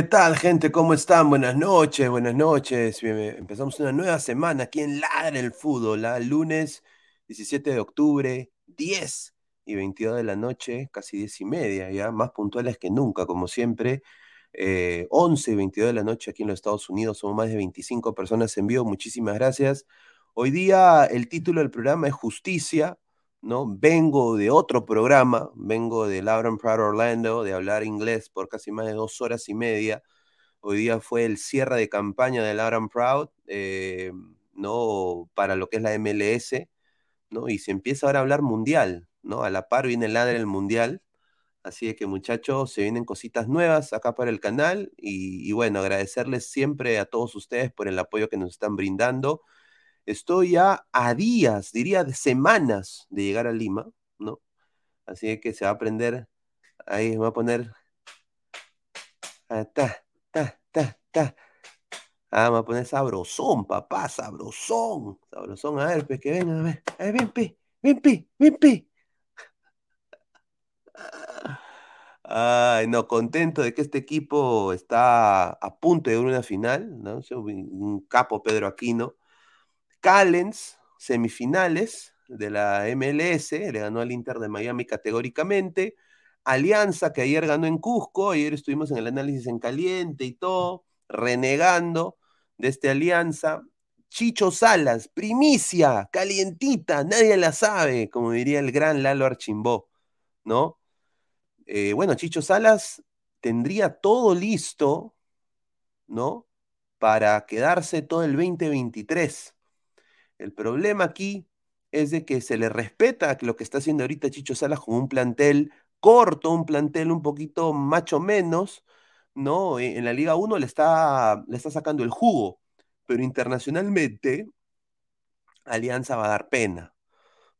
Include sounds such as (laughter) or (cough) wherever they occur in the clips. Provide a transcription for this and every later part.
¿Qué tal, gente? ¿Cómo están? Buenas noches, buenas noches. Empezamos una nueva semana aquí en Ladra el Fútbol, ¿ah? lunes 17 de octubre, 10 y 22 de la noche, casi 10 y media, ya más puntuales que nunca, como siempre. 11 eh, y 22 de la noche aquí en los Estados Unidos, somos más de 25 personas en vivo, muchísimas gracias. Hoy día el título del programa es Justicia, ¿no? Vengo de otro programa, vengo de Lauren Proud Orlando, de hablar inglés por casi más de dos horas y media. Hoy día fue el cierre de campaña de Lauren Proud, eh, ¿no? Para lo que es la MLS, ¿no? Y se empieza ahora a hablar mundial, ¿no? A la par viene el ladre del mundial. Así que muchachos, se vienen cositas nuevas acá para el canal y, y bueno, agradecerles siempre a todos ustedes por el apoyo que nos están brindando. Estoy ya a días, diría de semanas de llegar a Lima, ¿no? Así que se va a aprender, ahí me va a poner, ah. Ah, me va a poner sabrosón, papá, sabrosón, sabrosón, a ver, pues que venga, a ver, a ver, ven. (laughs) Ay, no, contento de que este equipo está a punto de una final, ¿no? Un capo Pedro Aquino, Callens, semifinales de la MLS, le ganó al Inter de Miami categóricamente. Alianza, que ayer ganó en Cusco, ayer estuvimos en el análisis en caliente y todo, renegando de esta alianza. Chicho Salas, primicia, calientita, nadie la sabe, como diría el gran Lalo Archimbó, ¿no? Eh, bueno, Chicho Salas tendría todo listo, ¿no? Para quedarse todo el 2023. El problema aquí es de que se le respeta lo que está haciendo ahorita Chicho Salas con un plantel corto, un plantel un poquito macho menos, ¿no? E, en la Liga 1 le está, le está sacando el jugo, pero internacionalmente Alianza va a dar pena,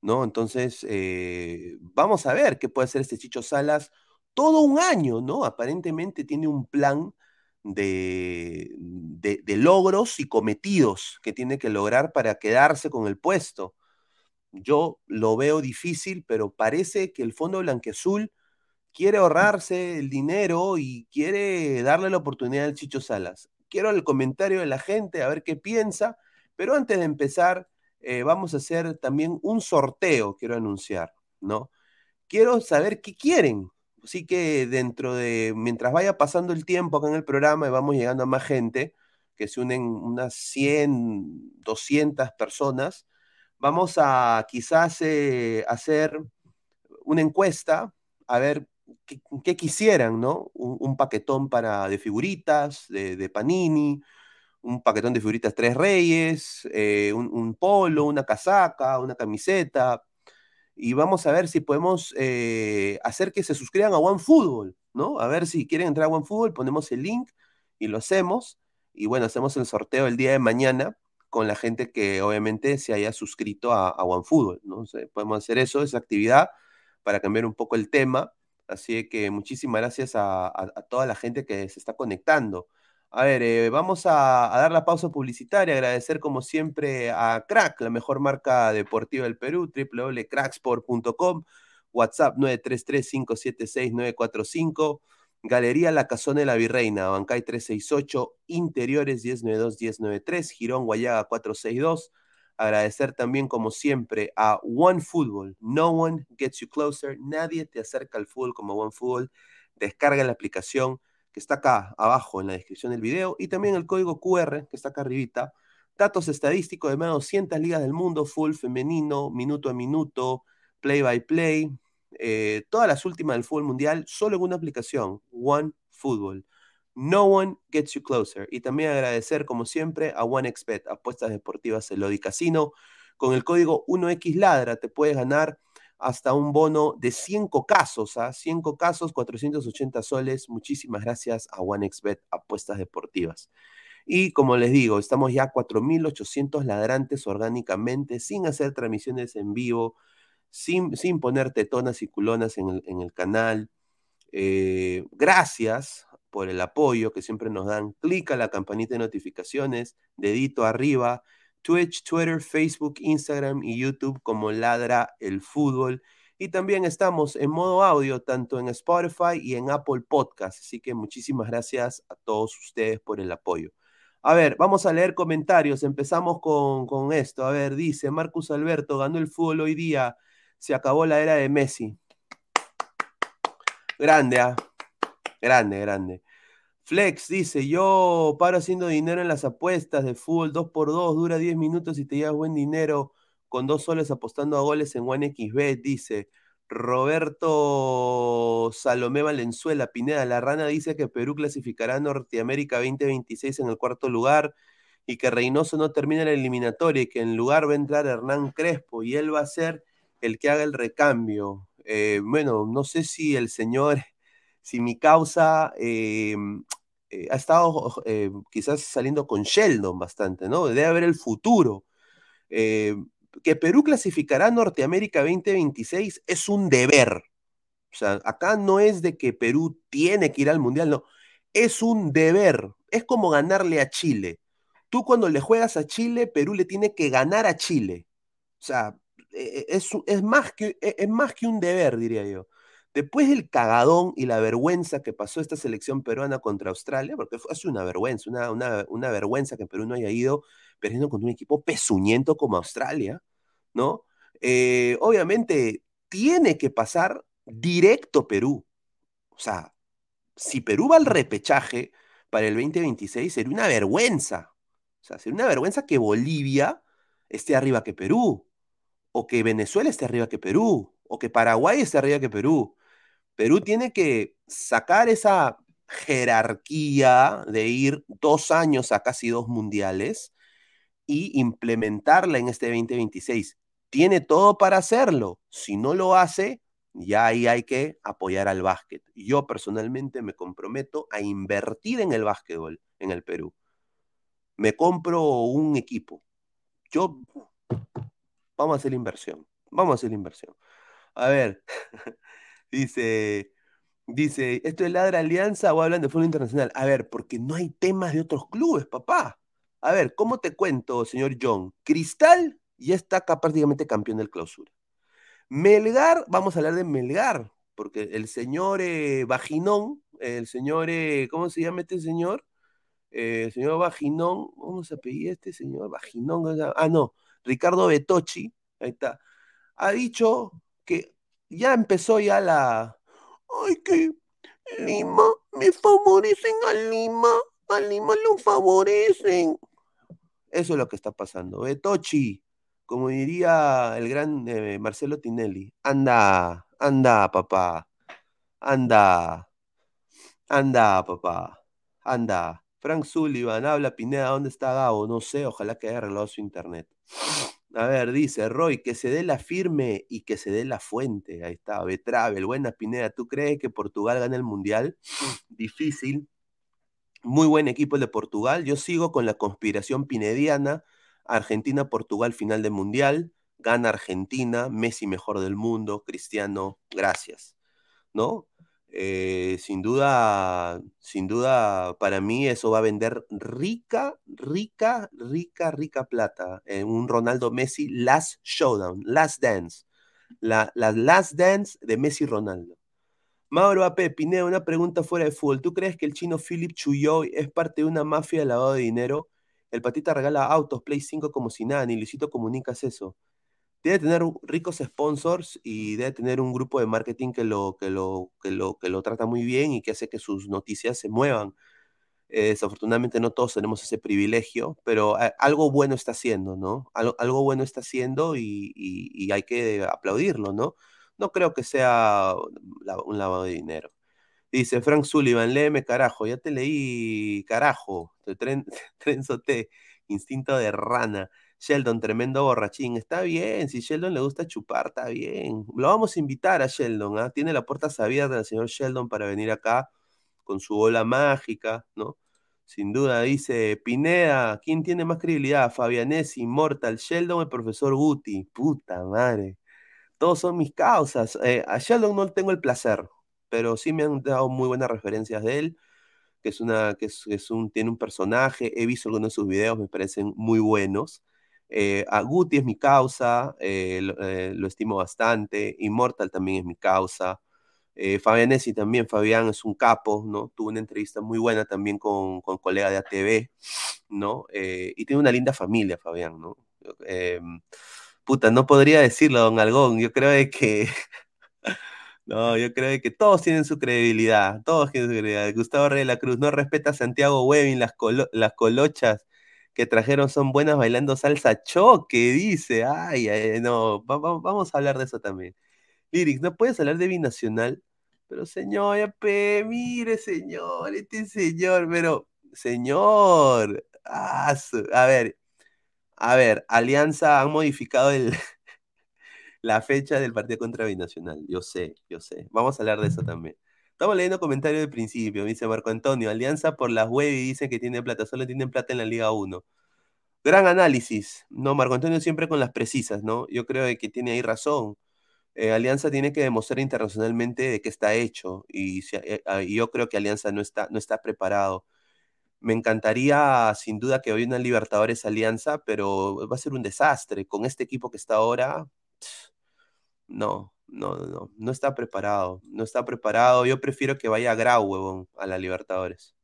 ¿no? Entonces, eh, vamos a ver qué puede hacer este Chicho Salas todo un año, ¿no? Aparentemente tiene un plan de, logros y cometidos que tiene que lograr para quedarse con el puesto. Yo lo veo difícil, pero parece que el Fondo Blanqueazul quiere ahorrarse el dinero y quiere darle la oportunidad al Chicho Salas. Quiero el comentario de la gente, a ver qué piensa, pero antes de empezar, eh, vamos a hacer también un sorteo, quiero anunciar, ¿no? Quiero saber qué quieren. Así que dentro de, mientras vaya pasando el tiempo acá en el programa y vamos llegando a más gente, que se unen unas 100, 200 personas, vamos a quizás eh, hacer una encuesta, a ver qué, quisieran, ¿no? Un, paquetón para, de figuritas, de, Panini, un paquetón de figuritas Tres Reyes, eh, un, polo, una casaca, una camiseta. Y vamos a ver si podemos eh, hacer que se suscriban a OneFootball, ¿no? A ver si quieren entrar a OneFootball, ponemos el link y lo hacemos. Y bueno, hacemos el sorteo el día de mañana con la gente que obviamente se haya suscrito a, OneFootball, ¿no? podemos hacer eso, esa actividad, para cambiar un poco el tema Así que muchísimas gracias a, toda la gente que se está conectando. A ver, eh, vamos a, dar la pausa publicitaria, agradecer como siempre a Crack, la mejor marca deportiva del Perú, www.cracksport.com, WhatsApp 933-576-945, Galería La Casona de la Virreina, Bancay 368, Interiores 1092-1093, Girón Guayaga 462, Agradecer también, como siempre, a One Football. No one gets you closer. Nadie te acerca al fútbol como One Football. Descarga la aplicación que está acá abajo en la descripción del video y también el código QR que está acá arribita. Datos estadísticos de más de 200 ligas del mundo, full femenino, minuto a minuto, play by play, eh, todas las últimas del fútbol mundial, solo en una aplicación, One Football. No one gets you closer. Y también agradecer, como siempre, a OneXBet, apuestas deportivas en Lodi Casino. Con el código 1XLadra te puedes ganar hasta un bono de 100 casos, ¿ah? 100 casos, 480 soles. Muchísimas gracias a OneXBet, apuestas deportivas. Y como les digo, estamos ya 4.800 ladrantes orgánicamente, sin hacer transmisiones en vivo, sin, sin poner tetonas y culonas en el, en el canal. Eh, gracias por el apoyo que siempre nos dan. Clica la campanita de notificaciones, dedito arriba, Twitch, Twitter, Facebook, Instagram y YouTube como Ladra el Fútbol. Y también estamos en modo audio, tanto en Spotify y en Apple Podcast. Así que muchísimas gracias a todos ustedes por el apoyo. A ver, vamos a leer comentarios. Empezamos con, con esto. A ver, dice Marcus Alberto, ganó el fútbol hoy día. Se acabó la era de Messi. Grande, ¿ah? Grande, grande. Flex dice, yo paro haciendo dinero en las apuestas de fútbol 2x2, dura 10 minutos y te llevas buen dinero con dos soles apostando a goles en OneXBet, dice. Roberto Salomé Valenzuela, Pineda, la rana dice que Perú clasificará a Norteamérica 2026 en el cuarto lugar y que Reynoso no termina la eliminatoria y que en lugar va a entrar Hernán Crespo y él va a ser el que haga el recambio. Eh, bueno, no sé si el señor si mi causa eh, eh, ha estado eh, quizás saliendo con Sheldon bastante, ¿no? Debe haber el futuro. que Perú clasificará a Norteamérica 2026 es un deber. O sea, acá no es de que Perú tiene que ir al Mundial, no. Es un deber. Es como ganarle a Chile. Tú cuando le juegas a Chile, Perú le tiene que ganar a Chile. O sea, e, e, es, es, más, que, e, es más que un deber, diría yo. Después del cagadón y la vergüenza que pasó esta selección peruana contra Australia, porque fue una vergüenza, una, una, vergüenza que Perú no haya ido perdiendo contra un equipo pesuñento como Australia, ¿no? Eh, obviamente tiene que pasar directo Perú. O sea, si Perú va al repechaje para el 2026, sería una vergüenza. O sea, sería una vergüenza que Bolivia esté arriba que Perú, o que Venezuela esté arriba que Perú, o que Paraguay esté arriba que Perú. Perú tiene que sacar esa jerarquía de ir dos años a casi dos mundiales y implementarla en este 2026. Tiene todo para hacerlo. Si no lo hace, ya ahí hay que apoyar al básquet. Yo personalmente me comprometo a invertir en el básquetbol en el Perú. Me compro un equipo. Yo, vamos a hacer la inversión. Vamos a hacer la inversión. A ver, (laughs) Dice, dice, ¿esto es Ladra Alianza o hablan de fútbol internacional? A ver, porque no hay temas de otros clubes, papá. A ver, ¿cómo te cuento, señor John? Cristal ya está acá prácticamente campeón del clausura. Melgar, vamos a hablar de Melgar, porque el señor eh, Vaginón, el señor, eh, ¿cómo se llama este señor? Eh, el señor Vaginón, ¿cómo se apellida este señor? Vaginón, ah, no, Ricardo Betochi, ahí está, ha dicho que ya empezó ya la, ay, que Lima, me favorecen a Lima, a Lima lo favorecen. Eso es lo que está pasando. Betochi, como diría el gran eh, Marcelo Tinelli, anda, anda, papá, anda, anda, papá, anda. Frank Sullivan, habla Pineda, ¿dónde está Gabo? No sé, ojalá que haya arreglado su internet. A ver, dice Roy, que se dé la firme y que se dé la fuente. Ahí está, Betravel, buena Pineda. ¿Tú crees que Portugal gana el Mundial? Difícil. Muy buen equipo el de Portugal. Yo sigo con la conspiración pinediana. Argentina-Portugal final de Mundial. Gana Argentina, Messi mejor del mundo, Cristiano, gracias. ¿No? Eh, sin duda, sin duda, para mí eso va a vender rica, rica, rica, rica plata. en un Ronaldo Messi Last Showdown, Last Dance. La, la Last Dance de Messi Ronaldo. Mauro AP, Pineda, una pregunta fuera de fútbol. ¿Tú crees que el chino Philip Chuyoy es parte de una mafia de lavado de dinero? El patita regala autos, Play 5 como si nada, ni Luisito comunicas eso debe tener ricos sponsors y debe tener un grupo de marketing que lo, que lo, que lo, que lo trata muy bien y que hace que sus noticias se muevan. Eh, desafortunadamente no todos tenemos ese privilegio, pero algo bueno está haciendo, ¿no? Algo, bueno está haciendo y, hay que aplaudirlo, ¿no? No creo que sea un lavado de dinero. Dice Frank Sullivan, léeme carajo, ya te leí carajo, tren, (laughs) trenzote, instinto de rana. Sheldon, tremendo borrachín. Está bien, si Sheldon le gusta chupar, está bien. Lo vamos a invitar a Sheldon, ¿ah? Tiene la puerta abierta del señor Sheldon para venir acá con su bola mágica, ¿no? Sin duda, dice Pineda, ¿quién tiene más credibilidad? Fabianesi, Immortal, Sheldon, el profesor Guti. Puta madre. Todos son mis causas. Eh, a Sheldon no tengo el placer, pero sí me han dado muy buenas referencias de él que es una, que es, un, tiene un personaje, he visto algunos de sus videos, me parecen muy buenos. Eh, a Guti es mi causa, eh, eh, lo, estimo bastante. Immortal también es mi causa. Fabianesi también, Fabián es un capo, ¿no? Tuvo una entrevista muy buena también con, con colega de ATV, ¿no? y tiene una linda familia, Fabián, ¿no? Em, puta, no podría decirlo, don Algón. Yo creo que. (laughs) no, yo creo que todos tienen su credibilidad. Todos tienen su credibilidad. Gustavo Rey de la Cruz no respeta a Santiago Webin, las, las colochas que trajeron son buenas bailando salsa choque, dice. Ay, no, vamos a hablar de eso también. Lyrics, no puedes hablar de binacional, pero señor, mire, señor, este señor, pero, señor, ah, a ver, a ver, Alianza han modificado el, (laughs) la fecha del partido contra Binacional. Yo sé, yo sé. Vamos a hablar de eso también. Estamos leyendo comentarios del principio, dice Marco Antonio. Alianza por las web y dice que tiene plata, solo tienen plata en la Liga 1. Gran análisis, ¿no? Marco Antonio siempre con las precisas, ¿no? Yo creo que tiene ahí razón. Eh, Alianza tiene que demostrar internacionalmente de qué está hecho y, eh, ah, yo creo que Alianza no está, no está preparado. Me encantaría, sin duda, que hoy una Libertadores Alianza, pero va a ser un desastre. Con este equipo que está ahora, (tsk) no, no, no, no está preparado, no está preparado. Yo prefiero que vaya Grau, huevón, a la Libertadores.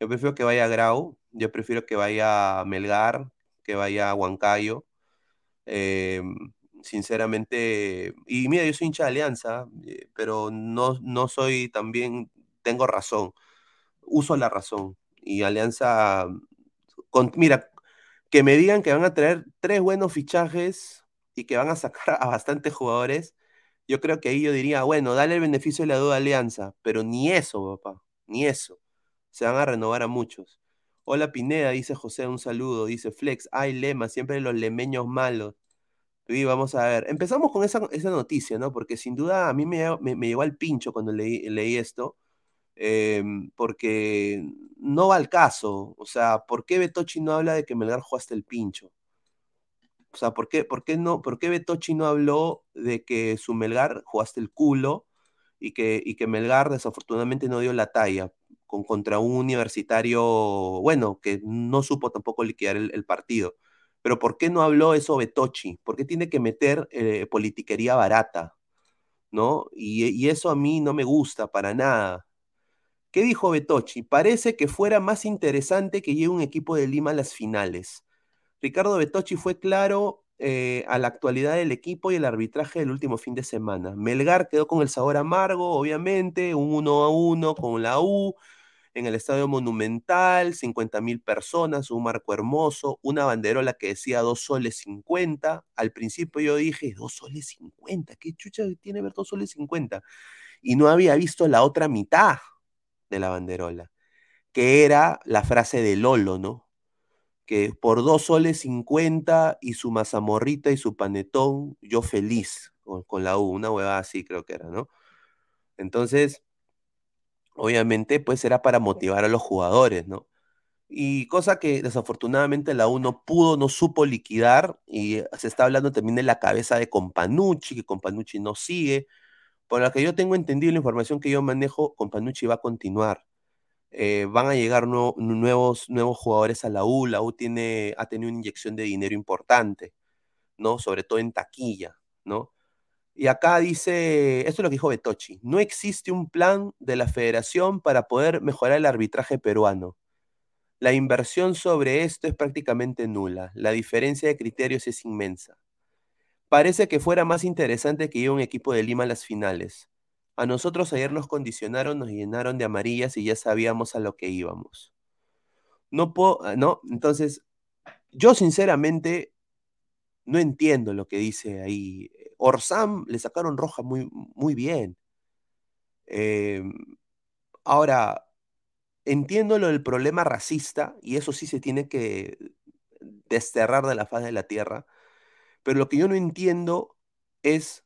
Yo prefiero que vaya Grau, yo prefiero que vaya Melgar, que vaya Huancayo. Em, sinceramente, y mira, yo soy hincha de Alianza, eh, pero no, no soy también, tengo razón, uso la razón. Y Alianza, con, mira, que me digan que van a traer tres buenos fichajes y que van a sacar a bastantes jugadores, yo creo que ahí yo diría, bueno, dale el beneficio de la duda Alianza, pero ni eso, papá, ni eso. Se van a renovar a muchos. Hola Pineda, dice José, un saludo. Dice Flex, ay lema, siempre los lemeños malos. Y vamos a ver. Empezamos con esa, noticia, ¿no? Porque sin duda a mí me, me, llegó al pincho cuando leí, leí esto. Em, porque no va al caso. O sea, ¿por qué Betochi no habla de que Melgar jugó hasta el pincho? O sea, ¿por qué, por qué no, por qué Betochi no habló de que su Melgar jugaste el culo y que, y que Melgar desafortunadamente no dio la talla con, contra un universitario, bueno, que no supo tampoco liquidar el, partido? Pero ¿por qué no habló eso Betochi? ¿Por qué tiene que meter eh, politiquería barata? ¿No? Y, y eso a mí no me gusta para nada. ¿Qué dijo Betochi? Parece que fuera más interesante que llegue un equipo de Lima a las finales. Ricardo Betochi fue claro eh, a la actualidad del equipo y el arbitraje del último fin de semana. Melgar quedó con el sabor amargo, obviamente, un 1 a 1 con la U en el Estadio Monumental, 50 mil personas, un marco hermoso, una banderola que decía 2 soles 50. Al principio yo dije, 2 soles 50, ¿qué chucha tiene ver 2 soles 50? Y no había visto la otra mitad de la banderola, que era la frase de Lolo, ¿no? Que por 2 soles 50 y su mazamorrita y su panetón, yo feliz con, con la U, una huevada así creo que era, ¿no? Entonces, obviamente, pues era para motivar a los jugadores, ¿no? Y cosa que desafortunadamente la U no pudo, no supo liquidar, y se está hablando también de la cabeza de Companucci, que Companucci no sigue. Por lo que yo tengo entendido, la información que yo manejo, Companucci va a continuar. Eh, van a llegar nuevos, nuevos jugadores a la U, la U tiene, ha tenido una inyección de dinero importante, ¿no? Sobre todo en taquilla, ¿no? Y acá dice, esto es lo que dijo Betochi, no existe un plan de la federación para poder mejorar el arbitraje peruano. La inversión sobre esto es prácticamente nula. La diferencia de criterios es inmensa. Parece que fuera más interesante que llegue un equipo de Lima a las finales. A nosotros ayer nos condicionaron, nos llenaron de amarillas y ya sabíamos a lo que íbamos. No puedo, no, entonces, yo sinceramente no entiendo lo que dice ahí Orsam le sacaron roja muy, muy bien. Eh, ahora, entiendo lo del problema racista, y eso sí se tiene que desterrar de la faz de la tierra, pero lo que yo no entiendo es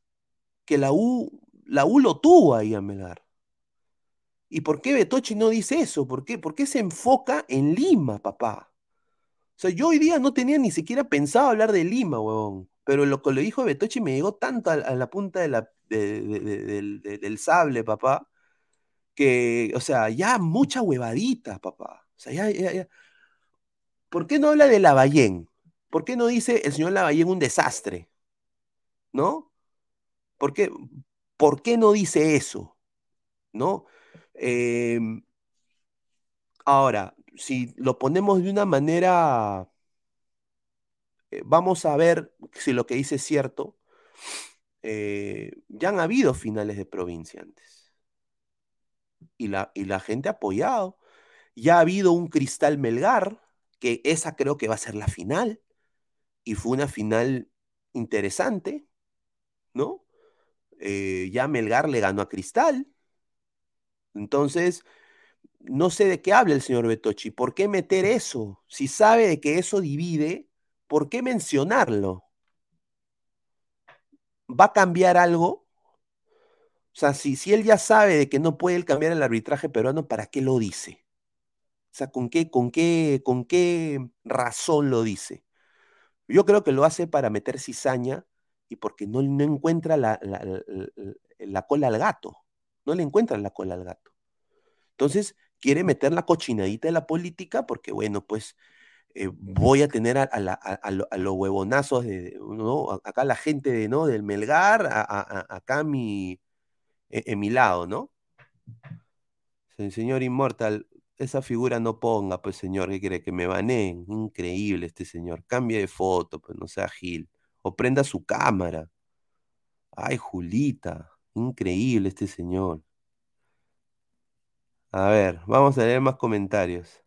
que la U, la U lo tuvo ahí a Melgar. ¿Y por qué Betochi no dice eso? ¿Por qué? ¿Por qué se enfoca en Lima, papá? O sea, yo hoy día no tenía ni siquiera pensado hablar de Lima, huevón pero lo que le dijo Betochi me llegó tanto a, la punta del sable, papá, que, o sea, ya mucha huevadita, papá. O sea, ya, ya, ya. ¿Por qué no habla de Lavallén? ¿Por qué no dice el señor Lavallén un desastre? ¿No? ¿Por qué, ¿por qué no dice eso? ¿No? Eh, ahora, si lo ponemos de una manera eh, vamos a ver si lo que dice es cierto. Eh, ya han habido finales de provincia antes. Y la, y la gente ha apoyado. Ya ha habido un Cristal Melgar, que esa creo que va a ser la final. Y fue una final interesante, ¿no? Eh, ya Melgar le ganó a Cristal. Entonces, no sé de qué habla el señor Betochi. ¿Por qué meter eso? Si sabe de que eso divide, ¿por qué mencionarlo? ¿Va a cambiar algo? O sea, si, si él ya sabe de que no puede cambiar el arbitraje peruano, ¿para qué lo dice? O sea, ¿con qué, con qué, con qué razón lo dice? Yo creo que lo hace para meter cizaña y porque no, no encuentra la, la, la, cola al gato. No le encuentra la cola al gato. Entonces, quiere meter la cochinadita de la política porque, bueno, pues eh, voy a tener a, los huevonazos de, ¿no? Acá la gente de, ¿no? del Melgar, acá mi, e, en, mi lado, ¿no? Señor Inmortal, esa figura no ponga, pues señor, ¿qué quiere? Que me baneen. Increíble este señor. Cambie de foto, pues no sea Gil. Prenda su cámara. Ay, Julita. Increíble este señor. A ver, vamos a leer más comentarios.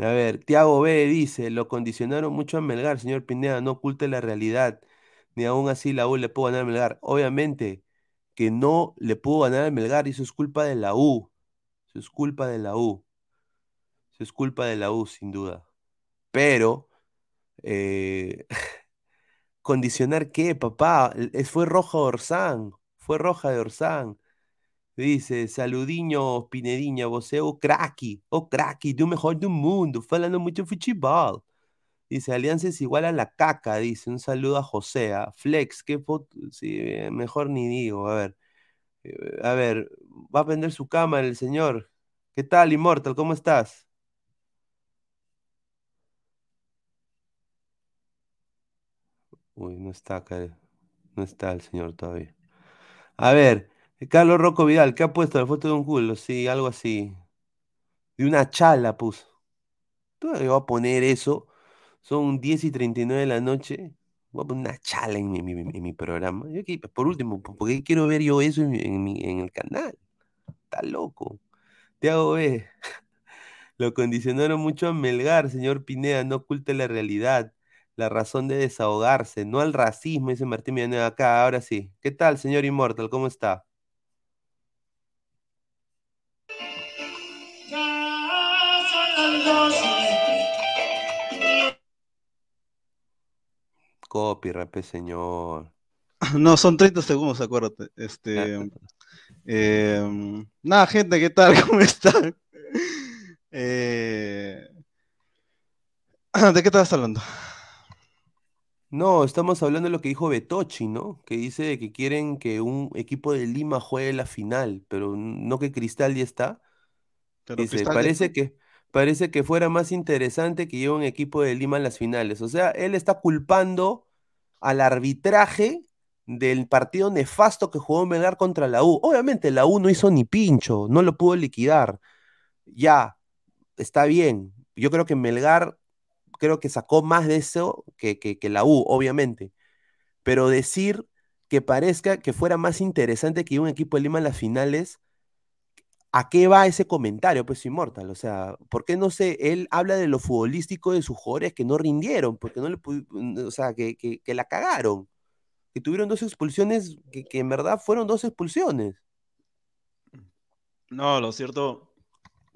A ver, Tiago B dice, lo condicionaron mucho a Melgar, señor Pineda, no oculte la realidad, ni aún así la U le pudo ganar a Melgar. Obviamente que no le pudo ganar a Melgar y eso es culpa de la U, eso es culpa de la U, eso es culpa de la U, sin duda. Pero, eh, (laughs) ¿condicionar qué, papá? Fue roja de Orsán, fue roja de Orsán. Dice, saludiño, Pinedinha, você é o craque, o craque do mejor do mundo, falando mucho futebol. Dice, Alianza es igual a la caca, dice, un saludo a José, a Flex, qué sí, eh, mejor ni digo, a ver, eh, a ver, va a prender su cámara el señor. ¿Qué tal, Immortal? ¿Cómo estás? Uy, no está acá. No está el señor todavía. A ver, Carlos Rocco Vidal, ¿qué ha puesto? La foto de un culo, sí, algo así. De una chala puso. Todavía voy a poner eso. Son 10 y 39 de la noche. Voy a poner una chala en mi, programa. Yo aquí, por último, ¿por qué quiero ver yo eso en el canal? Está loco. Te hago ver. Lo condicionaron mucho a Melgar, señor Pineda, no oculte la realidad, la razón de desahogarse, no al racismo, dice Martín Villanueva acá, ahora sí. ¿Qué tal, señor Immortal? ¿Cómo está? Copyright, pe, señor. (laughs) No, son 30 segundos, acuérdate. Este, eh, nada, gente, ¿qué tal? (laughs) ¿Cómo están? Eh, (clears throat) ¿de qué estás hablando? No, estamos hablando de lo que dijo Betochi, ¿no? Que dice que quieren que un equipo de Lima juegue la final, pero no que Cristal ya está. Pero Dice, Cristal parece que, parece que fuera más interesante que lleve un equipo de Lima a las finales. O sea, él está culpando al arbitraje del partido nefasto que jugó Melgar contra la U. Obviamente la U no hizo ni pincho, no lo pudo liquidar. Ya, está bien. Yo creo que Melgar, creo que sacó más de eso que, que, la U, obviamente. Pero decir que parezca que fuera más interesante que un equipo de Lima a las finales ¿A qué va ese comentario, pues, Inmortal? O sea, ¿por qué no sé? Él habla de lo futbolístico de sus jugadores que no rindieron, porque no le o sea, que, que- la cagaron, que tuvieron dos expulsiones, que en verdad fueron dos expulsiones. No, lo cierto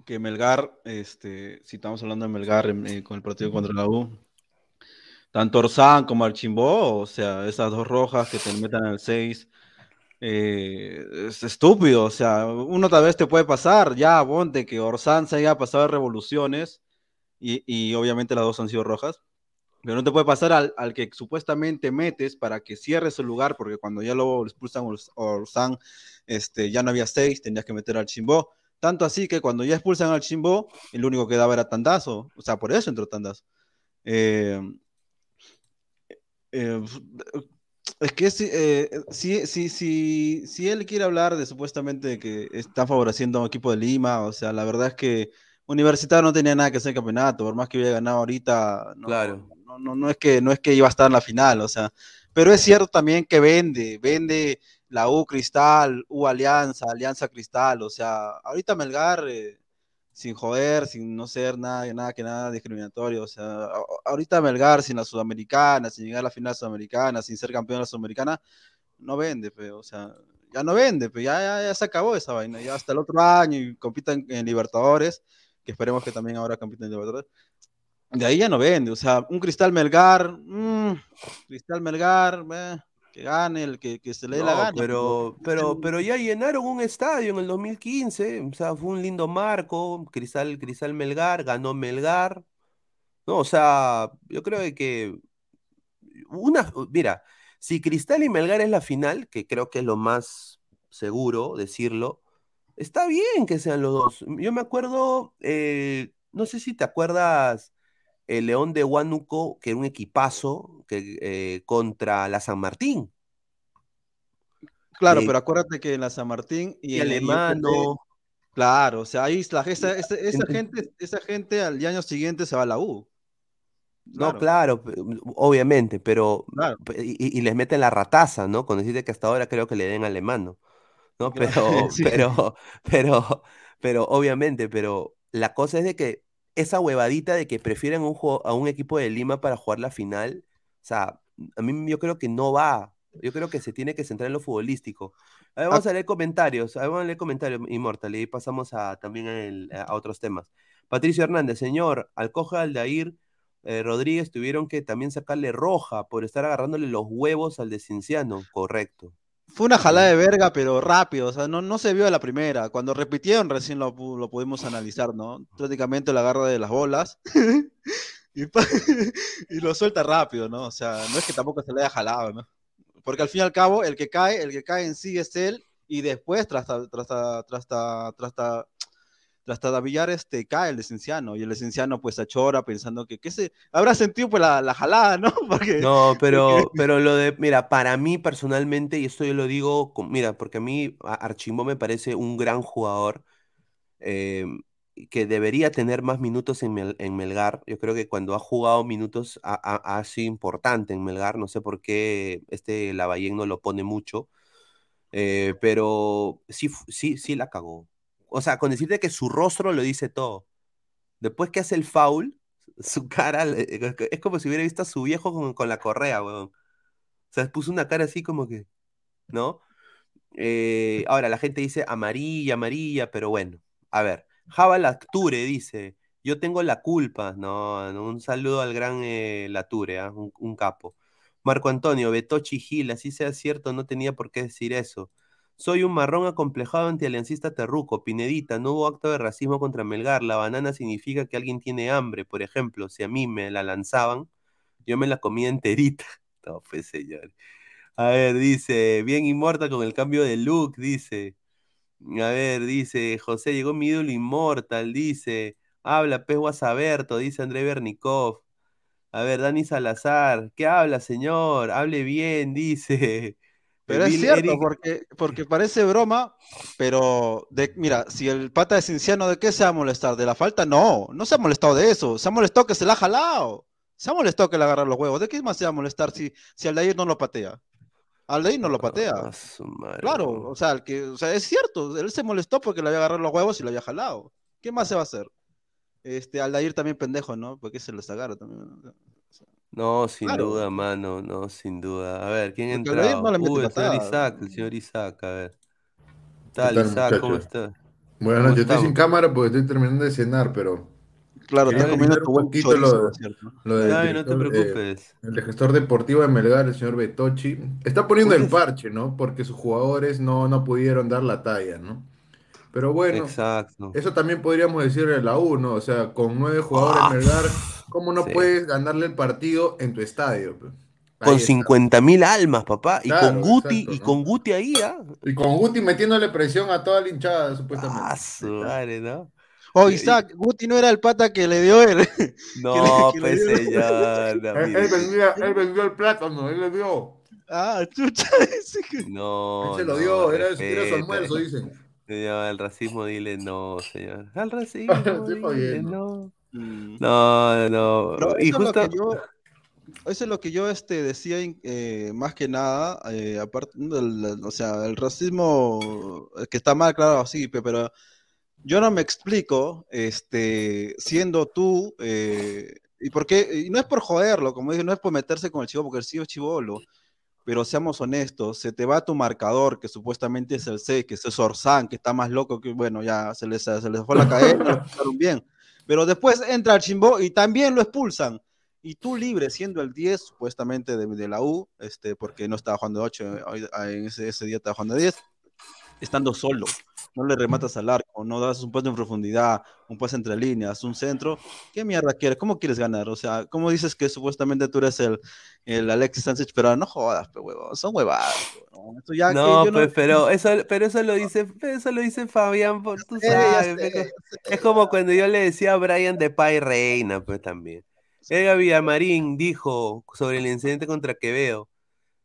que Melgar, este, si estamos hablando de Melgar eh, con el partido contra la U, tanto Orsán como Archimbó, o sea, esas dos rojas que te metan al 6, eh, es estúpido, o sea, uno tal vez te puede pasar, ya, ponte que Orsán se haya pasado de revoluciones y, y obviamente las dos han sido rojas, pero no te puede pasar al, al que supuestamente metes para que cierre su lugar, porque cuando ya lo expulsan Ors- Orsán, este, ya no había seis, tenías que meter al Chimbó. Tanto así que cuando ya expulsan al Chimbó, el único que daba era Tandazo. O sea, por eso entró Tandazo. Eh, eh, es que si, eh, si, si, si, si él quiere hablar de supuestamente de que está favoreciendo a un equipo de Lima, o sea, la verdad es que Universitario no tenía nada que hacer en el campeonato, por más que hubiera ganado ahorita, no, Claro. no, no, no es que, no es que iba a estar en la final, o sea, pero es cierto también que vende, vende la U Cristal, U Alianza, Alianza Cristal, o sea, ahorita Melgar, eh, sin joder, sin no ser nada, nada que nada discriminatorio, o sea, ahorita Melgar sin la Sudamericana, sin llegar a la final sudamericana, sin ser campeón de la Sudamericana, no vende, o sea, ya no vende, pero ya, ya, se acabó esa vaina, ya hasta el otro año y compitan en Libertadores, que esperemos que también ahora compiten en Libertadores. De ahí ya no vende, o sea, un Cristal Melgar, mm, Cristal Melgar, eh, que gane el que, que se le dé la gana. pero, pero, pero ya llenaron un estadio en el 2015, o sea, fue un lindo marco, Cristal, Cristal Melgar, ganó Melgar, no, o sea, yo creo que una, mira, si Cristal y Melgar es la final, que creo que es lo más seguro decirlo, está bien que sean los dos. Yo me acuerdo, eh, no sé si te acuerdas, el León de Huánuco, que era un equipazo que, eh, contra la San Martín, Claro, de pero acuérdate que en la San Martín y el Alemano. claro, o sea, ahí la, esa, esa, esa en- gente, esa gente al año siguiente se va a la U. No, Claro, pe- obviamente, pero claro. y, y les meten la rataza, ¿no? Cuando dice que hasta ahora creo que le den alemano, ¿no? Pero, (laughs) sí. pero, pero, pero, obviamente, pero la cosa es de que esa huevadita de que prefieren un a un equipo de Lima para jugar la final, o sea, a mí yo creo que no va. Yo creo que se tiene que centrar en lo futbolístico. A ver, Ah, vamos a leer comentarios, a ver, vamos a leer comentarios, Inmortal, y pasamos a, también el- a otros temas. Patricio Hernández, señor, Alcoja Aldair eh, Rodríguez tuvieron que también sacarle roja por estar agarrándole los huevos al de Cinciano, correcto. Fue una jalada de verga, pero rápido, o sea, no, no se vio a la primera. Cuando repitieron recién lo, lo pudimos analizar, ¿no? Prácticamente la agarra de las bolas (laughs) y, lo suelta rápido, ¿no? O sea, no es que tampoco se le haya jalado, ¿no? Porque al fin y al cabo, el que cae, el que cae en sí es él, y después, tras, tras, tras, tras, ta- hasta Villar este, cae el licenciano y el licenciano pues achora pensando que, que se habrá sentido pues la, la jalada, ¿no? (laughs) Porque, No, pero, pero lo de, mira, para mí personalmente, y esto yo lo digo, con- mira, porque a mí Archimbo me parece un gran jugador eh, que debería tener más minutos en, Mel- en Melgar. Yo creo que cuando ha jugado minutos ha, ha- ha sido importante en Melgar. No sé por qué este Lavallén no lo pone mucho, eh, pero sí, sí, sí la cagó. O sea, con decirte que su rostro lo dice todo. Después que hace el foul, su cara es como si hubiera visto a su viejo con, con la correa, weón. O sea, puso una cara así como que, ¿no? Eh, ahora, la gente dice amarilla, amarilla, pero bueno. A ver, Java Lacture dice, yo tengo la culpa. No, no, un saludo al gran eh, Lature, ¿ah? un, un capo. Marco Antonio, Betochi Gil, así sea cierto, no tenía por qué decir eso. Soy un marrón acomplejado antialiancista terruco. Pinedita, no hubo acto de racismo contra Melgar. La banana significa que alguien tiene hambre. Por ejemplo, si a mí me la lanzaban, yo me la comía enterita. (laughs) No, pues señor. A ver, dice, bien inmortal con el cambio de look, dice. A ver, dice, José, llegó mi ídolo inmortal, dice. Habla, pez Guasaberto, dice André Bernikov. A ver, Dani Salazar, ¿qué habla, señor? Hable bien, (laughs) dice. Pero es Bill cierto, Eric- porque, porque parece broma, pero de, mira, si el pata de Cinciano, ¿de qué se va a molestar? ¿De la falta? No, no se ha molestado de eso, se ha molestado que se la ha jalado, se ha molestado que le agarra los huevos. ¿De qué más se va a molestar si, si Aldair no lo patea? Aldair no lo patea. Claro, o sea, el que, o sea, es cierto, él se molestó porque le había agarrado los huevos y lo había jalado. ¿Qué más se va a hacer? Este, Aldair también pendejo, ¿no? Porque se les agarra también. ¿no? No, sin Claro. duda, mano, no, sin duda. A ver, ¿quién mete Uy, el señor. Isaac, el señor Isaac, a ver. ¿Qué tal, tal, Isaac? ¿Cómo muchachos? está? Buenas ¿Cómo noches, estoy sin cámara porque estoy terminando de cenar, pero Claro, Quería está comiendo tu buen poquito chorizo, lo- ¿cierto? lo del Ay, no te eh, preocupes. el gestor deportivo de Melgar, el señor Betochi, está poniendo ¿Por el parche, ¿no? Porque sus jugadores no, no pudieron dar la talla, ¿no? Pero bueno, Exacto. eso también podríamos decirle a la U, ¿no? O sea, con nueve jugadores Melgar, ¿cómo no Sí. puedes ganarle el partido en tu estadio? Ahí Con está. 50 mil almas, papá. Y con Guti, exacto, y con Guti ahí, ¿ah? Y con Guti metiéndole presión a toda la hinchada, supuestamente. Ah, su madre, ¿no? Oh, Isaac, Guti no era el pata que le dio él. (laughs) No, que le pues señor. no, (laughs) Él, vendió, él vendió el plátano, él le dio. Ah, chucha. (laughs) ese que- No, Él se lo no, dio, era, era su almuerzo, dicen. Señor, al racismo dile no, señor. Al (laughs) racismo dile no. Mm. No, no. Pero Y eso, justo. es lo que yo, eso es lo que yo este, decía, eh, más que nada, eh, aparte, del- o sea, el racismo eh, que está mal, claro, sí, pe- pero yo no me explico, este, siendo tú, eh, y por qué, y no es por joderlo, como dije, no es por meterse con el chivo, porque el chivo es chivolo, pero seamos honestos, se te va tu marcador, que supuestamente es el C, que es Orsán, que está más loco que, bueno, ya se les, se les fue la cadena, lo (laughs) bien. Pero después entra el Chimbo y también lo expulsan. Y tú libre, siendo el 10, supuestamente, de, de la U, este, porque no estaba jugando 8, en ese, ese día estaba jugando 10, estando solo. No le rematas al arco, no das un pase en profundidad, un pase entre líneas, un centro. ¿Qué mierda quieres? ¿Cómo quieres ganar? O sea, ¿cómo dices que supuestamente tú eres el, el Alexis Sánchez? Pero no jodas, pe huevo. Son huevadas. pe, huevón. Esto ya que No, yo pues, pero (laughs) eso, pero eso lo dice, eso lo dice Fabián, por, tú sabes, sé, es como cuando yo le decía a Brian de Pai Reina, pues también. Edgar Villamarín dijo sobre el incidente contra Quevedo,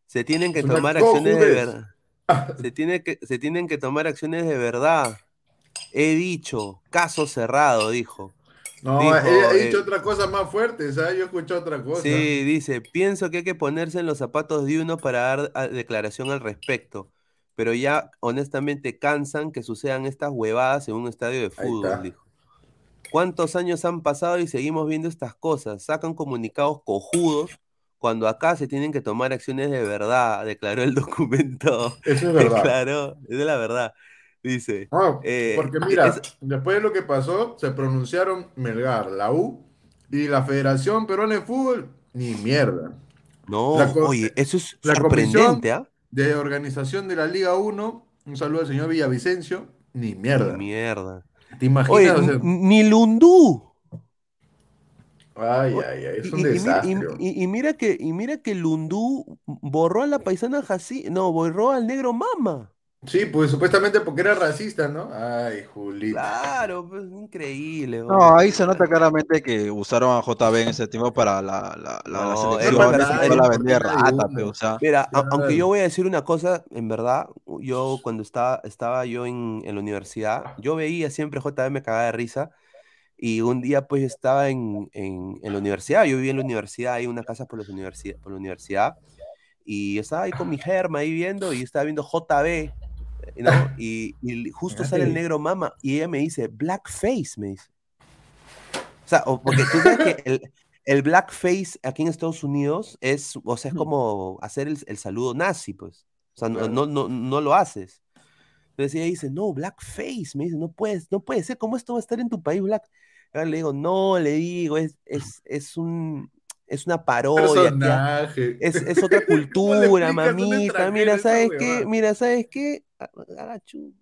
se tienen que tomar acciones de verdad. (laughs) Se, tiene que, se tienen que tomar acciones de verdad. He dicho, caso cerrado, dijo. No, Dijo, ha dicho eh, otra cosa más fuerte, ¿sabes? Yo escuché otra cosa. Sí, dice, pienso que hay que ponerse en los zapatos de uno para dar a- declaración al respecto, pero ya honestamente cansan que sucedan estas huevadas en un estadio de fútbol, dijo. ¿Cuántos años han pasado y seguimos viendo estas cosas? Sacan comunicados cojudos cuando acá se tienen que tomar acciones de verdad, declaró el (laughs) documento. Eso es verdad. Declaró, es de la verdad. Dice, No, eh, porque mira, es- después de lo que pasó, se pronunciaron Melgar, la U y la Federación Peruana de Fútbol, ni mierda. no, oye, eso es la sorprendente, ¿ah? De organización de la Liga 1, un saludo al señor Villavicencio, ni mierda. Ni mierda. ¿Te imaginas? Oye, O sea, n- ni Lundú. Ay, ay, ay, es un y- y mira, desastre. y- y- y mira que, y mira que Lundú borró a la paisana Jací, no, borró al negro Mama. Sí, pues supuestamente porque era racista, ¿no? Ay, Julito. Claro, pues increíble. No, ahí se nota claramente que usaron a JB en ese tiempo para la, la, la, la No, selección. era- no era- la vendía rata, uno. pe, o sea. Mira, a- aunque yo voy a decir una cosa, en verdad, yo cuando estaba, estaba yo en, en la universidad, yo veía siempre JB, me cagaba de risa, y un día pues yo estaba en, en, en la universidad, yo vivía en la universidad, hay una casa por, las universidad, por la universidad, y yo estaba ahí con mi germa ahí viendo, y estaba viendo JB, ¿no? (laughs) Y, y justo sale el negro mama, y ella me dice, blackface, me dice. O sea, o- porque tú sabes que el, el blackface aquí en Estados Unidos es, o sea, es como hacer el, el saludo nazi, pues. O sea, no, no, no, no lo haces. Entonces ella dice, no, blackface, me dice, no puedes, no puede ser, ¿cómo esto va a estar en tu país, black? Ahora le digo, no, le digo, es, es, es un, es una parodia, es, es (laughs) otra ¿Cómo le cultura, mamita, mira, ¿sabes qué? Mira, ¿sabes qué? Agachu.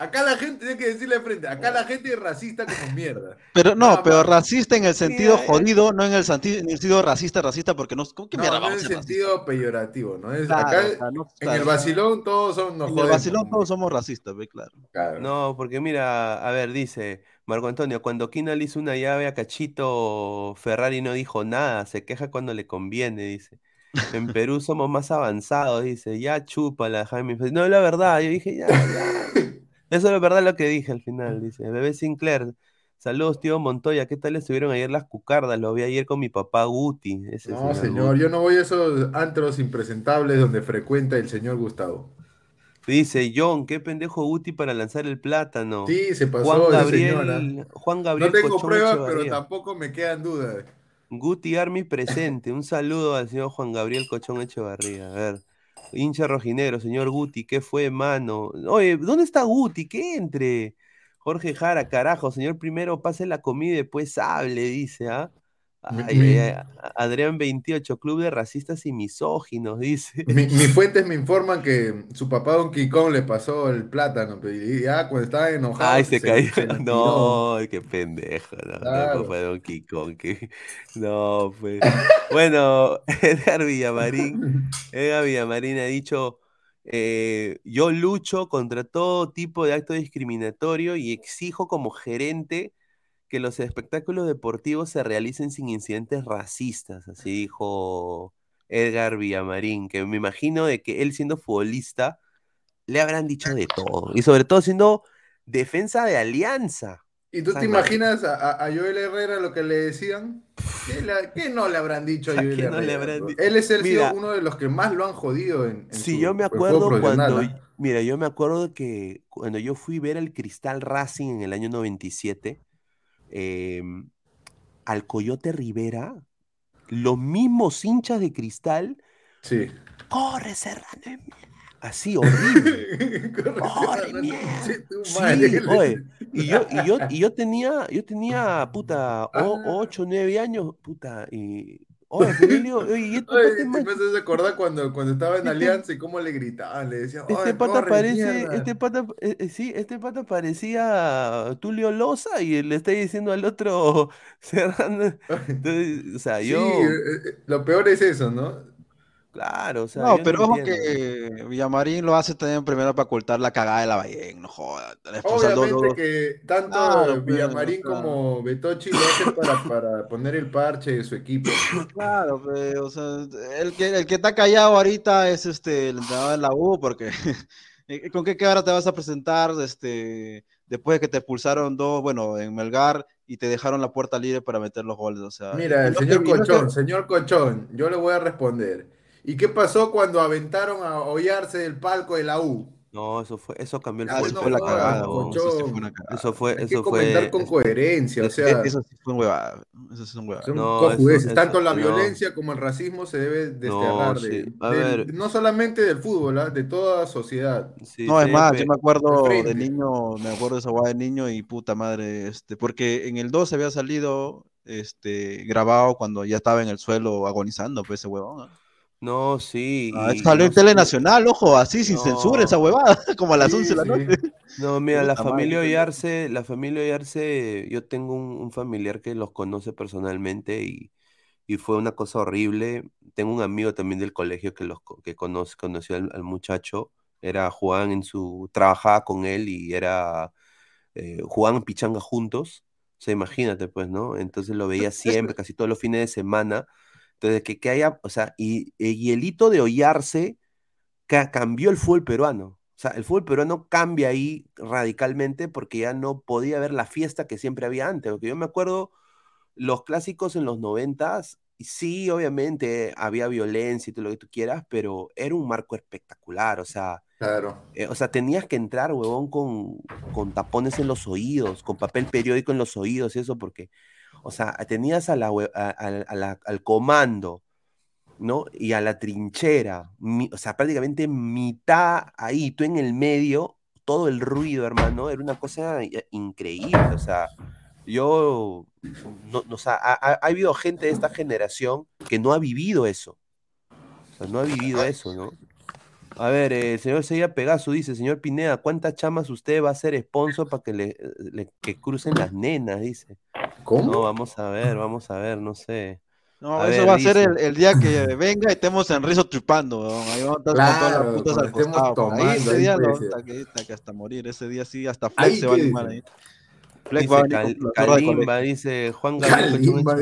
Acá la gente, tiene que decirle de frente, acá la gente es racista como mierda. Pero no, pero racista en el sentido Mira, eh. jodido, no en el en el sentido racista, racista, porque no, ¿cómo qué No, mierda no en vamos el sentido peyorativo, ¿no? Es, Claro, acá, o sea, no- en claro, el vacilón todos son, nos En el vacilón todos somos racistas, ve, claro. Claro. No, porque mira, a ver, dice Marco Antonio, cuando Kina le hizo una llave a Cachito, Ferrari no dijo nada, se queja cuando le conviene, dice. En (laughs) Perú somos más avanzados, dice, ya chúpala, Jaime. No, es la verdad, yo dije, ya, ya. (laughs) Eso es la verdad lo que dije al final, dice. Bebé Sinclair, saludos, tío Montoya, ¿qué tal estuvieron ayer las cucardas? Lo vi ayer con mi papá Guti. Ese No, señor señor, Guti. yo no voy a esos antros impresentables donde frecuenta el señor Gustavo. Dice, John, qué pendejo Guti para lanzar el plátano. Sí, se pasó Juan Gabriel. Juan No Gabriel tengo Cochón pruebas, pero tampoco me quedan dudas. Guti Army presente. Un saludo al señor Juan Gabriel Cochón Echevarría. A ver. Hincha rojinegro, señor Guti, ¿qué fue, mano? Oye, ¿dónde está Guti? Que entre. Jorge Jara, carajo, señor primero pase la comida y después hable, dice, ¿ah? Ay, mi- Adrián 28, Club de Racistas y Misóginos, (laughs) dice. Mi- mis fuentes me informan que su papá Don Kong le pasó el plátano, y ya cuando estaba enojado Ay, se cayó. se (laughs) tiró. No, qué pendejo. No, Claro. fue Donkey Kong. que- No, pues. Bueno, (laughs) Edgar Villamarín. Edgar Villamarín ha dicho: eh, Yo lucho contra todo tipo de acto discriminatorio y exijo como gerente que los espectáculos deportivos se realicen sin incidentes racistas. Así dijo Edgar Villamarín, que me imagino de que él siendo futbolista le habrán dicho de todo. Y sobre todo siendo defensa de alianza. ¿Y tú te imaginas a, Joel Herrera lo que le decían? ¿Qué, no le habrán dicho a (laughs) ¿A Joel qué no le Herrera, habrán Él es el, Mira. sido uno de los que más lo han jodido en, en Sí, su yo me juego acuerdo cuando, ¿ah? mira, yo me acuerdo que cuando yo fui a ver al Cristal Racing en el año 97, eh, al Coyote Rivera, los mismos hinchas de Cristal, Sí. corre Serrano, así horrible. (laughs) ¡Corre, mierda! Tu Sí, oye, y yo, y yo, y yo tenía, yo tenía, puta, o- Ah. ocho, nueve años, puta, y, oye, oye, y este Oye, pata es más- cuando, cuando estaba en Este- Alianza y cómo le gritaban, le decían, Este "Oye, pata corre, parece, mierda". este pata, eh, eh, sí, este pata parecía Tulio Loza y le está diciendo al otro (laughs) cerrando. (laughs) Entonces, o sea, Sí, yo, eh, eh, lo peor es eso, ¿no? Claro, o sea, No, pero ojo que Villamarín lo hace también primero para ocultar la cagada de la Ballén, no dos- Obviamente dos- que tanto Claro, pues, Villamarín como Betochi lo hacen para, para poner el parche de su equipo. (coughs) Claro, pe, o sea, el que, el que está callado ahorita es este, el entrenador de la U, porque (laughs) eh, ¿con qué cara te vas a presentar este, después de que te expulsaron dos, bueno, en Melgar y te dejaron la puerta libre para meter los goles? O sea, Mira, el señor Cochón, señor Cochón, yo le voy a responder. ¿Y qué pasó cuando aventaron a Hollarse del palco de la U? No, eso fue, eso cambió el Ah, Eso no fue la cagada, no, eso sí fue una cagada. Eso fue, Hay que eso comentar fue, con es- coherencia, o Es- sea, Eso sí fue un huevada, eso sí es un huevada. son No, eso- Tanto la eso- no. violencia como el racismo se debe desterrar de, sí. A del- ver. no solamente del fútbol, ¿ah? de toda sociedad. sí, No, es más, yo me acuerdo de niño, me acuerdo de esa guada de niño y puta madre, este, porque en el 2 había salido este grabado cuando ya estaba en el suelo agonizando, pues ese huevón. ¿no? No, sí. Ah, y- salió en no- Telenacional, ojo, así sin No. censura esa huevada, (laughs) como a las Sí, 11 de la sí. noche. No, mira, la familia. Ollarse, la familia Ollarse, yo tengo un, un familiar que los conoce personalmente y, y fue una cosa horrible. Tengo un amigo también del colegio que los que conoce, conoció al, al muchacho, Era, jugaban en su, trabajaba con él y era, eh, jugaban pichanga juntos. O sea, imagínate, pues, ¿no? Entonces lo veía (laughs) siempre, casi todos los fines de semana. Entonces, que, que haya, o sea, y, y el hito de hollarse ca- cambió el fútbol peruano. O sea, el fútbol peruano cambia ahí radicalmente porque ya no podía haber la fiesta que siempre había antes. Porque yo me acuerdo los clásicos en los noventas, sí, obviamente había violencia y todo lo que tú quieras, pero era un marco espectacular. O sea, Claro. eh, o sea, tenías que entrar, huevón, con, con tapones en los oídos, con papel periódico en los oídos y eso, porque, o sea, tenías a la, al comando, ¿no? Y a la trinchera, o sea, prácticamente mitad ahí, tú en el medio, todo el ruido, hermano, era una cosa i- increíble, o sea, yo, no, no, o sea, ha- ha habido gente de esta generación que no ha vivido eso, o sea, no ha vivido eso, ¿no? A ver, eh, señor Seiya Pegaso dice, señor Pineda, ¿cuántas chamas usted va a ser sponsor para que le, le- que crucen las nenas? Dice. ¿Cómo? No, vamos a ver, vamos a ver, no sé. No, A eso ver, va a ser el, el día que venga y estemos en rizo tripando, weón. Ahí vamos a estar con todas Claro, las putas al costado. por Ahí tomando, ese día lo ser. hasta que, hasta que hasta morir. Ese día sí, hasta Ahí Flex se va a animar ahí. Va a Dice venir Cal- con la zorra de Kalimba, colegio. dice Juan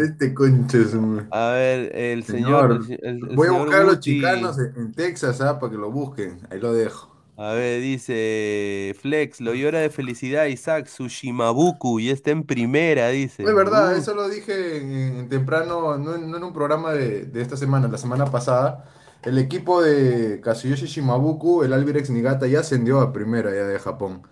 este concha de su madre. A ver, el señor, Señor, el, se- el- el Voy a buscar a los chicanos en, Texas, ¿ah? Para que lo busquen. Ahí lo dejo. A ver, dice Flex, lo llora de felicidad Isaac Sushimabuku y está en primera, dice. Es verdad, Uh, eso lo dije en, en temprano, no, en no en un programa de, de esta semana, la semana pasada. El equipo de Kazuyoshi Shimabuku, el Albirex Niigata, ya ascendió a primera ya de Japón.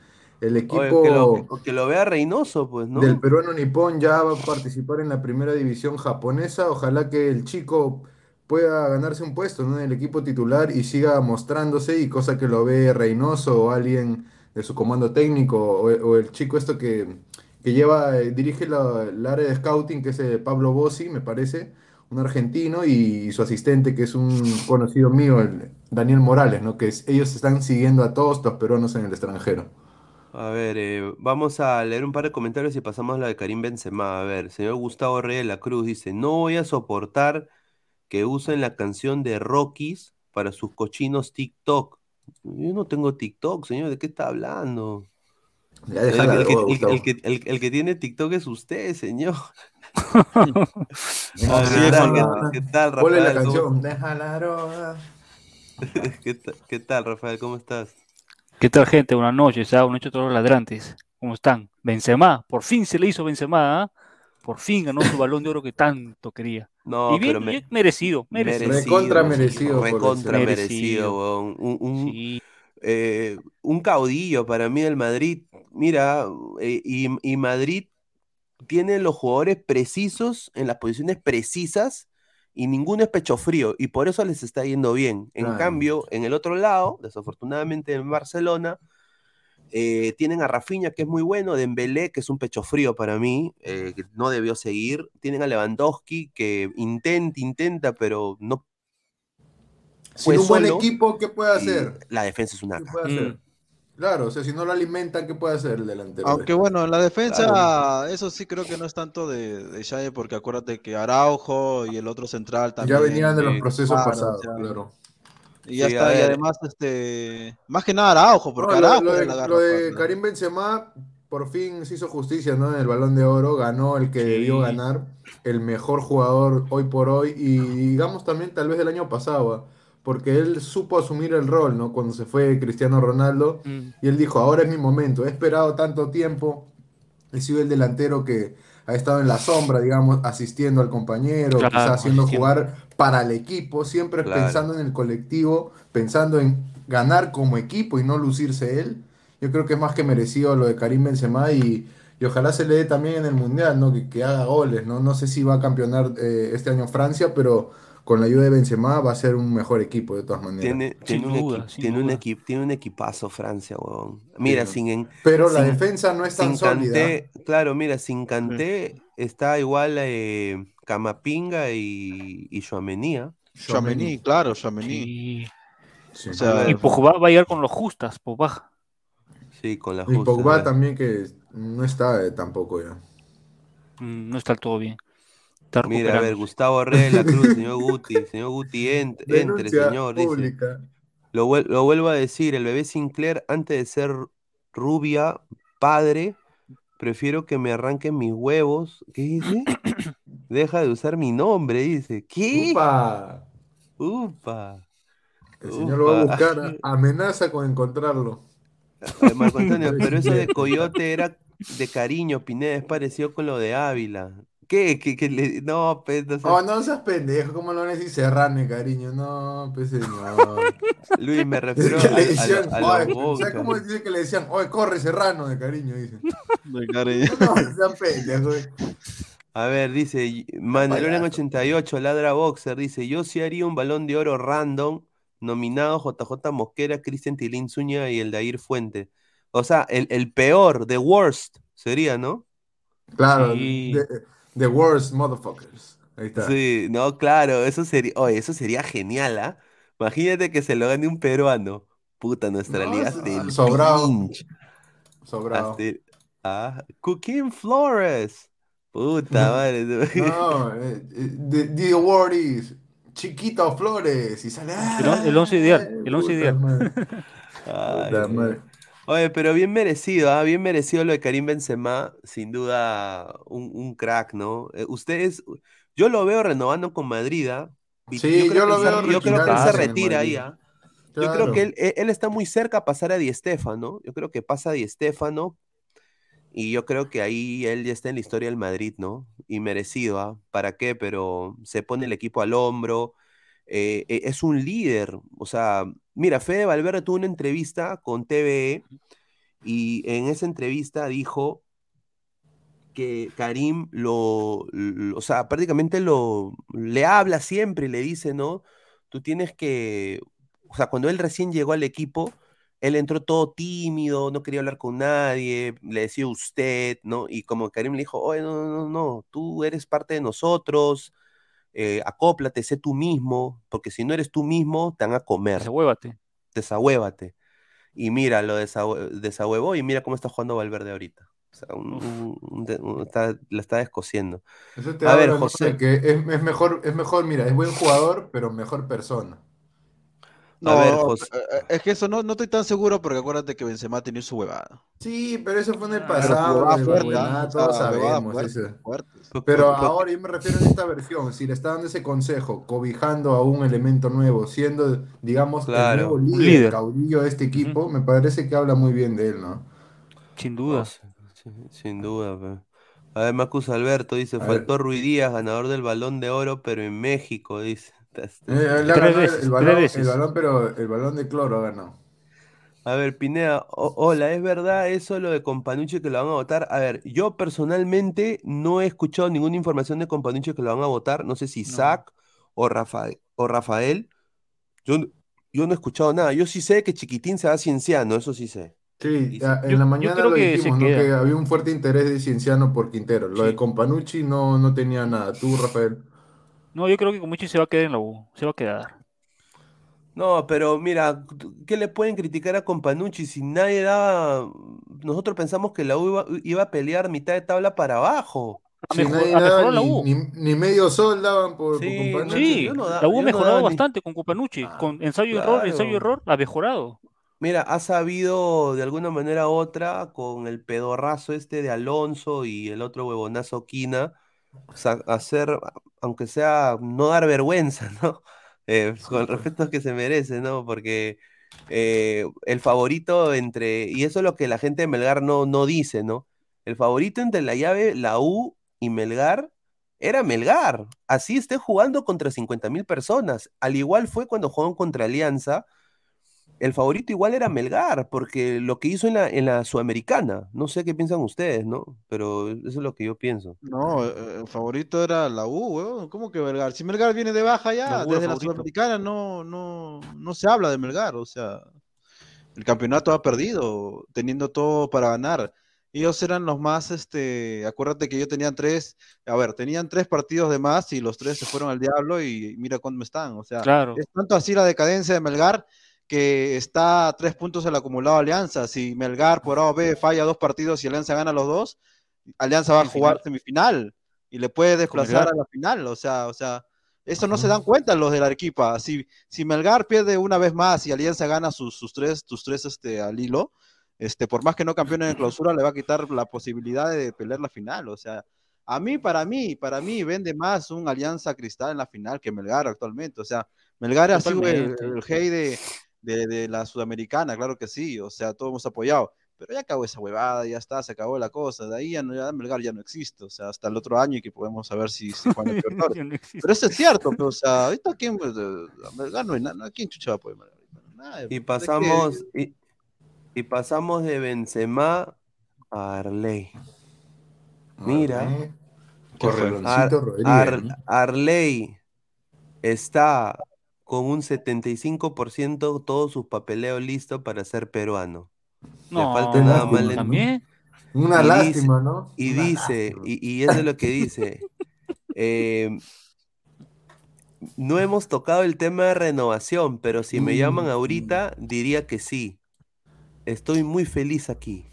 El oye, que equipo lo, que lo vea Reynoso, pues, ¿no? del peruano Nippon ya va a participar en la primera división japonesa. Ojalá que el chico pueda ganarse un puesto, ¿no? en el equipo titular y siga mostrándose y cosa que lo ve Reynoso o alguien de su comando técnico o, o el chico esto que, que lleva, eh, dirige la, el área de scouting que es eh, Pablo Bossi, me parece, un argentino y, su asistente que es un conocido mío, el Daniel Morales, ¿no? Que es- ellos están siguiendo a todos los peruanos en el extranjero. A ver, eh, vamos a leer un par de comentarios y pasamos a la de Karim Benzema. A ver, señor Gustavo Rey de la Cruz dice, no voy a soportar que usen la canción de Rockies para sus cochinos TikTok. Yo no tengo TikTok, señor, ¿de qué está hablando? Ya El, que, joda, el que- Gustavo. el que- el- el que tiene TikTok es usted, señor. (laughs) ¿qué tal, qué, tal, Ponle la Rafael? ¿Cómo- canción. Deja la droga. ¿Qué, ta- qué tal, Rafael? ¿Cómo estás? ¿Qué tal, gente? Buenas noches, ¿ah? Buenas noches a todos los ladrantes. ¿Cómo están? Benzema, por fin se le hizo Benzema, ¿ah? Por fin ganó su balón de oro que tanto quería. No, y bien, pero me- bien merecido, merecido. Recontra merecido Recontra merecido, weón. Un, un- Sí, eh, un caudillo para mí del Madrid. Mira, eh, y, y Madrid tiene los jugadores precisos en las posiciones precisas y ninguno es pecho frío y por eso les está yendo bien. En Claro. cambio, en el otro lado, desafortunadamente en Barcelona, eh, tienen a Rafinha, que es muy bueno, Dembélé, que es un pecho frío para mí, eh, que no debió seguir. Tienen a Lewandowski, que intenta, intenta, pero no Sin Pues un buen solo, equipo, ¿qué puede y hacer? La defensa es una ¿Qué puede hacer? Mm. Claro, o sea, si no lo alimentan, ¿qué puede hacer el delantero? Aunque bueno, en la defensa, eso sí creo que no es tanto de, de Xavi, porque acuérdate que Araujo y el otro central también. ya venían de los eh, procesos claro, pasados, claro. Y ya Sí, está, y además, este, más que nada Araujo, porque No, lo, Araujo lo de, la lo de garrapata. Karim Benzema por fin se hizo justicia, ¿no? En el Balón de Oro ganó el que Sí. debió ganar, el mejor jugador hoy por hoy y digamos también tal vez del año pasado, ¿ah? Porque él supo asumir el rol, ¿no? Cuando se fue Cristiano Ronaldo Mm. y él dijo, ahora es mi momento, he esperado tanto tiempo, he sido el delantero que ha estado en la sombra, digamos, asistiendo al compañero, Claro, quizás haciendo asistiendo. jugar para el equipo, siempre Claro. pensando en el colectivo, pensando en ganar como equipo y no lucirse él. Yo creo que es más que merecido lo de Karim Benzema y, y ojalá se le dé también en el Mundial, ¿no? Que, que haga goles, ¿no? No sé si va a campeonar eh, este año Francia, pero con la ayuda de Benzema va a ser un mejor equipo de todas maneras. Tiene, un duda, equi- tiene, un duda. equi- tiene un equipazo Francia, weón. Mira, Sí. sin, en- Pero la defensa no es tan sólida. Claro, mira, sin Kanté está igual eh, Camavinga y, y Tchouaméni, ¿ah? Claro, Tchouaméni. Sí. Sí. O sea, Y Pogba va a llegar con los justas, Pogba. Sí, con la Y justa. Pogba también que no está eh, tampoco ya. Mm, No está del todo bien. Está Mira, a ver. Gustavo Rey de la Cruz, (laughs) señor Guti, señor Guti, ent- entre, señor, dice. Lo, vuel- lo vuelvo a decir, el bebé Sinclair, antes de ser rubia, padre, prefiero que me arranquen mis huevos. ¿Qué dice? (coughs) Deja de usar mi nombre, dice. ¿Qué? ¡Upa! Upa. El señor lo va a (laughs) buscar. Amenaza con encontrarlo. Marco Antonio, pero eso de (laughs) coyote era de cariño, Pineda, es parecido con lo de Ávila. ¿Qué? ¿Qué, qué le... No, pues, no sé. Oh, no seas pendejo, ¿cómo lo van a decir Serrano, cariño? No, pues señor. (laughs) Luis, me refiero Que a, le a, decían, lo- a "Oye, los Boca. ¿sabes cómo dice que le decían? Oye, corre Serrano de cariño, dicen. (laughs) De cariño. (laughs) No, sean pendejos. A ver, dice Manuel 88, Ladra Boxer, dice, yo sí haría un balón de oro random, nominado JJ Mosquera, Cristian Tilín Zúñiga y el Dair Fuente. O sea, el, el peor, the worst, sería, ¿no? Claro, Sí. The worst motherfuckers. Ahí está. Sí, no, claro, eso sería, oye, eso sería genial, ¿ah? Imagínate que se lo gane un peruano. Puta, nuestra No, liga hasta sobrado. Sobrado. Hasta el- ah, Cooking Flores. Puta madre. No, (laughs) eh, eh, the, the award is Chiquito Flores. Y sale. El on- el once ideal, ¡ay, el once puta ideal. madre, (laughs) Ay, puta madre. Oye, pero bien merecido, ¿ah? Bien merecido lo de Karim Benzema, sin duda un, un crack, ¿no? Eh, ustedes, yo lo veo renovando con Madrid, ¿ah? Sí, creo yo lo que él veo yo creo que él se retira ahí. ¿ah? Yo creo que él, él- está muy cerca a pasar a Di Stéfano, yo creo que pasa a Di Stéfano y yo creo que ahí él ya está en la historia del Madrid, ¿no? Y merecido, ¿ah? ¿Para qué? Pero se pone el equipo al hombro, eh, eh, es un líder, o sea, mira, Fede Valverde tuvo una entrevista con TVE y en esa entrevista dijo que Karim lo, lo- o sea, prácticamente lo, le habla siempre y le dice, ¿no? Tú tienes que, o sea, cuando él recién llegó al equipo, él entró todo tímido, no quería hablar con nadie, le decía usted, ¿no? Y como Karim le dijo, oye, no, no, no, no, tú eres parte de nosotros, eh, acóplate, sé tú mismo, porque si no eres tú mismo, te van a comer, Desahuévate. desahuévate. Y mira, lo desahue- desahuevó y mira cómo está jugando Valverde ahorita. O sea, un- un- un de- un- está- la está descosiendo. Eso te A ver. José. de que es, es mejor, es mejor, mira, es buen jugador, pero mejor persona. No, ver, José. eh, eh, es que eso no, no estoy tan seguro porque acuérdate que Benzema tenía su huevada. Sí, pero eso fue en el Pero pasado, fuerte, ¿ah? todos O sea, jugaba sabemos fuerte, eso. fuerte. Por- Pero ahora yo me refiero en esta versión, si le está dando ese consejo, cobijando a un elemento nuevo, siendo, digamos, el nuevo líder, líder. caudillo de este equipo, me parece que habla muy bien de él, ¿no? Sin duda. sí, sin duda. pe. A ver, Marcus Alberto dice, A faltó Ruiz Díaz, ganador del Balón de Oro, pero en México, dice. Eh, él ha Tres ganado veces, el balón, el pero el balón de cloro ha ganado. A ver, Pineda, o- hola, ¿es verdad eso lo de Companucci que lo van a votar? A ver, yo personalmente no he escuchado ninguna información de Companucci que lo van a votar, no sé si Isaac o Rafael, o Rafael. Yo, no- yo no he escuchado nada, yo sí sé que Chiquitín se va a Cienciano, eso sí sé. Sí, ya, en yo- la mañana creo lo que dijimos, ¿no? Que había un fuerte interés de Cienciano por Quintero. Lo de. Companucci no, no tenía nada. Tú, Rafael. No, yo creo que Comuchi se va a quedar en la U. Se va a quedar. No, pero mira, ¿qué le pueden criticar a Companucci si nadie daba... Nosotros pensamos que la U iba, iba a pelear mitad de tabla para abajo. Ha Si mejor- nadie ha daba mejorado la ni, U. ni, ni medio sol daban por, por Sí, Companucci. Sí, yo no da- la U ha no mejorado ni- bastante con Copanucci. Ah, Con ensayo error, ensayo claro. error, ha mejorado. Mira, ha sabido de alguna manera u otra con el pedorrazo este de Alonso y el otro huevonazo Quina, hacer, aunque sea, no dar vergüenza, (laughs) ¿no? Eh, con el respeto que se merece, ¿no? Porque eh, el favorito entre, y eso es lo que la gente de Melgar no, no dice, ¿no? El favorito entre la llave, la U y Melgar era Melgar. Así esté jugando contra 50 mil personas. Al igual fue cuando jugaron contra Alianza el favorito igual era Melgar, porque lo que hizo en la, en la Sudamericana, no sé qué piensan ustedes, ¿no? Pero eso es lo que yo pienso. No, eh, el favorito era la U, weón. ¿Cómo que Melgar? Si Melgar viene de baja ya, La desde la. Sudamericana no, no, no se habla de Melgar, o sea, el campeonato ha perdido, teniendo todo para ganar. Ellos eran los más, este, acuérdate que yo tenían tres, a ver, tenían tres partidos de más y los tres se fueron al diablo y mira cuándo están, o sea, Claro. es tanto así la decadencia de Melgar que está a tres puntos el acumulado Alianza. Si Melgar por A o B falla dos partidos y Alianza gana los dos, Alianza va a jugar semifinal y le puede desplazar a la final. O sea, o sea, Eso no se dan cuenta los de la Arequipa. Si, si Melgar pierde una vez más y Alianza gana sus, sus tres, tus tres este, al hilo, este, por más que no campeone en clausura, le va a quitar la posibilidad de pelear la final. O sea, a mí, para mí, para mí, vende más un Alianza Cristal en la final que Melgar actualmente. O sea, Melgar ha sido el, el rey de, de, de la Sudamericana, claro que sí. O sea, todos hemos apoyado. Pero ya acabó esa huevada, ya está, se acabó la cosa. De ahí ya, no, ya Melgar ya no existe. O sea, hasta el otro año y que podemos saber si, si Juan es (laughs) no. Pero eso es cierto, pero, o sea, ahorita quién, pues, Melgar no hay nada, ¿quién chucha va a Melgar? Nadie, Y que- pasamos, y, y pasamos de Benzema a Arley. Mira. Ar-. Ar-. Arley está con un 75% todos sus papeleos listos para ser peruano. Le No, falta nada más le- también. Una y lástima, ¿no? Y Una dice, lástima. y, y eso es lo que dice. eh, no hemos tocado el tema de renovación, pero si me llaman Mm. ahorita, diría que sí. Estoy muy feliz aquí.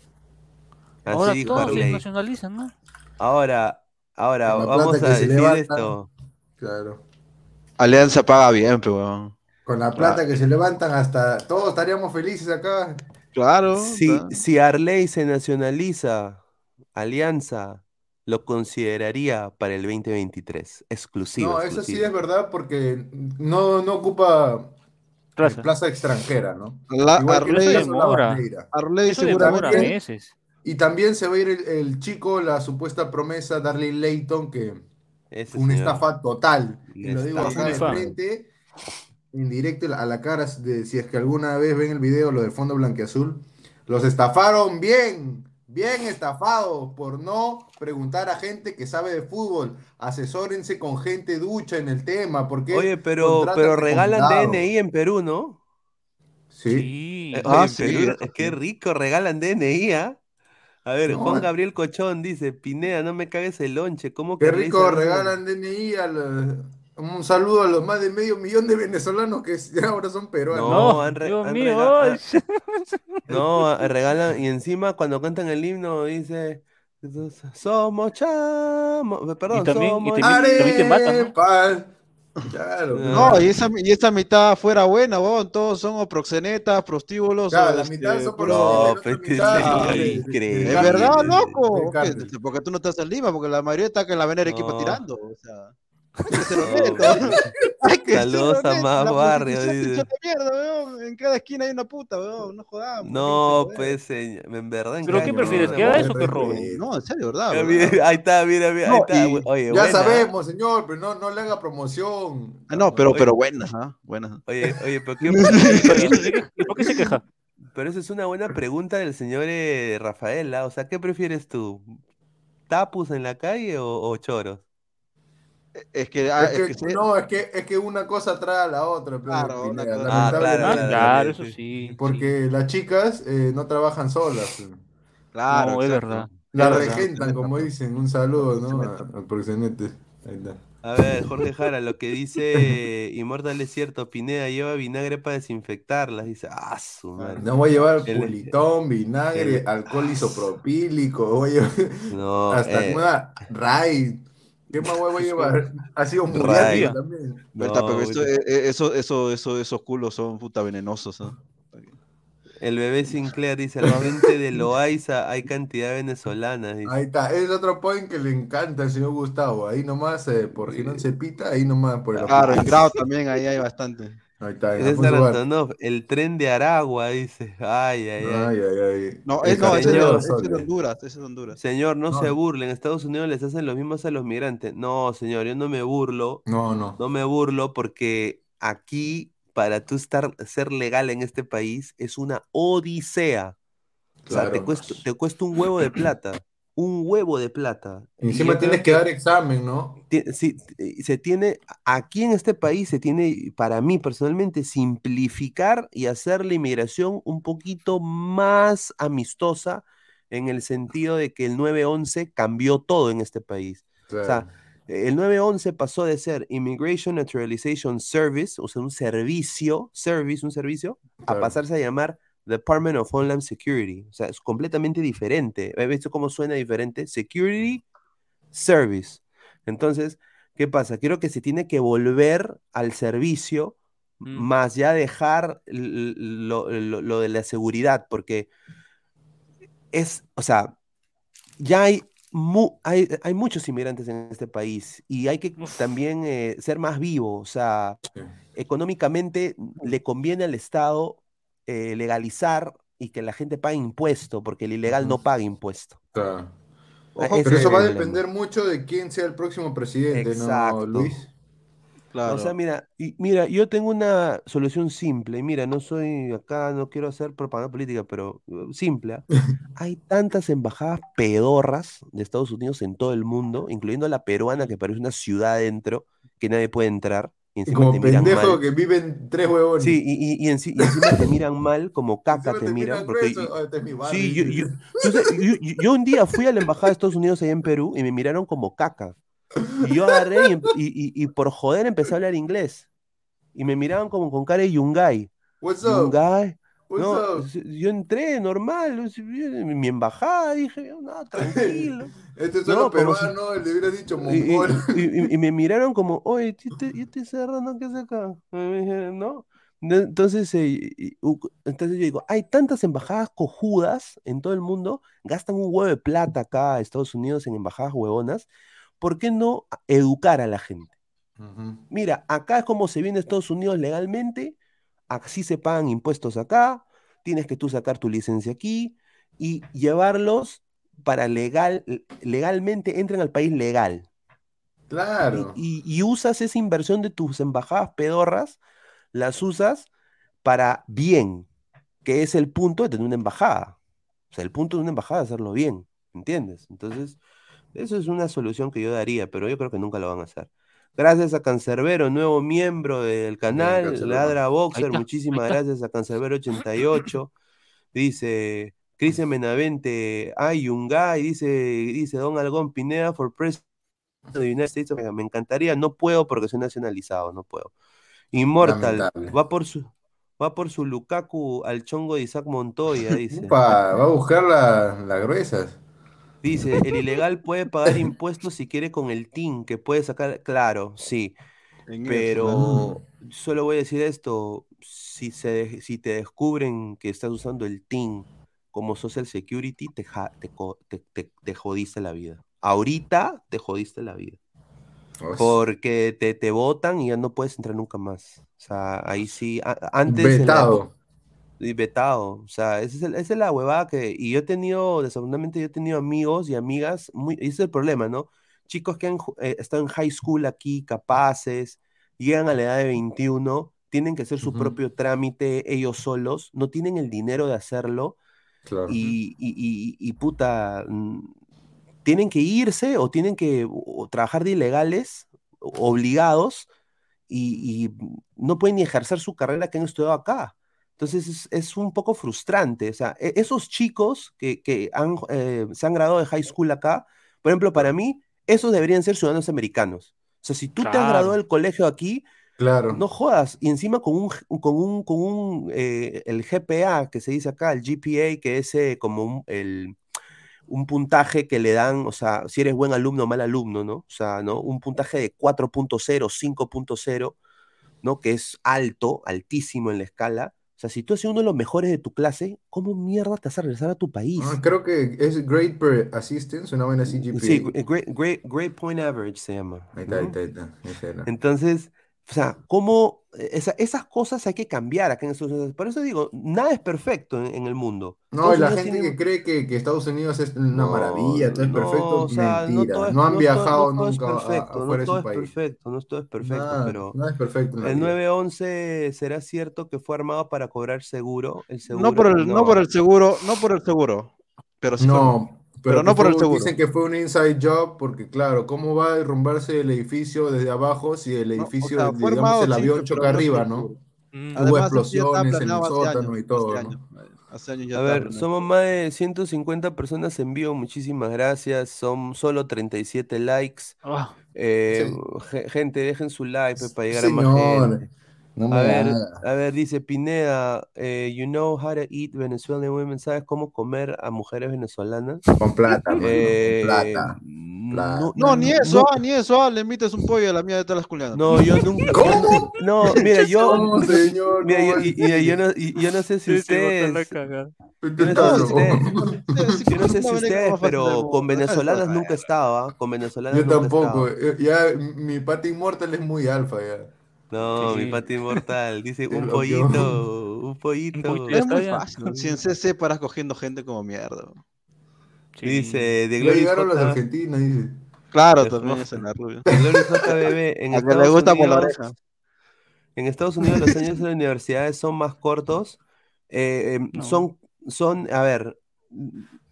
Así Ahora dijo todos se nacionalizan, ¿no? Ahora, ahora, vamos a decir esto. Claro. Alianza paga bien, pero weón. Con la plata que se levantan hasta todos estaríamos felices acá. Claro. Si, si Arley se nacionaliza, Alianza lo consideraría para el 2023, exclusivo. No, eso sí es verdad porque no, no ocupa Plaza. plaza extranjera, ¿no? La- Arley- demora. Arley Eso demora seguramente. meses. Y también se va a ir el, el chico, la supuesta promesa Darley Layton, que Ese una señor. estafa total. Y lo digo acá de frente, en directo a la cara, de, si es que alguna vez ven el video, lo del fondo blanqueazul, los estafaron bien, bien estafados por no preguntar a gente que sabe de fútbol. Asesórense con gente ducha en el tema, porque Oye, pero, pero regalan. DNI en Perú, ¿no? Sí. Sí. Ah, sí, qué rico, regalan DNI, ¿ah? A ver, No, Juan. Gabriel Cochón dice, Pineda, no me cagues el lonche, ¿cómo que Qué rico regalan DNI a los- un saludo a los más de medio millón de venezolanos que ahora son peruanos. No, No, han re- Dios han mío. (laughs) No, regalan, y encima cuando cantan el himno dice, somos chamos, perdón, también- y somos también- también te matan, ¿no? Claro. No, No, y esa, y esa mitad fuera buena, weón. Todos son o proxenetas, prostíbulos. Claro, o, la este, mitad son de- increíble. de ¿Es verdad, loco? Porque tú no estás en Lima, porque la mayoría está en la Avenida Arequipa No. tirando. O sea, ser (laughs) Saludos a más barrio. En cada esquina hay una puta, weón. No jodamos. No, pues, señor, en verdad. en ¿Pero qué prefieres, que haga eso que robe? No, en serio, ¿verdad? Ah, Ahí está, mira, mira, ahí está. Oye, ya buena. sabemos, señor, pero no, no le haga promoción. Ah, no, pero, pero buenas, ¿ah? Buenas. Oye, oye, pero, qué- (laughs) ¿Y eso por qué se queja? pero esa es una buena pregunta del señor eh, Rafael, ¿ah? O sea, ¿qué prefieres tú? ¿Tapus en la calle o, o choros? Es que, ah, Es es que, que se- no, es que, es que una cosa trae a la otra, pero Claro, una cosa- Ah, claro, Ah, claro, claro, sí, eso sí. sí. porque las chicas eh, no trabajan solas. claro, No, es verdad. La Es verdad. regentan, como dicen. Un saludo, ¿no? Proxeneta. Al proxenete. Ahí está. A ver, Jorge Jara, lo que dice (laughs) Immortal es cierto, Pineda lleva vinagre para desinfectarlas, dice, ah, su madre. No voy a llevar El- pulitón, vinagre, el- alcohol isopropílico, voy a llevar No, hasta eh, una raid. ¿Qué más voy a (laughs) llevar? Ha sido muriático también. No, pero esto- eh, eh, eso, eso, eso, esos culos son puta venenosos, ¿ah? el bebé Sinclair dice, al de Loaiza hay cantidad venezolana, dice. Ahí está, es otro point que le encanta al señor Gustavo. Ahí nomás, eh, por Girón Cepita, ahí nomás por el Claro, en grado también ahí hay bastante. Ahí está, César. Antonov, el tren de Aragua, dice, ay, ay, ay. Ay, ay, ay. No, es, no, ese es, de- es Honduras, ese es de Honduras. Señor, no, No. se burlen, en Estados Unidos les hacen lo mismo a los migrantes. No, señor, yo no me burlo, No, no. no me burlo porque aquí, para tú estar, ser legal en este país, es una odisea. O sea, te Claro. cuesta, te cuesta un huevo de plata, un huevo de plata. Encima tienes que dar examen, ¿no? sí, eh, se tiene, aquí en este país se tiene, para mí personalmente, simplificar y hacer la inmigración un poquito más amistosa en el sentido de que el 911 cambió todo en este país. Claro. sea, El 911 pasó de ser Immigration Naturalization Service, o sea, un servicio, service, un servicio, a pasarse a llamar Department of Homeland Security. O sea, es completamente diferente. ¿Has visto cómo suena diferente? Security Service. Entonces, ¿qué pasa? Creo que se tiene que volver al servicio, Mm. más ya dejar lo, lo- lo de la seguridad, porque es, o sea, ya hay, mu- hay, hay muchos inmigrantes en este país y hay que Uf. también eh, ser más vivo, o sea, Sí. económicamente le conviene al Estado eh, legalizar y que la gente pague impuesto, porque el ilegal no paga impuesto. Ojo, ese Pero es eso va a depender mucho de quién sea el próximo presidente, Exacto. ¿no, Luis? Claro. O sea, mira, y, mira, yo tengo una solución simple. y Mira, no soy acá, no quiero hacer propaganda política, pero uh, simple. ¿ah? (laughs) Hay tantas embajadas pedorras de Estados Unidos en todo el mundo, incluyendo la peruana, que parece una ciudad adentro, que nadie puede entrar, y encima como te miran pendejo mal. que viven tres huevones. Sí, y, y- y enci- y encima te miran mal, como (laughs) caca te te miran, porque. Ah, este. Sí, yo, yo, yo- un día fui a la embajada de Estados Unidos allá en Perú y me miraron como caca. Y yo agarré y, em- y- y- y por joder empecé a hablar inglés. Y me miraban como con cara de Yungay. What's up? Yungay. No, yo entré normal, en mi embajada, dije, no, tranquilo. (laughs) Este es No, solo si- peruano, le hubiera dicho y- mongol. y- y- y me (laughs) miraron como, oye, yo estoy, estoy cerrando, ¿qué haces acá? Dijeron, ¿no? No, Entonces, eh, entonces yo digo, hay tantas embajadas cojudas en todo el mundo, gastan un huevo de plata acá a Estados Unidos en embajadas huevonas, ¿por qué no educar a la gente? Mira, acá es como se viene a Estados Unidos legalmente, así se pagan impuestos acá, tienes que tú sacar tu licencia aquí y llevarlos para legal, legalmente entren al país legal. Claro. Y, y- y usas esa inversión de tus embajadas pedorras, las usas para bien, que es el punto de tener una embajada. O sea, el punto de una embajada es hacerlo bien, ¿entiendes? Entonces, eso es una solución que yo daría, pero yo creo que nunca lo van a hacer. Gracias a Cancerbero, nuevo miembro del canal, Cancerbero. Ladra Boxer, muchísimas gracias a Cancerbero88. Dice Cristian Benavente, ay, Yungay, dice, dice Don Algón Pineda for President of the United States. Me encantaría, no puedo porque soy nacionalizado, no puedo. Immortal, Lamentable. va por su, va por su Lukaku al chongo de Isaac Montoya, (laughs) dice. Upa, va a buscar la- las gruesas. Dice, el ilegal puede pagar impuestos si quiere con el TIN, que puede sacar, claro, sí, En eso, pero solo voy a decir esto, si, se, si te descubren que estás usando el TIN como Social Security, te, ja- te, te- te- te jodiste la vida. Ahorita te jodiste la vida. Porque te, te votan y ya no puedes entrar nunca más. O sea, ahí sí, a- antes Vetado. Y vetado. O sea, esa es, el- esa es la huevada que. Y yo he tenido, desafortunadamente, yo he tenido amigos y amigas, muy, ese es el problema, ¿no? Chicos que han eh, estado en high school aquí, capaces, llegan a la edad de 21, tienen que hacer su propio trámite ellos solos, no tienen el dinero de hacerlo Claro. y, y, y- y, puta, mm, tienen que irse o tienen que o- trabajar de ilegales, obligados, y, y no pueden ni ejercer su carrera que han estudiado acá. Entonces es, es un poco frustrante. O sea, e- esos chicos que, que han, eh, se han graduado de high school acá, por ejemplo, para mí, esos deberían ser ciudadanos americanos. O sea, si tú te has graduado del colegio aquí, Claro. no jodas, y encima con un, con un, con un eh, el GPA que se dice acá, el GPA, que es eh, como un, el, un puntaje que le dan, o sea, si eres buen alumno o mal alumno, ¿no? O sea, ¿no? Un puntaje de 4.0, 5.0, ¿no? Que es alto, altísimo en la escala. O sea, si tú has sido uno de los mejores de tu clase, ¿cómo mierda te vas a regresar a tu país? Ah, creo que es Grade per Assistance, una buena así GPA. Sí, great, great, great point average se llama. Ahí está, ahí está, ahí está. Entonces, o sea, cómo esa- esas cosas hay que cambiar acá en Estados Unidos. Por eso digo, nada es perfecto en, en el mundo. No, Estados y la Unidos gente tiene- que cree que, que Estados Unidos es una No, maravilla, todo es no, perfecto, o sea, no mentira. es- No han viajado todo nunca a- perfecto, afuera no de todo su es país. perfecto, no todo es perfecto, Nada, pero nada es perfecto el vida. 911 será cierto que fue armado para cobrar seguro, el seguro No por el, no. por el seguro, no por el seguro, pero sí fue- No, pero, pero no por el seguro. Dicen que fue un inside job porque, claro, ¿cómo va a derrumbarse el edificio desde abajo si el No, o edificio, sea, digamos, armado, el sí, avión pero choca arriba, ¿no? Mm. Hubo Además, explosiones en el sótano años, y todo, hace ¿no? años, hace años ya A ver, somos más de 150 personas en vivo, muchísimas gracias. Son solo 37 likes. Ah, Eh, Sí. ge- gente, dejen su like pues, para llegar a más gente. No A me ver, haga. a ver, dice Pineda, eh, you know how to eat Venezuelan women, ¿sabes cómo comer a mujeres venezolanas? Con plata, mano, (laughs) Eh, con plata. plata. No, No, ni eso, no. ah, ni eso, ah, le invites un pollo a la mía de todas las culianas. No, yo nunca. ¿Cómo? No, mira, yo. ¿Cómo, (laughs) señor? Mira, yo, ¿Cómo y- y- yo, no, y- yo no sé si ustedes. Yo no sé si ustedes, (laughs) yo no sé no si pero con venezolanas nunca estaba. Con venezolanas Yo nunca tampoco. estaba. eh, Ya mi pata inmortal es muy alfa ya. No, mi Sí. pati inmortal. Dice (laughs) un pollito, (laughs) un pollito. pollito ya Es muy fácil. Si en CC paras cogiendo gente como mierda. Sí. Dice de Glory llegaron los. Argentina, dice. Claro, también es en la rubia. JBB. En (laughs) A que le gusta por la Unidos- oreja. En Estados Unidos los años de las universidades son más cortos. eh, eh, No. Son, son, a ver,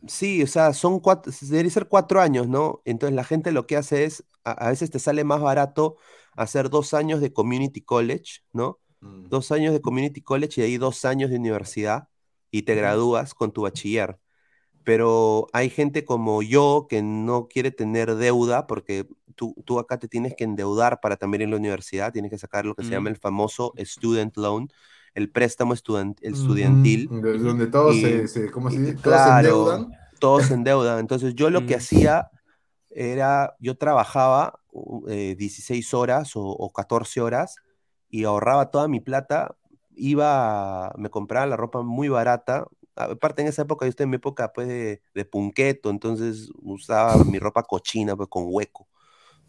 sí, o sea, son cuatro, debería ser cuatro años, ¿no? Entonces la gente lo que hace es, a, a veces te sale más barato hacer dos años de community college, ¿no? Dos años de community college y ahí dos años de universidad y te gradúas con tu bachiller. Pero hay gente como yo que no quiere tener deuda porque tú, tú acá te tienes que endeudar para también ir a la universidad, tienes que sacar lo que se llama Mm. el famoso student loan, el préstamo el estudiantil. de- Donde todos Y- se, se- ¿cómo se y- dice? Todos claro, se endeudan. Todos se endeudan. Entonces yo lo que Mm. hacía era, yo trabajaba eh, 16 horas o, o 14 horas y ahorraba toda mi plata, iba, me compraba la ropa muy barata. Aparte en esa época, yo estaba en mi época pues de, de punqueto, entonces usaba mi ropa cochina pues con hueco.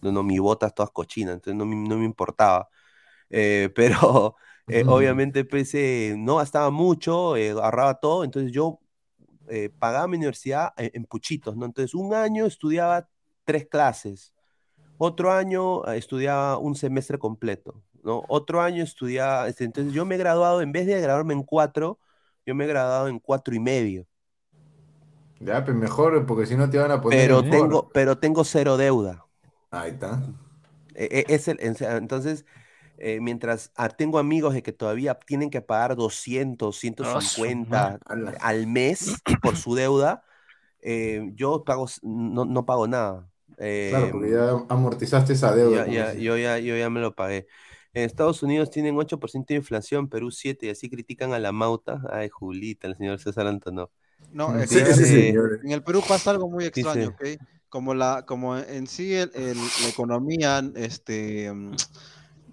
No, no, mis botas todas cochinas, entonces no, me- no me importaba. Eh, (laughs) pero eh, Ujú. obviamente pues eh, no gastaba mucho, ahorraba todo, entonces yo eh, pagaba mi universidad en, en puchitos, ¿no? Entonces un año estudiaba tres clases, otro año eh, estudiaba un semestre completo, ¿no? Otro año estudiaba, este, entonces yo me he graduado, en vez de graduarme en cuatro, yo me he graduado en cuatro y medio, Ya, pues mejor, porque si no te van a poner pero en tengo, pero tengo cero deuda. Ahí está. E- e- es el- en- entonces, eh, mientras ah, tengo amigos de que todavía tienen que pagar 200, su 150 Ala. al mes por su deuda, eh, yo pago, no, no pago nada. Claro, porque Em, ya amortizaste esa deuda. ya- ya- yo, ya, yo ya me lo pagué. En Estados Unidos tienen 8% de inflación, Perú 7%, y así critican a la mauta. Ay, Julita, el señor César Antonov. No, es Sí, que sí, eh, señor. en el Perú pasa algo muy Dice- extraño, ¿ok? Como, la, como en sí el- el- la economía este, mm,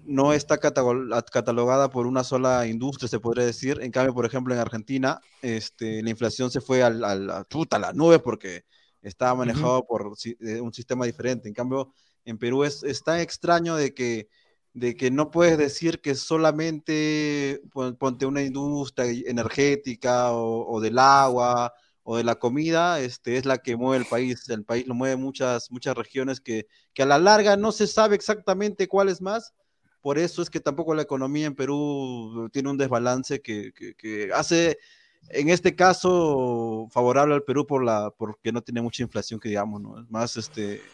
no está catalogada por una sola industria, se podría decir. En cambio, por ejemplo, en Argentina, este, la inflación se fue al, al- a, puta, a las nubes porque estaba manejado por eh, un sistema diferente. En cambio, en Perú es, es tan extraño de que, de que no puedes decir que solamente pon- ponte una industria energética o, o del agua o de la comida, este, es la que mueve el país. El país lo mueve muchas, muchas regiones que, que a la larga no se sabe exactamente cuál es más. Por eso es que tampoco la economía en Perú tiene un desbalance que, que- que hace, en este caso, favorable al Perú por la, porque no tiene mucha inflación, que digamos, ¿no? Es más, este,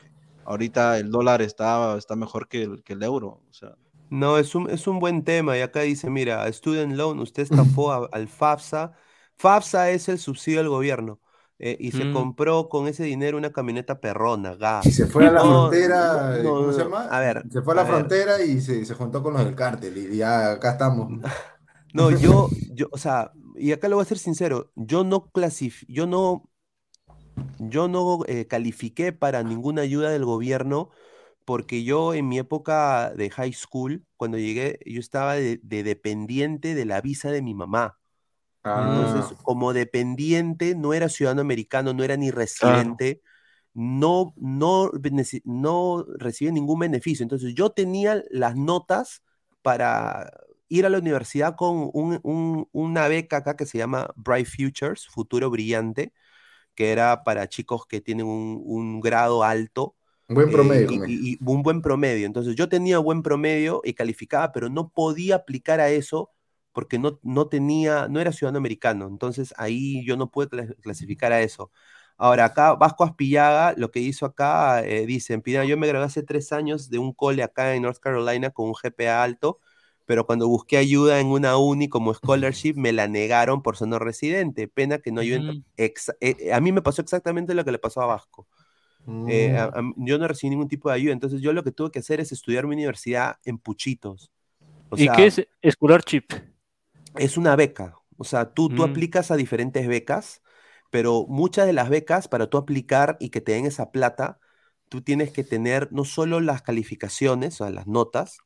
ahorita el dólar está, está mejor que el, que el euro. O sea, No, es un, es un buen tema. Y acá dice, mira, Student Loan, usted (laughs) estafó a- al FAFSA. FAFSA es el subsidio del gobierno. eh, y se Mm. compró con ese dinero una camioneta perrona, Y gas. se fue a la No, frontera, no, ¿cómo se llama? a ver, Se fue a la a ver. frontera y se, se juntó con los del cártel y ya acá estamos. No, yo, yo, o sea, y acá lo voy a ser sincero, yo no clasif yo no, yo no eh, califiqué para ninguna ayuda del gobierno porque yo en mi época de high school, cuando llegué, yo estaba de, de dependiente de la visa de mi mamá. Entonces, Ah, como dependiente, no era ciudadano americano, no era ni residente, no, no, beneci- no recibía ningún beneficio. Entonces, yo tenía las notas para ir a la universidad con un- un- una beca acá que se llama Bright Futures, Futuro Brillante, que era para chicos que tienen un, un grado alto un buen eh, promedio. y, un buen promedio. Entonces yo tenía buen promedio y calificaba, pero no podía aplicar a eso porque no, no tenía, no era ciudadano americano. Entonces ahí yo no pude cla- clasificar a eso. Ahora, acá Vasco Aspillaga, lo que hizo acá, eh, dice, Pina, yo me gradué hace tres años de un cole acá en North Carolina con un GPA alto, pero cuando busqué ayuda en una uni como scholarship, me la negaron por ser no residente. Pena que no ayuden. Mm. eh, a mí me pasó exactamente lo que le pasó a Vasco. Eh, a- Mm. a- yo no recibí ningún tipo de ayuda, entonces yo lo que tuve que hacer es estudiar mi universidad en puchitos. O ¿Y sea, qué es escolar chip? es una beca. O sea, tú, tú Mm. aplicas a diferentes becas, pero muchas de las becas para tú aplicar y que te den esa plata, tú tienes que tener no solo las calificaciones, o sea, las notas.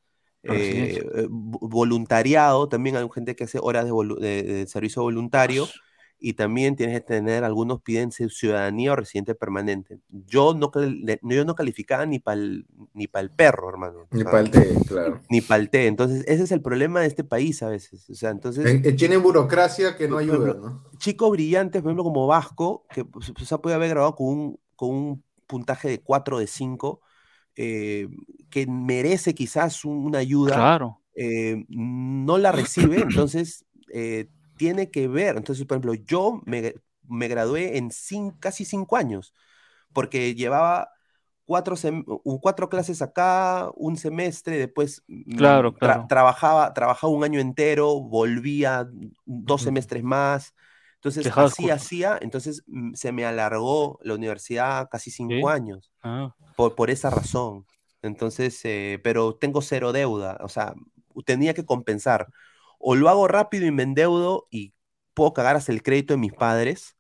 Eh, eh, vo- voluntariado, también hay gente que hace horas de, volu- de- de servicio voluntario, y también tienes que tener, algunos piden ci- ciudadanía o residente permanente. Yo no, yo no calificaba ni para el ni pa'l perro, hermano. Ni para el té, claro. Ni para el té. Entonces, ese es el problema de este país a veces. O sea, entonces Eh, Tienen burocracia que no ayuda, ejemplo, ¿no? chicos brillantes, por ejemplo, como Vasco, que pues, o sea, puede haber grabado con un, con un puntaje de 4 de 5, eh, que merece quizás un- una ayuda, Claro. eh, no la recibe, (clears throat) entonces eh, tiene que ver. Entonces, por ejemplo, yo me, me gradué en cin- casi 5 años, porque llevaba cuatro, cuatro clases acá, un semestre, después mm, Claro, tra- claro. trabajaba, trabajaba un año entero, volvía dos semestres más. Entonces, Dejabas así hacía, entonces mm, se me alargó la universidad casi cinco Sí. años, Ah, por, por esa razón. Entonces, eh, pero tengo cero deuda, o sea, tenía que compensar. O lo hago rápido y me endeudo y puedo cagar hasta el crédito de mis padres,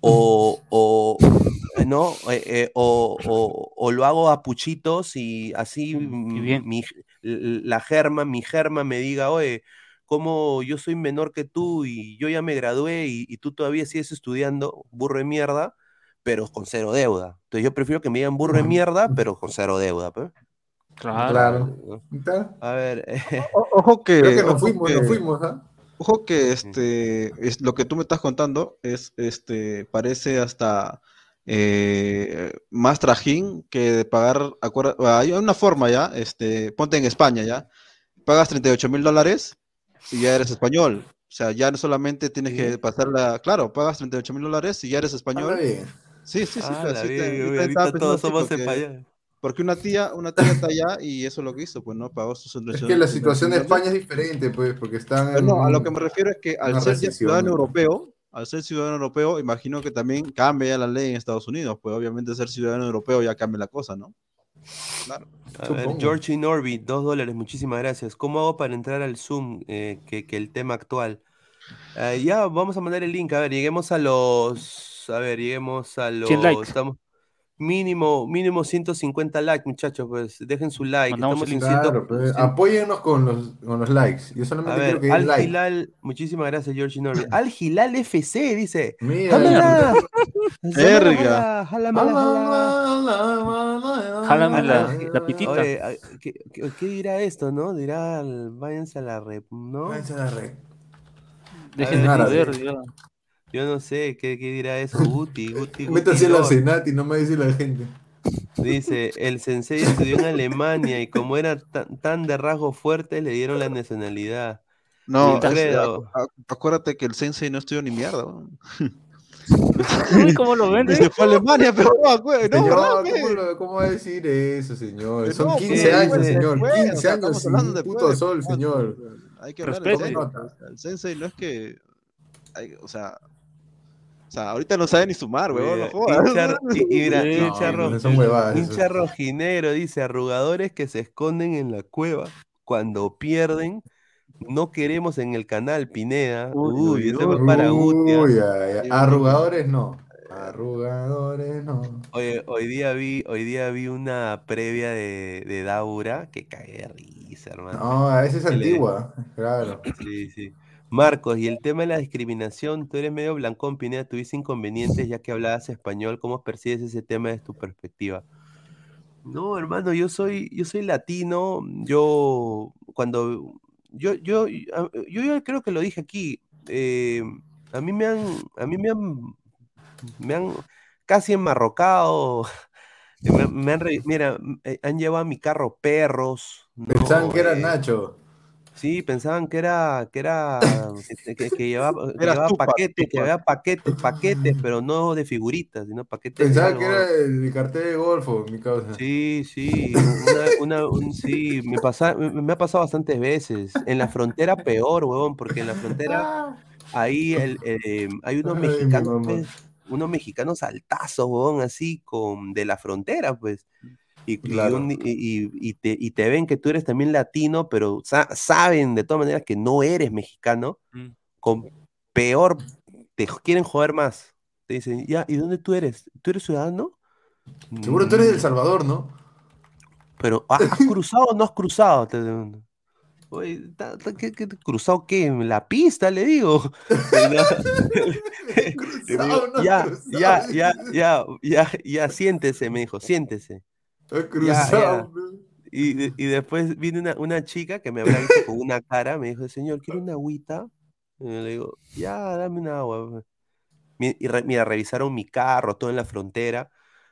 o, (laughs) o, ¿no? Eh, eh, o, o- o lo hago a puchitos y así Mm, bien. mi, la germa, mi germa me diga, oye, como yo soy menor que tú y yo ya me gradué y, y tú todavía sigues estudiando, burro de mierda, pero con cero deuda. Entonces yo prefiero que me digan burro de mierda, pero con cero deuda. pues. claro. A ver, (laughs) O- Ojo que, Creo que nos ojo fuimos, que- nos fuimos, ¿ah? Ojo que este es lo que tú me estás contando es este parece hasta eh, más trajín que de pagar acuerda- hay una forma ya este ponte en España ya pagas 38 mil dólares y ya eres español o sea ya no solamente tienes Sí. que pasar la claro pagas 38 mil dólares y ya eres español bien. Sí sí sí ah, la sí te- ahorita pensando todos somos porque- españoles. porque una tía una tía está allá y eso es lo que hizo pues no pagó sus Es que la situación de España es diferente, pues, porque están Pero no, a lo que me refiero es que al ser ya ciudadano ¿no? europeo, al ser ciudadano europeo, imagino que también cambia ya la ley en Estados Unidos, pues obviamente ser ciudadano europeo ya cambia la cosa, ¿no? Claro. A ver, Norby, dos dólares, muchísimas gracias. ¿Cómo hago para entrar al Zoom? eh, que, que el tema actual. Ah, ya, vamos a mandar el link. A ver, lleguemos a los. A ver, lleguemos a los. 100 likes. Estamos, mínimo, mínimo 150 likes, muchachos. Pues dejen su like. Estamos en Claro, pues, cien- apóyennos con los, con los likes. Yo A solamente ver, quiero que Al like. Hilal, muchísimas gracias, George Norby. (laughs) Al Hilal FC dice. Mira. Verga. Jálame la, la pitita. Oye, ¿qué, qué, qué dirá esto, no? Dirá, el- váyanse a la rep, ¿no? Váyanse a la red. Dejen de joder, árabe. Yo no sé, ¿qué, qué dirá eso? Guti, Guti, (laughs) Guti. Métanse a la Lord. Senat y no me dice la gente. Dice, el sensei estudió en Alemania y como era tan, tan de rasgos fuertes, le dieron la nacionalidad. No, acu- acuérdate que el sensei no estudió ni mierda. (laughs) Uy, ¿Cómo lo (laughs) ven? Y se fue a Alemania, pero no, acué- no, Señor, ¿verdad, ¿cómo, lo- cómo va a decir eso, señor? Son no, 15 que años, señor. Después, 15 o sea, años sin después, puto sol, señor. Hay que hablar del sensei, El sensei no es que. hay- o sea. O sea, ahorita no sabe ni sumar, weón. No jodas. hincha- y, y mira, (laughs) Sí, hincha, no, ro- son huevadas eso. hincha rojinero dice, arrugadores que se esconden en la cueva cuando pierden, no queremos en el canal, Pineda. Uy, Uy, uy, fue para. Uy, ay, ay. Sí, Arrugadores no. Arrugadores no. Oye, hoy día vi, hoy día vi una previa de, de Daura que cagué de risa, hermano. No, esa es Que le- antigua. Claro. Sí, sí. Marcos, y el tema de la discriminación, tú eres medio blancón, Pineda, tuviste inconvenientes ya que hablabas español, ¿cómo percibes ese tema desde tu perspectiva? No, hermano, yo soy, yo soy latino, yo cuando, yo, yo, yo, creo que lo dije aquí, eh, a mí me han, a mí me han, me han casi enmarrocado, (laughs) me, me han, mira, eh, han llevado a mi carro perros, Pensaban no, que era eh, Nacho. Sí, pensaban que era, que era, que, que- que llevaba, (laughs) que paquetes, que había paquetes, paqutes, pero no de figuritas, sino paquetes de Pensaba que era el cartel de Golfo, mi causa. Sí, sí, una, una- un- sí, me, pasa, me, me ha pasado bastantes veces. En la frontera peor, huevón, porque en la frontera (laughs) ahí el, eh, hay unos Ay, mexicanos, pues, unos mexicanos altazos, huevón, así con de la frontera, pues. Y, y Claro. un- y- y- y te, y te ven que tú eres también latino, pero sa- saben de todas maneras que no eres mexicano, Mm. con peor, te quieren joder más. Te dicen, ya, ¿y dónde tú eres? ¿Tú eres ciudadano? Seguro tú eres de El Mm, Salvador, ¿no? Pero, ¿has, (laughs) has cruzado o no has cruzado? Oye, ta- ta- ¿qué, qué- cruzado qué? ¿La pista, le digo? (laughs) (laughs) Cruzado, no ya, cruzado, ya, ya, ya, ya, ya, siéntese, me dijo, siéntese. Cruzado. pe. Y, de- y después vino una, una chica que me visto con una cara, me dijo, señor, ¿quiere una agüita? Y yo le digo, ya, dame una agua. pues". Mi- Y re- mira, revisaron mi carro, todo en la frontera,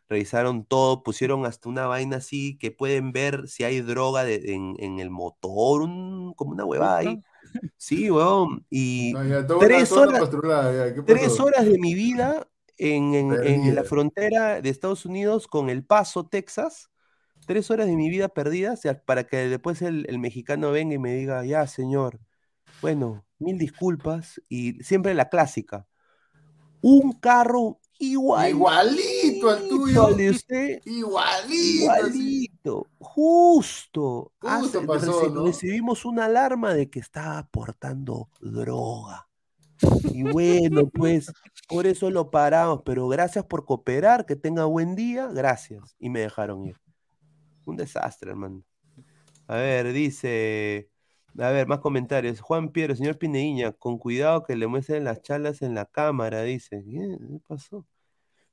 revisaron todo, pusieron hasta una vaina así que pueden ver si hay droga de- en, en el motor, un- como una huevada ahí. Sí, weón. Y No, ya, tres horas, ya, ¿qué tres horas de mi vida en, en- en la frontera de Estados Unidos con El Paso, Texas. Tres horas de mi vida perdidas para que después el, el mexicano venga y me diga, ya, señor, bueno, mil disculpas. Y siempre la clásica. Un carro igual, Igualito al tuyo. al de usted, Igualito. igualito, justo. Justo Hace- pasó, reci- ¿no? Recibimos una alarma de que estaba aportando droga. Y bueno, pues por eso lo paramos, pero gracias por cooperar, que tenga buen día, gracias. Y me dejaron ir. Un desastre, hermano. A ver, dice, a ver, más comentarios. Juan Piero, señor Pineíña, con cuidado que le muestren las charlas en la cámara, dice. ¿Qué, ¿Qué pasó?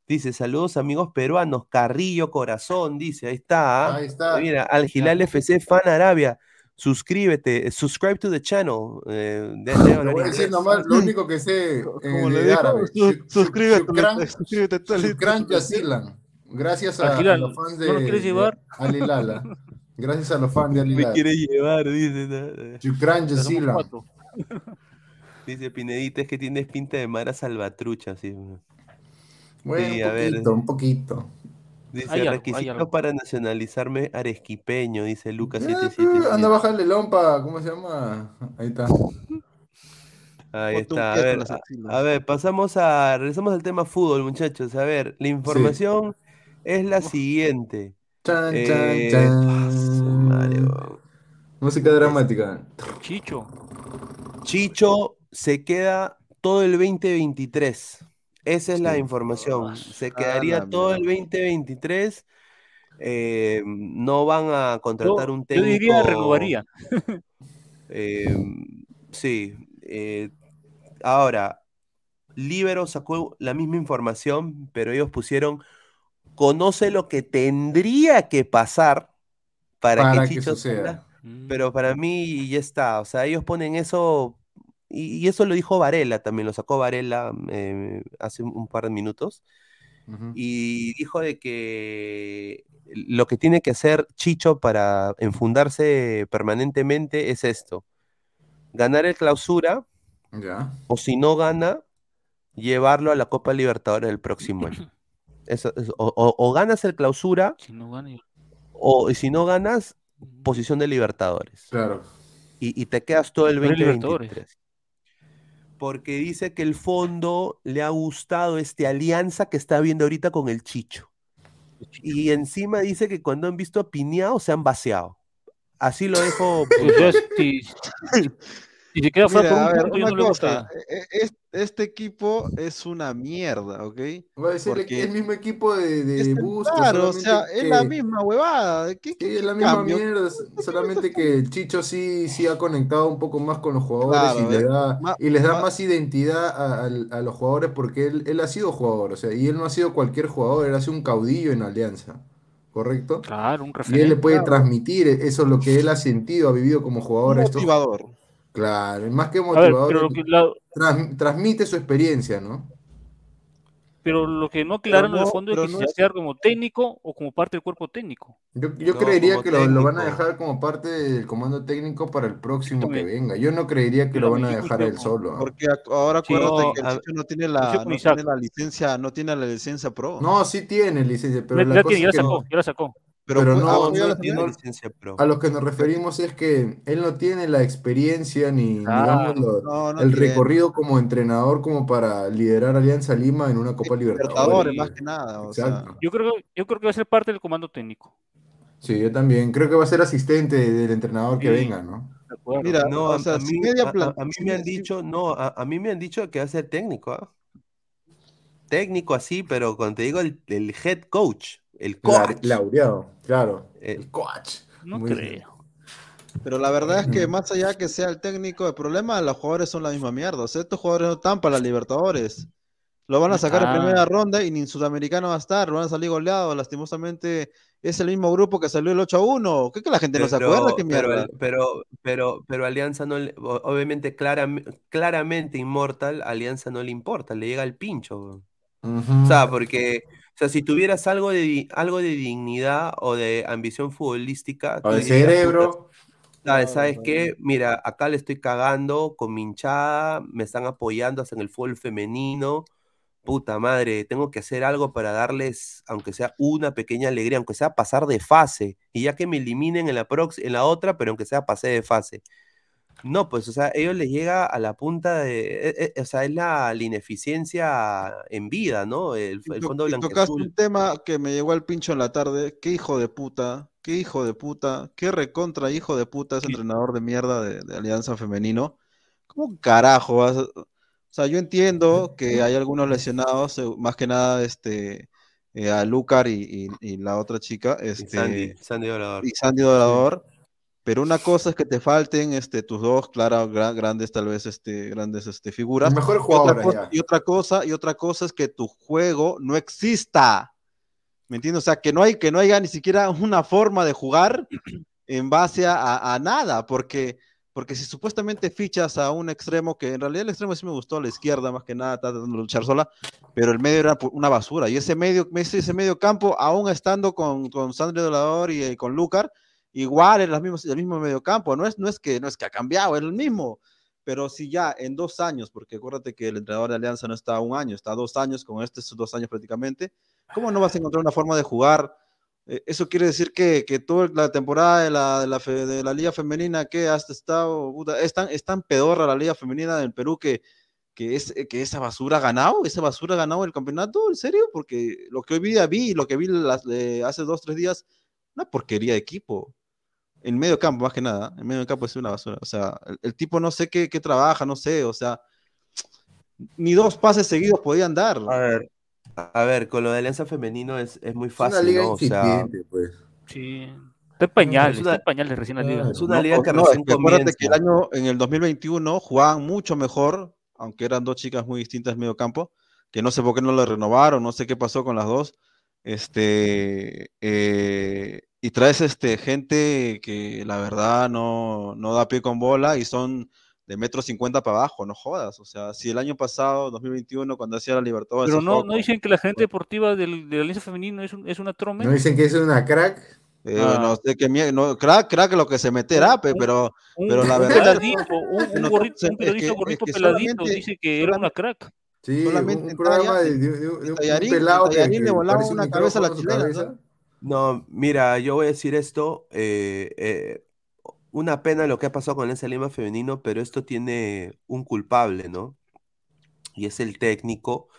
Dice, saludos amigos peruanos, Carrillo Corazón, dice, ahí está. ¿ah? Ahí está. Mira, Al Hilal FC Fan Arabia, suscríbete, subscribe to the channel. eh, de- de voy a decir nomás lo único que sé (laughs) Como en le árabe. su- shuk- suscríbete, shukran- (laughs) suscríbete, shukran jazilan. Gracias a, a los fans ¿no lo de, quieres de llevar? Al Hilal, ah. Gracias a los fans de Al (laughs) Me quiere llevar, dice. ¿no? Shukran Ya somos jazilan. cuatro. Dice Pinedita, es que tienes pinta de Mara Salvatrucha, sí. Bueno, Sí, un a ver. poquito, un poquito. Dice, Hay requisitos algo. para nacionalizarme arequipeño, dice Lucas 777. Anda a bajarle lompa, ¿cómo se llama? Ahí está. Ahí está. A ver, a, ver, pasamos a, regresamos al tema fútbol, muchachos. A ver, la información es la siguiente. Chan, Eh, chan, madre, chan. Música dramática. Chicho. Chicho se queda todo el 2023. Esa es la información. Se quedaría todo el mierda. 2023. Eh, no van a Yo, contratar un yo técnico. diría renovaría. (laughs) eh, sí. eh, ahora, Libero sacó la misma información, pero ellos pusieron, conoce lo que tendría que pasar para, Para que que Chicho suceda. Mm. pero para mí ya está. O sea, ellos ponen eso, y, y eso lo dijo Varela también, lo sacó Varela eh, hace un, par de minutos, y dijo de que lo que tiene que hacer Chicho para enfundarse permanentemente es esto, ganar el clausura, o si no gana, llevarlo a la Copa Libertadores el próximo año. (clears throat) Eso, eso, o, o- o ganas el clausura, Si no gana, o y si no ganas, posición de Libertadores. Claro. Y, y te quedas todo el Pero es 2023. Porque dice que el fondo le ha gustado esta alianza que está viendo ahorita con el Chicho. Y encima dice que cuando han visto a Piñao se han vaciado. Así lo dejo. O (laughs) fuera Mira, por a un ver, punto, yo una no le cosa, gusta. e- e- es- este equipo es una mierda, ¿ok? Va a ser Porque el mismo equipo de, de es el- Bustos, claro, o sea, es la que- misma huevada. ¿Qué, Sí, qué- es la misma cambio? mierda, solamente que el Chicho sí, sí ha conectado un poco más con los jugadores Claro, y, le eh, da, y les da más identidad a, a- a los jugadores porque él, él ha sido jugador, o sea, y él no ha sido cualquier jugador, él ha sido un caudillo en Alianza, ¿correcto? Claro, un Y él le referente. puede claro. transmitir eso, lo que él ha sentido, ha vivido como jugador. a estos- Claro, más que ver, motivador, pero lo que, la- trans- transmite su experiencia, ¿no? pero lo que no aclaran en el no- fondo es que no si se va es- a quedar como técnico o como parte del cuerpo técnico. Yo, yo No, creería que lo, lo van a dejar como parte del comando técnico para el próximo que venga. Yo no creería que lo van a dejar él solo. Porque ahora Sí, acuérdate no, que el Chicho no tiene la, no tiene la licencia, no tiene la licencia pro. No, sí tiene licencia, pero la ya cosa tiene, ya es la que sacó, ya la sacó. Pero, pero fue- no- ah, No, no tiene final. licencia pro. a lo que nos referimos es que él no tiene la experiencia ni, Claro. digamos, lo- No, no el tiene. recorrido como entrenador como para liderar Alianza Lima en una Copa Libertadores, Libertadores. más que nada. O sea. Yo creo, yo creo que va a ser parte del comando técnico. Sí, yo también. Creo que va a ser asistente del entrenador que venga, ¿no? Mira, No, o a, sea, a mí, media a- mí me han dicho, no, a, a mí me han dicho que va a ser técnico, ¿ah? Técnico así, pero cuando te digo el, el head coach, el La- coach. Laureado, claro. Eh, El coach. No Muy creo. Pero la verdad es que más allá que sea el técnico, el problema los jugadores son la misma mierda. O sea, estos jugadores no están para la Libertadores. Lo van a sacar en Ah. primera ronda y ni en Sudamericano va a estar, van a salir goleados. Lastimosamente es el mismo grupo que salió el 8 a 1. ¿Qué que la gente no se acuerda? ¿Qué pero, mierda? pero, pero, pero Alianza no le, obviamente claram- claramente Inmortal, Alianza no le importa, le llega el pincho. O sea, porque, o sea, si tuvieras algo de, algo de dignidad o de ambición futbolística, O de puta, cerebro. ¿sabes, No, ¿sabes no, qué? Mira, acá le estoy cagando con mi hinchada, me están apoyando hasta en el fútbol femenino. Puta madre, tengo que hacer algo para darles, aunque sea una pequeña alegría, aunque sea pasar de fase, y ya que me eliminen en la, prox- en la otra, pero aunque sea pase de fase. No, pues, o sea, ellos les llega a la punta de, e- e- o sea, es la, la ineficiencia en vida, ¿no? El, el fondo y tocaste un tema que me llegó al pincho en la tarde. Qué hijo de puta, qué hijo de puta, qué recontra hijo de puta ese entrenador de mierda de, de Alianza Femenino. ¿Cómo carajo vas a- O sea, yo entiendo (laughs) que hay algunos lesionados, más que nada este, eh, a Lucar y, y- y la otra chica, Y este, Sandy, Sandy Dorador. y Sandy Dorador. Pero una cosa es que te falten este, tus dos, claro, gra- grandes, tal vez, este, grandes este, figuras. Mejor Y otra, jugador cosa, y otra cosa, y otra cosa es que tu juego no exista. ¿Me entiendes? O sea, que no hay, que no haya ni siquiera una forma de jugar (clears throat) en base a, nada, porque, porque si supuestamente fichas a un extremo, que en realidad el extremo sí me gustó, a la izquierda más que nada, tratando de luchar sola, pero el medio era una basura. Y ese medio, ese, ese medio campo, aún estando con, con Sandro Dolador y, y con Lucar, igual es las mismas- el mismo medio campo. No es, no, es que, no es que ha cambiado, es el mismo. Pero si ya en dos años, porque acuérdate que el entrenador de Alianza no está un año, está dos años, con este sus dos años prácticamente, ¿cómo no vas a encontrar una forma de jugar? Eh, eso quiere decir que, que toda la temporada de la, de la, fe- de la Liga Femenina que has estado, es tan, es tan pedorra la Liga Femenina del Perú que, que, es, que esa basura ha ganado, esa basura ha ganado el campeonato, ¿en serio? Porque lo que hoy día vi, lo que vi las- eh, hace dos, tres días, una porquería de equipo. En medio campo, más que nada. En medio campo es una basura. O sea, el, el tipo no sé qué, qué trabaja, no sé. O sea, ni dos pases seguidos podían dar. A ver, a ver, con lo de Alianza Femenino es, es muy Es una fácil, liga ¿no? O sea, incipiente, pues. Sí. Está en pañales, Es una- está en pañales recién la liga. Es una No, liga o- que no, recién acuérdate que el año, en el 2021, jugaban mucho mejor, aunque eran dos chicas muy distintas en medio campo, que no sé por qué no le renovaron, no sé qué pasó con las dos. Este, eh, y traes este, gente que la verdad no, no da pie con bola y son de metro cincuenta para abajo, no jodas. O sea, si el año pasado, 2021, cuando hacía la Libertadores, Pero no, no dicen que la gente deportiva del, de la Alianza Femenino es, un- es una trome. ¿No dicen que es una crack? eh, Ah. no sé qué mie- no, crack, crack lo que se meterá, pe, pero un, pero la un verdad- peladito, un, un gorrito, un es periodista que- es gorrito que peladito dice que era una crack. Sí, Solamente un programa de, de- de- de un- pelado que, Tallarín que le volaba una cabeza a la chilena, cabeza. No, mira, yo voy a decir esto, eh, eh, una pena lo que ha pasado con Alianza Lima femenino, pero esto tiene un culpable, ¿no? Y es el técnico,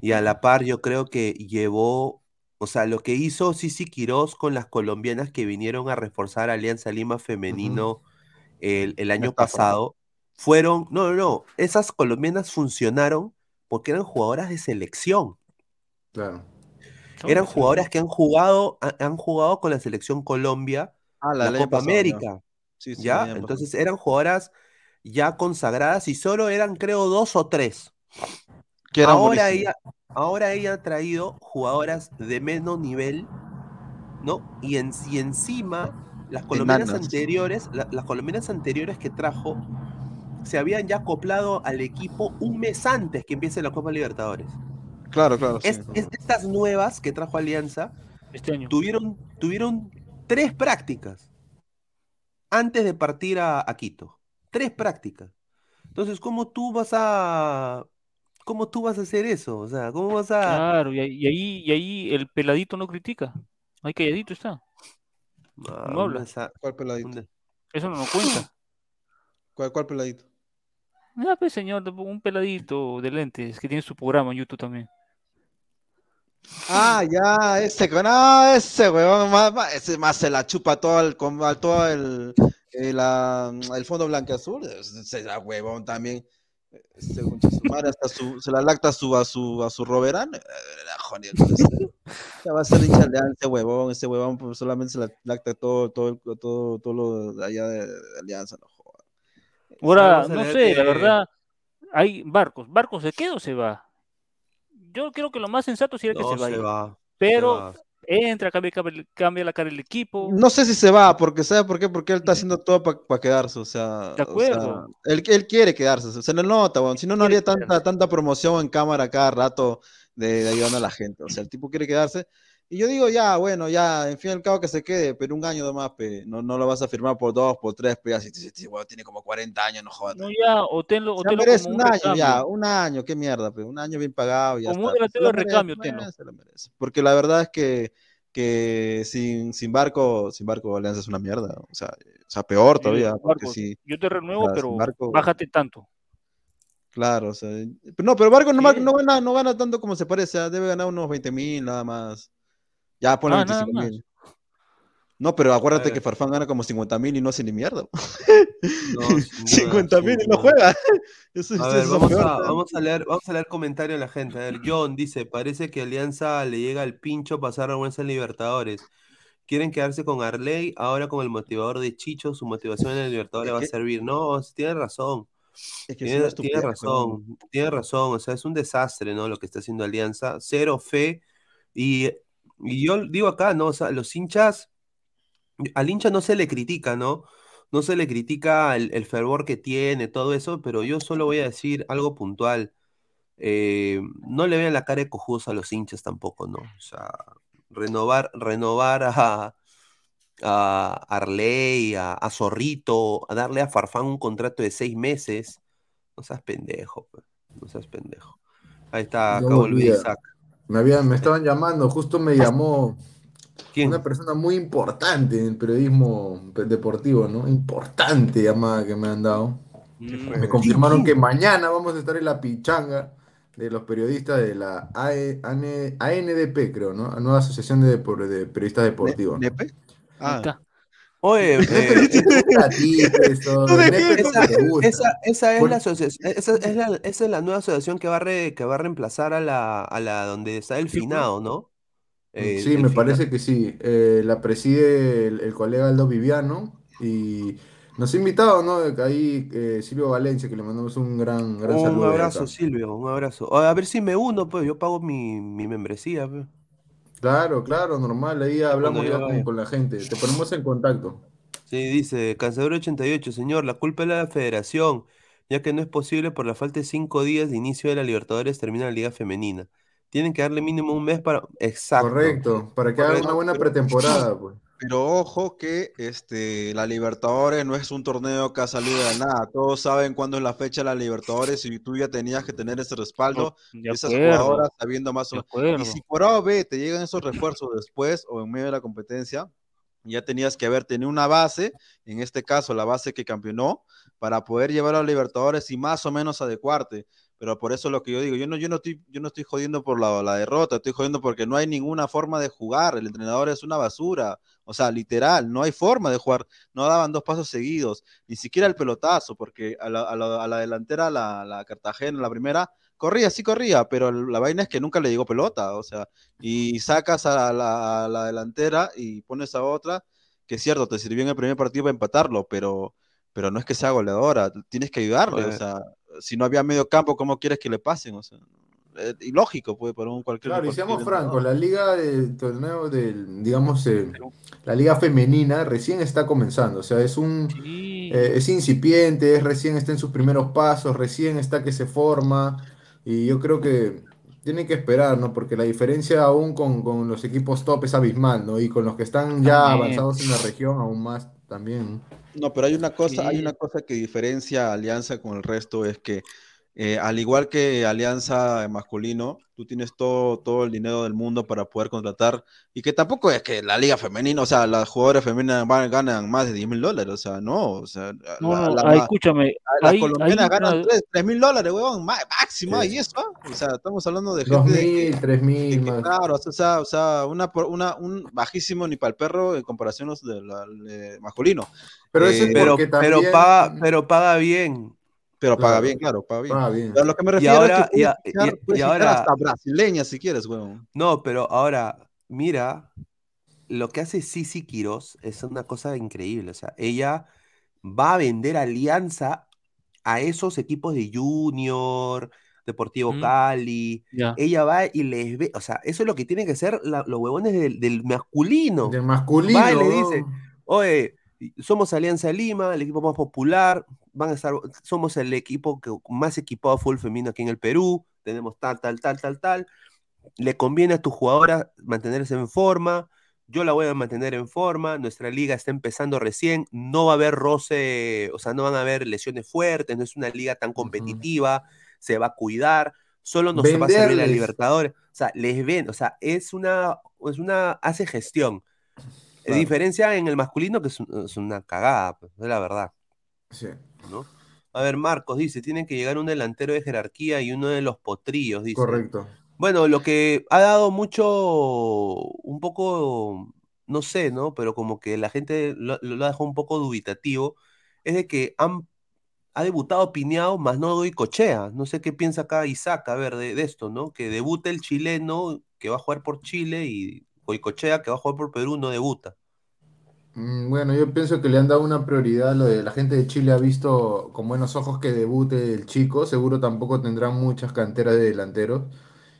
y a la par yo creo que llevó, o sea, lo que hizo Sisi Quirós con las colombianas que vinieron a reforzar Alianza Lima femenino el, el año pasado, fueron, no, no, no, esas colombianas funcionaron porque eran jugadoras de selección. Claro. Eran jugadoras que han jugado, ha- han jugado con la selección Colombia Ah, la Copa pasado, ya. América, Sí, sí, ¿ya? Entonces eran jugadoras ya consagradas y solo eran, creo, dos o tres. Que eran Ahora ella, ahora ella ha traído jugadoras de menos nivel, ¿no? Y, en, y encima, las colombianas anteriores, la- las colombianas anteriores que trajo, se habían ya acoplado al equipo un mes antes que empiece la Copa Libertadores. Claro, claro. sí. Es- es- estas nuevas que trajo Alianza Este año. tuvieron, tuvieron tres prácticas antes de partir a, a Quito. Tres prácticas. Entonces, ¿cómo tú vas a... ¿Cómo tú vas a hacer eso? O sea, ¿cómo vas a... Claro, y ahí, y ahí, y ahí el peladito no critica. Ahí calladito está. Ah, no habla. una sa- ¿Cuál peladito? Eso no nos cuenta. ¿Cuál, cuál peladito? Ah, pues señor, un peladito de lentes que tiene su programa en YouTube también. Ah, ya, ese, no, ese huevón, más, más- ese más se la chupa todo el, todo el, el, ah, el fondo blanco azul, ese era huevón también. Concha su madre hasta su, se la lacta a su, a su, a su Roberán. eh, la Ya va a ser hincha de Alianza, huevón. Ese huevón pues, solamente se la lacta todo, todo, el- todo, todo lo de allá de, de Alianza, no joda. Ahora, no sé, la que- verdad, hay barcos. ¿Barcos se queda o se va? Yo creo que lo más sensato sería que No, se vaya. se va. se Pero va. entra, cambia, cambia, cambia la cara del equipo. No sé si se va, porque ¿sabe por qué? Porque él está haciendo todo para quedarse, o sea, De o sea, acuerdo. él, él quiere quedarse, se le nota, weón, si no, no haría tanta, tanta promoción en cámara cada rato de, de ayudando a la gente, o sea, el tipo quiere quedarse, y yo digo, ya, bueno, ya, en fin y al cabo que se quede, pero un año nomás, pe, no, no lo vas a firmar por dos, por tres, pe, así, si, si, weón, tiene como 40 años, no jodas. No, ya, o tenlo, o Ya tenlo como un un año, ya, un año, qué mierda, pe, un año bien pagado, ya Como un delantero de recambio, tenlo. se lo merece. Porque la verdad es que, que sin, sin barco, sin barco Alianza es una mierda, o sea, o sea peor Sí, todavía, porque sí, Yo te renuevo, o sea, pero Barco- bájate tanto. claro, o sea, pero no, pero Barco no, Sí. no gana, no gana tanto como se parece, ah, debe ganar unos 20 mil nada más, ya ponle Ah, nada 25 más. mil. No, pero acuérdate ver. que Farfán gana como 50 mil y no hace ni mierda. No, (laughs) sin duda, 50 mil y no juega. (laughs) Eso, A eso ver, es lo vamos peor, a, vamos a leer, vamos a leer comentarios de la gente. A ver, John dice, parece que Alianza le llega al pincho pasar vergüenza en Libertadores. Quieren quedarse con Arley, ahora con el motivador de Chicho, su motivación en el Libertadores Es va a servir. No, tiene razón. Es que Tiene, tiene razón, tiene razón, o sea, es un desastre, ¿no? Lo que está haciendo Alianza, cero fe, y, y yo digo acá, ¿no? O sea, los hinchas, al hincha no se le critica, ¿no? No se le critica el, el fervor que tiene, todo eso, pero yo solo voy a decir algo puntual. eh, no le vean la cara de cojudos a los hinchas tampoco, ¿no? O sea, renovar, renovar a, a Arley, a, a Zorrito, a darle a Farfán un contrato de seis meses. No seas pendejo, pues, no seas pendejo. Ahí está, Luis olvida. Isaac. Me, habían, me estaban llamando, justo me llamó ¿Quién? una persona muy importante en el periodismo deportivo, ¿no? Importante llamada que me han dado. Mm, Me confirmaron que mañana vamos a estar en la pichanga de los periodistas de la AE ANE ANDP, creo, ¿no? La Nueva Asociación de, de Periodistas Deportivos. Ahí Ah, está. Oye, esa, es la asociación, esa es la, esa es la nueva asociación que va a, re- que va a reemplazar a la, a la donde está el Sí, pues. finado, ¿no? Eh, Sí, me parece que sí. Eh, la preside el, el colega Aldo Viviano y nos ha invitado, ¿no? Ahí eh, Silvio Valencia, que le mandamos un gran, gran Un saludo. de abrazo. Silvio, un abrazo. A ver si me uno, pues yo pago mi, mi membresía. pues. Claro, claro, normal. Ahí hablamos ya con, la gente. Te ponemos en contacto. Sí, dice Cansador 88, señor, la culpa es la federación, ya que no es posible por la falta de cinco días de inicio de la Libertadores termina la Liga Femenina. Tienen que darle mínimo un mes para... Exacto. Correcto, para que haga una buena pretemporada, pues. Pero ojo que este, la Libertadores no es un torneo que ha salido de nada. Todos saben cuándo es la fecha de la Libertadores y tú ya tenías que tener ese respaldo De esas acuerdo, jugadoras sabiendo más o menos. Y si por A o B te llegan esos refuerzos después o en medio de la competencia, ya tenías que haber tenido una base, en este caso la base que campeonó, para poder llevar a los Libertadores y más o menos adecuarte. Pero por eso lo que yo digo, yo no, yo no, estoy, yo no estoy jodiendo por la, la derrota, estoy jodiendo porque no hay ninguna forma de jugar, el entrenador es una basura, o sea, literal, no hay forma de jugar, no daban dos pasos seguidos, ni siquiera el pelotazo, porque a la, a la, a la delantera, la, la Cartagena, la primera, corría, sí corría, pero la vaina es que nunca le llegó pelota, o sea, y sacas a la, a la delantera y pones a otra, que es cierto, te sirvió en el primer partido para empatarlo, pero, pero no es que sea goleadora, tienes que ayudarle, o Pues. sea, si no había medio campo, ¿cómo quieres que le pasen? O sea, eh, ilógico, pues, para un cualquier Claro, y seamos francos, la liga del torneo del, digamos, eh, la liga femenina recién está comenzando, o sea, es un, Sí. eh, es incipiente, es recién está en sus primeros pasos, recién está que se forma, y yo creo que tiene que esperar, ¿no? Porque la diferencia aún con, con los equipos top es abismal, ¿no? Y con los que están ya También. avanzados en la región aún más también. No, pero hay una cosa, hay una cosa que diferencia a Alianza con el resto, es que eh, al igual que Alianza masculino, tú tienes todo, todo el dinero del mundo para poder contratar, y que tampoco es que la liga femenina, o sea, las jugadoras femeninas van- ganan más de 10 mil dólares, o sea, no, o sea, No, la- no, la- ah, la- escúchame, las colombianas ganan una- 3 mil dólares, huevón, má- máxima, Sí. y eso, o sea, estamos hablando de gente de que- mil, tres de mil que, más. claro, o sea, o sea, una, por- una, un bajísimo ni para el perro en comparación a los del al, eh, masculino. Pero eso es Eh, Pero, porque pero también... paga, pero paga bien. Pero paga Claro. bien, claro, paga bien. Paga bien. Pero a lo que me Y refiero ahora, es que y, puedes y- fichar- y puedes ahora, hasta brasileña si quieres, weón. no, pero ahora, mira, lo que hace Sisi Quiroz es una cosa increíble. O sea, ella va a vender alianza a esos equipos de Junior, Deportivo Mm. Cali. Ya. Ella va y les ve, o sea, eso es lo que tienen que ser la- los huevones del, del masculino. Del masculino. Va y le dice, oye, somos Alianza Lima, el equipo más popular, van a estar, somos el equipo que más equipado de fútbol femenino aquí en el Perú, tenemos tal, tal, tal, tal, tal. Le conviene a tu jugadora mantenerse en forma, yo la voy a mantener en forma, nuestra liga está empezando recién, no va a haber roce, o sea, no van a haber lesiones fuertes, no es una liga tan competitiva, se va a cuidar, solo nos va a servir la Venderles. Libertadores, o sea, les ven, o sea, es una, es una, hace gestión. Claro. Diferencia en el masculino que es, un- es una cagada, pues, es la verdad, Sí. ¿no? A ver, Marcos dice, tienen que llegar un delantero de jerarquía y uno de los potrillos, dice. Correcto. Bueno, lo que ha dado mucho, un poco, no sé, ¿no? Pero como que la gente lo, lo ha dejado un poco dubitativo, es de que han, ha debutado Piñao, más no doy cochea. No sé qué piensa acá Isaac, a ver, de, de esto, ¿no? Que debuta el chileno que va a jugar por Chile y Goicochea que va a jugar por Perú no debuta. Mm, Bueno, yo pienso que le han dado una prioridad. Lo de la gente de Chile ha visto con buenos ojos que debute el chico. Seguro tampoco tendrán muchas canteras de delanteros.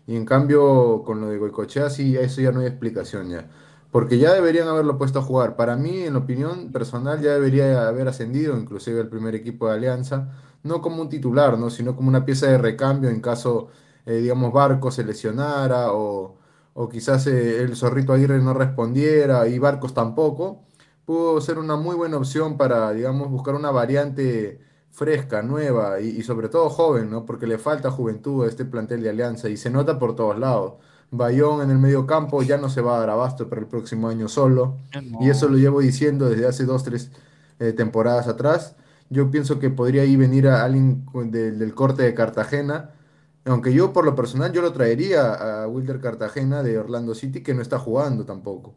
Y en cambio, con lo de Goicoechea, sí, eso ya no hay explicación ya. Porque ya deberían haberlo puesto a jugar. Para mí, en opinión personal, ya debería haber ascendido, inclusive al primer equipo de Alianza. No como un titular, ¿no? Sino como una pieza de recambio en caso, eh, digamos, Barco se lesionara o, o quizás eh, el Zorrito Aguirre no respondiera y Barcos tampoco pudo ser una muy buena opción para, digamos, buscar una variante fresca, nueva y, y sobre todo joven, ¿no? Porque le falta juventud a este plantel de Alianza y se nota por todos lados. Bayón en el medio campo ya no se va a dar abasto para el próximo año solo. Y eso lo llevo diciendo desde hace dos, tres eh, temporadas atrás. Yo pienso que podría ahí venir a alguien del corte de Cartagena. Aunque yo por lo personal yo lo traería a Wilder Cartagena de Orlando City que no está jugando tampoco.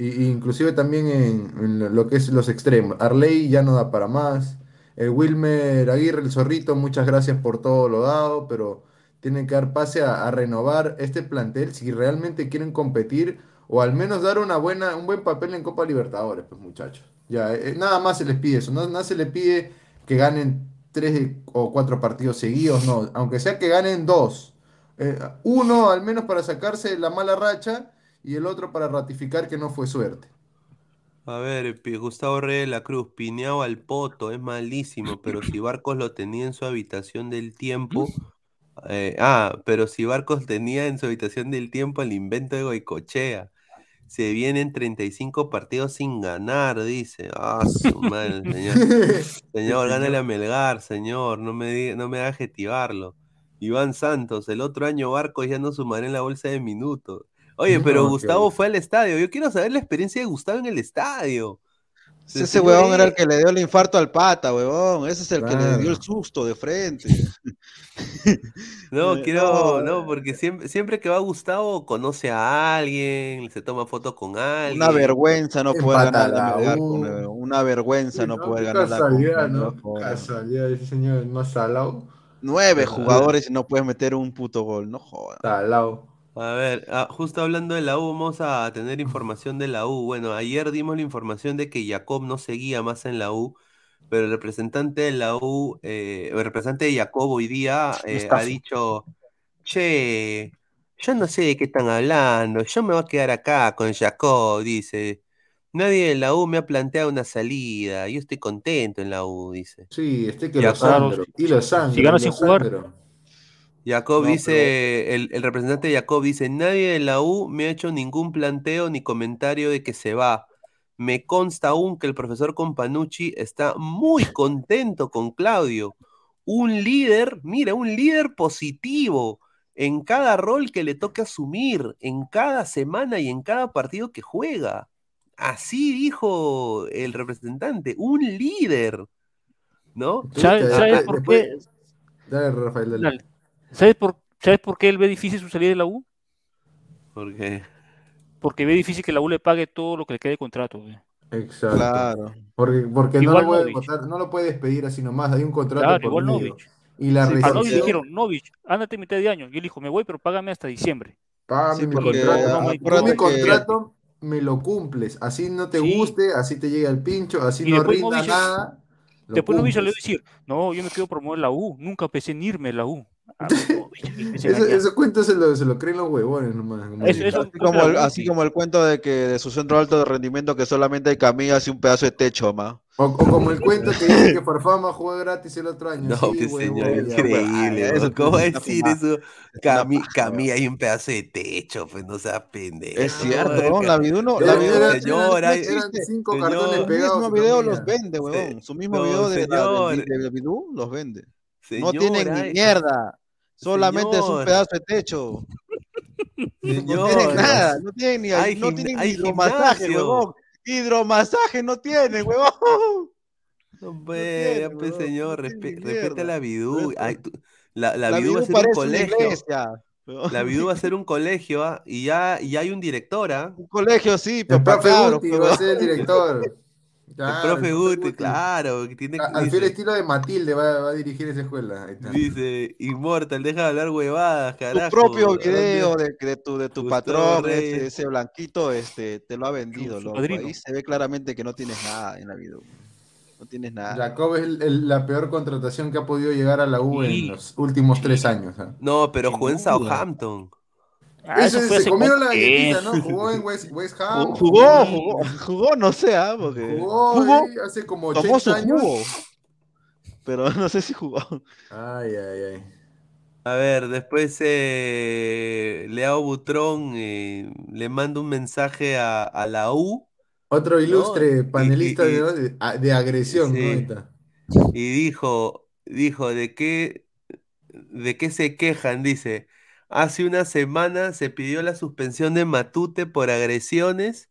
Y, inclusive también en, lo que es los extremos. Arley ya no da para más. El Wilmer Aguirre, el zorrito, muchas gracias por todo lo dado, pero tienen que dar pase a, a renovar este plantel si realmente quieren competir o al menos dar una buena, un buen papel en Copa Libertadores, pues muchachos. Ya, eh, nada más se les pide eso, no, nada se les pide que ganen tres o cuatro partidos seguidos, no, aunque sea que ganen dos. Eh, uno al menos para sacarse la mala racha y el otro para ratificar que no fue suerte. A ver, Gustavo Reyes de la Cruz, Piñao al poto, es malísimo, pero si Barcos lo tenía en su habitación del tiempo, eh, ah, pero si Barcos tenía en su habitación del tiempo el invento de Goicochea, se vienen 35 partidos sin ganar, dice. Ah, su madre, señor. (laughs) Señor, gánale a Melgar, señor, no me diga- no me haga adjetivarlo. Iván Santos, el otro año Barcos ya no sumaré en la bolsa de minutos. Oye, pero No, Gustavo fue al estadio. Yo quiero saber la experiencia de Gustavo en el estadio. Ese huevón era el es- que le dio el infarto al pata, huevón. Ese es el que le dio el susto de frente. (laughs) No, Eh, (laughs) quiero, no, no, porque siempre, siempre que va Gustavo conoce a alguien, se toma foto con alguien. Una vergüenza no poder ganar la Una vergüenza no Sí, poder ganar la casualidad, Copa, ¿no? no. Casualidad, ese señor no salado. Nueve jugadores y no puedes meter un puto gol, no jodas. Salado. A ver, ah, justo hablando de la U, vamos a tener información de la U. Bueno, ayer dimos la información de que Jacob no seguía más en la U, pero el representante de la U, eh, el representante de Jacob hoy día eh, ha dicho, che, yo no sé de qué están hablando, yo me voy a quedar acá con Jacob, dice. Nadie de la U me ha planteado una salida, yo estoy contento en la U, dice. Sí, este que lo sangro. Y lo sangro. Si gana y sin jugar. Jacob No, dice, el, el representante de Jacob dice, nadie de la U me ha hecho ningún planteo ni comentario de que se va. Me consta aún que el profesor Companucci está muy contento con Claudio. Un líder, mira, un líder positivo en cada rol que le toque asumir, en cada semana y en cada partido que juega. Así dijo el representante, un líder, ¿no? ¿Sabes, después- por después- qué? Dale, Rafael, dale. Dale. ¿Sabes por, ¿Sabes por qué él ve difícil su salida de la U? Porque Porque ve difícil que la U le pague todo lo que le quede de contrato. güey. Exacto. Claro. Porque, porque no lo puede no lo puede despedir así nomás, hay un contrato Claro, por igual medio. Novich. Y la Sí, A Novich dijeron, Novich, ándate mitad de año. Y él dijo, me voy, pero págame hasta diciembre. págame Sí, mi contrato. no, mi contrato me lo cumples, así no te Sí. guste, así te llega el pincho, así Y no rinda Novich- nada. Después Novich salió a cumples. decir, no, yo me quiero promover la U. Nunca pensé en irme a la U. Ah, Novich, empieza a Eso, cuentos se lo, se lo creen los huevones nomás. como Eso- dicen. eso- Así como, el, así como el cuento de que de su centro alto de rendimiento que solamente hay camillas y un pedazo de techo, ma. O, o como el cuento que dice que Farfama jugó gratis el otro año. No, sí, pues huevón, señor, increíble. weón. Eso ¿Cómo una decir eso? Cami, paja, Cami, hay un pedazo de techo, pues no seas pendejo. Es cierto, la Viduno, Era- la era- señor, hay- eran cinco señor, cartones su pegados. mismo en video camilla. los vende. Su mismo no, video de, de, los vende. Señor, no tienen ni hay- mierda. Solamente es un pedazo de techo. (laughs) No tienen nada. No tienen ni, hay no tienen hay hidromasaje, gimnasio. huevón. Hidromasaje no tienen, huevón. No, pues, tiene, ya, pues, weón, señor, respe- ni respete mierda. a la. Ay, tú- la, la, va a ser un colegio. La Bidú va a ser un colegio, ¿ah? Y ya, y ya hay un director, ¿ah? Un colegio, sí, El pero profe cabros, Guti pues, va a ser el director. El Claro, profe Guti, claro, que tiene A- Al fiel estilo de Matilde va, va a dirigir esa escuela. Ahí está. dice, Immortal, deja de hablar huevadas, tu carajo. propio ¿Dónde- video de, de tu, de tu Gustavo patrón, ese, ese blanquito, este, te lo ha vendido, loco. Ahí se ve claramente que no tienes nada en la vida. No tienes nada. Jacob es el- el- la peor contratación que ha podido llegar a la U Sí. en los últimos Sí. tres años. ¿ah? No, pero jugó en duda. Southampton. Ah, eso fue se comió la galletita. (laughs) ¿no? Jugó en West, West Ham. Jugó, jugó, jugó, jugó, no sé, ¿ah? Porque Jugó, jugó, hace como 80 tomó su años. jugo. Pero (laughs) no sé si jugó. Ay, ay, ay. A ver, después eh, Leao Butrón eh, le manda un mensaje a, a la U Otro ilustre panelista y- de, de- a- de agresión, Sí. y dijo, dijo, ¿de qué, de qué se quejan? Dice, hace una semana se pidió la suspensión de Matute por agresiones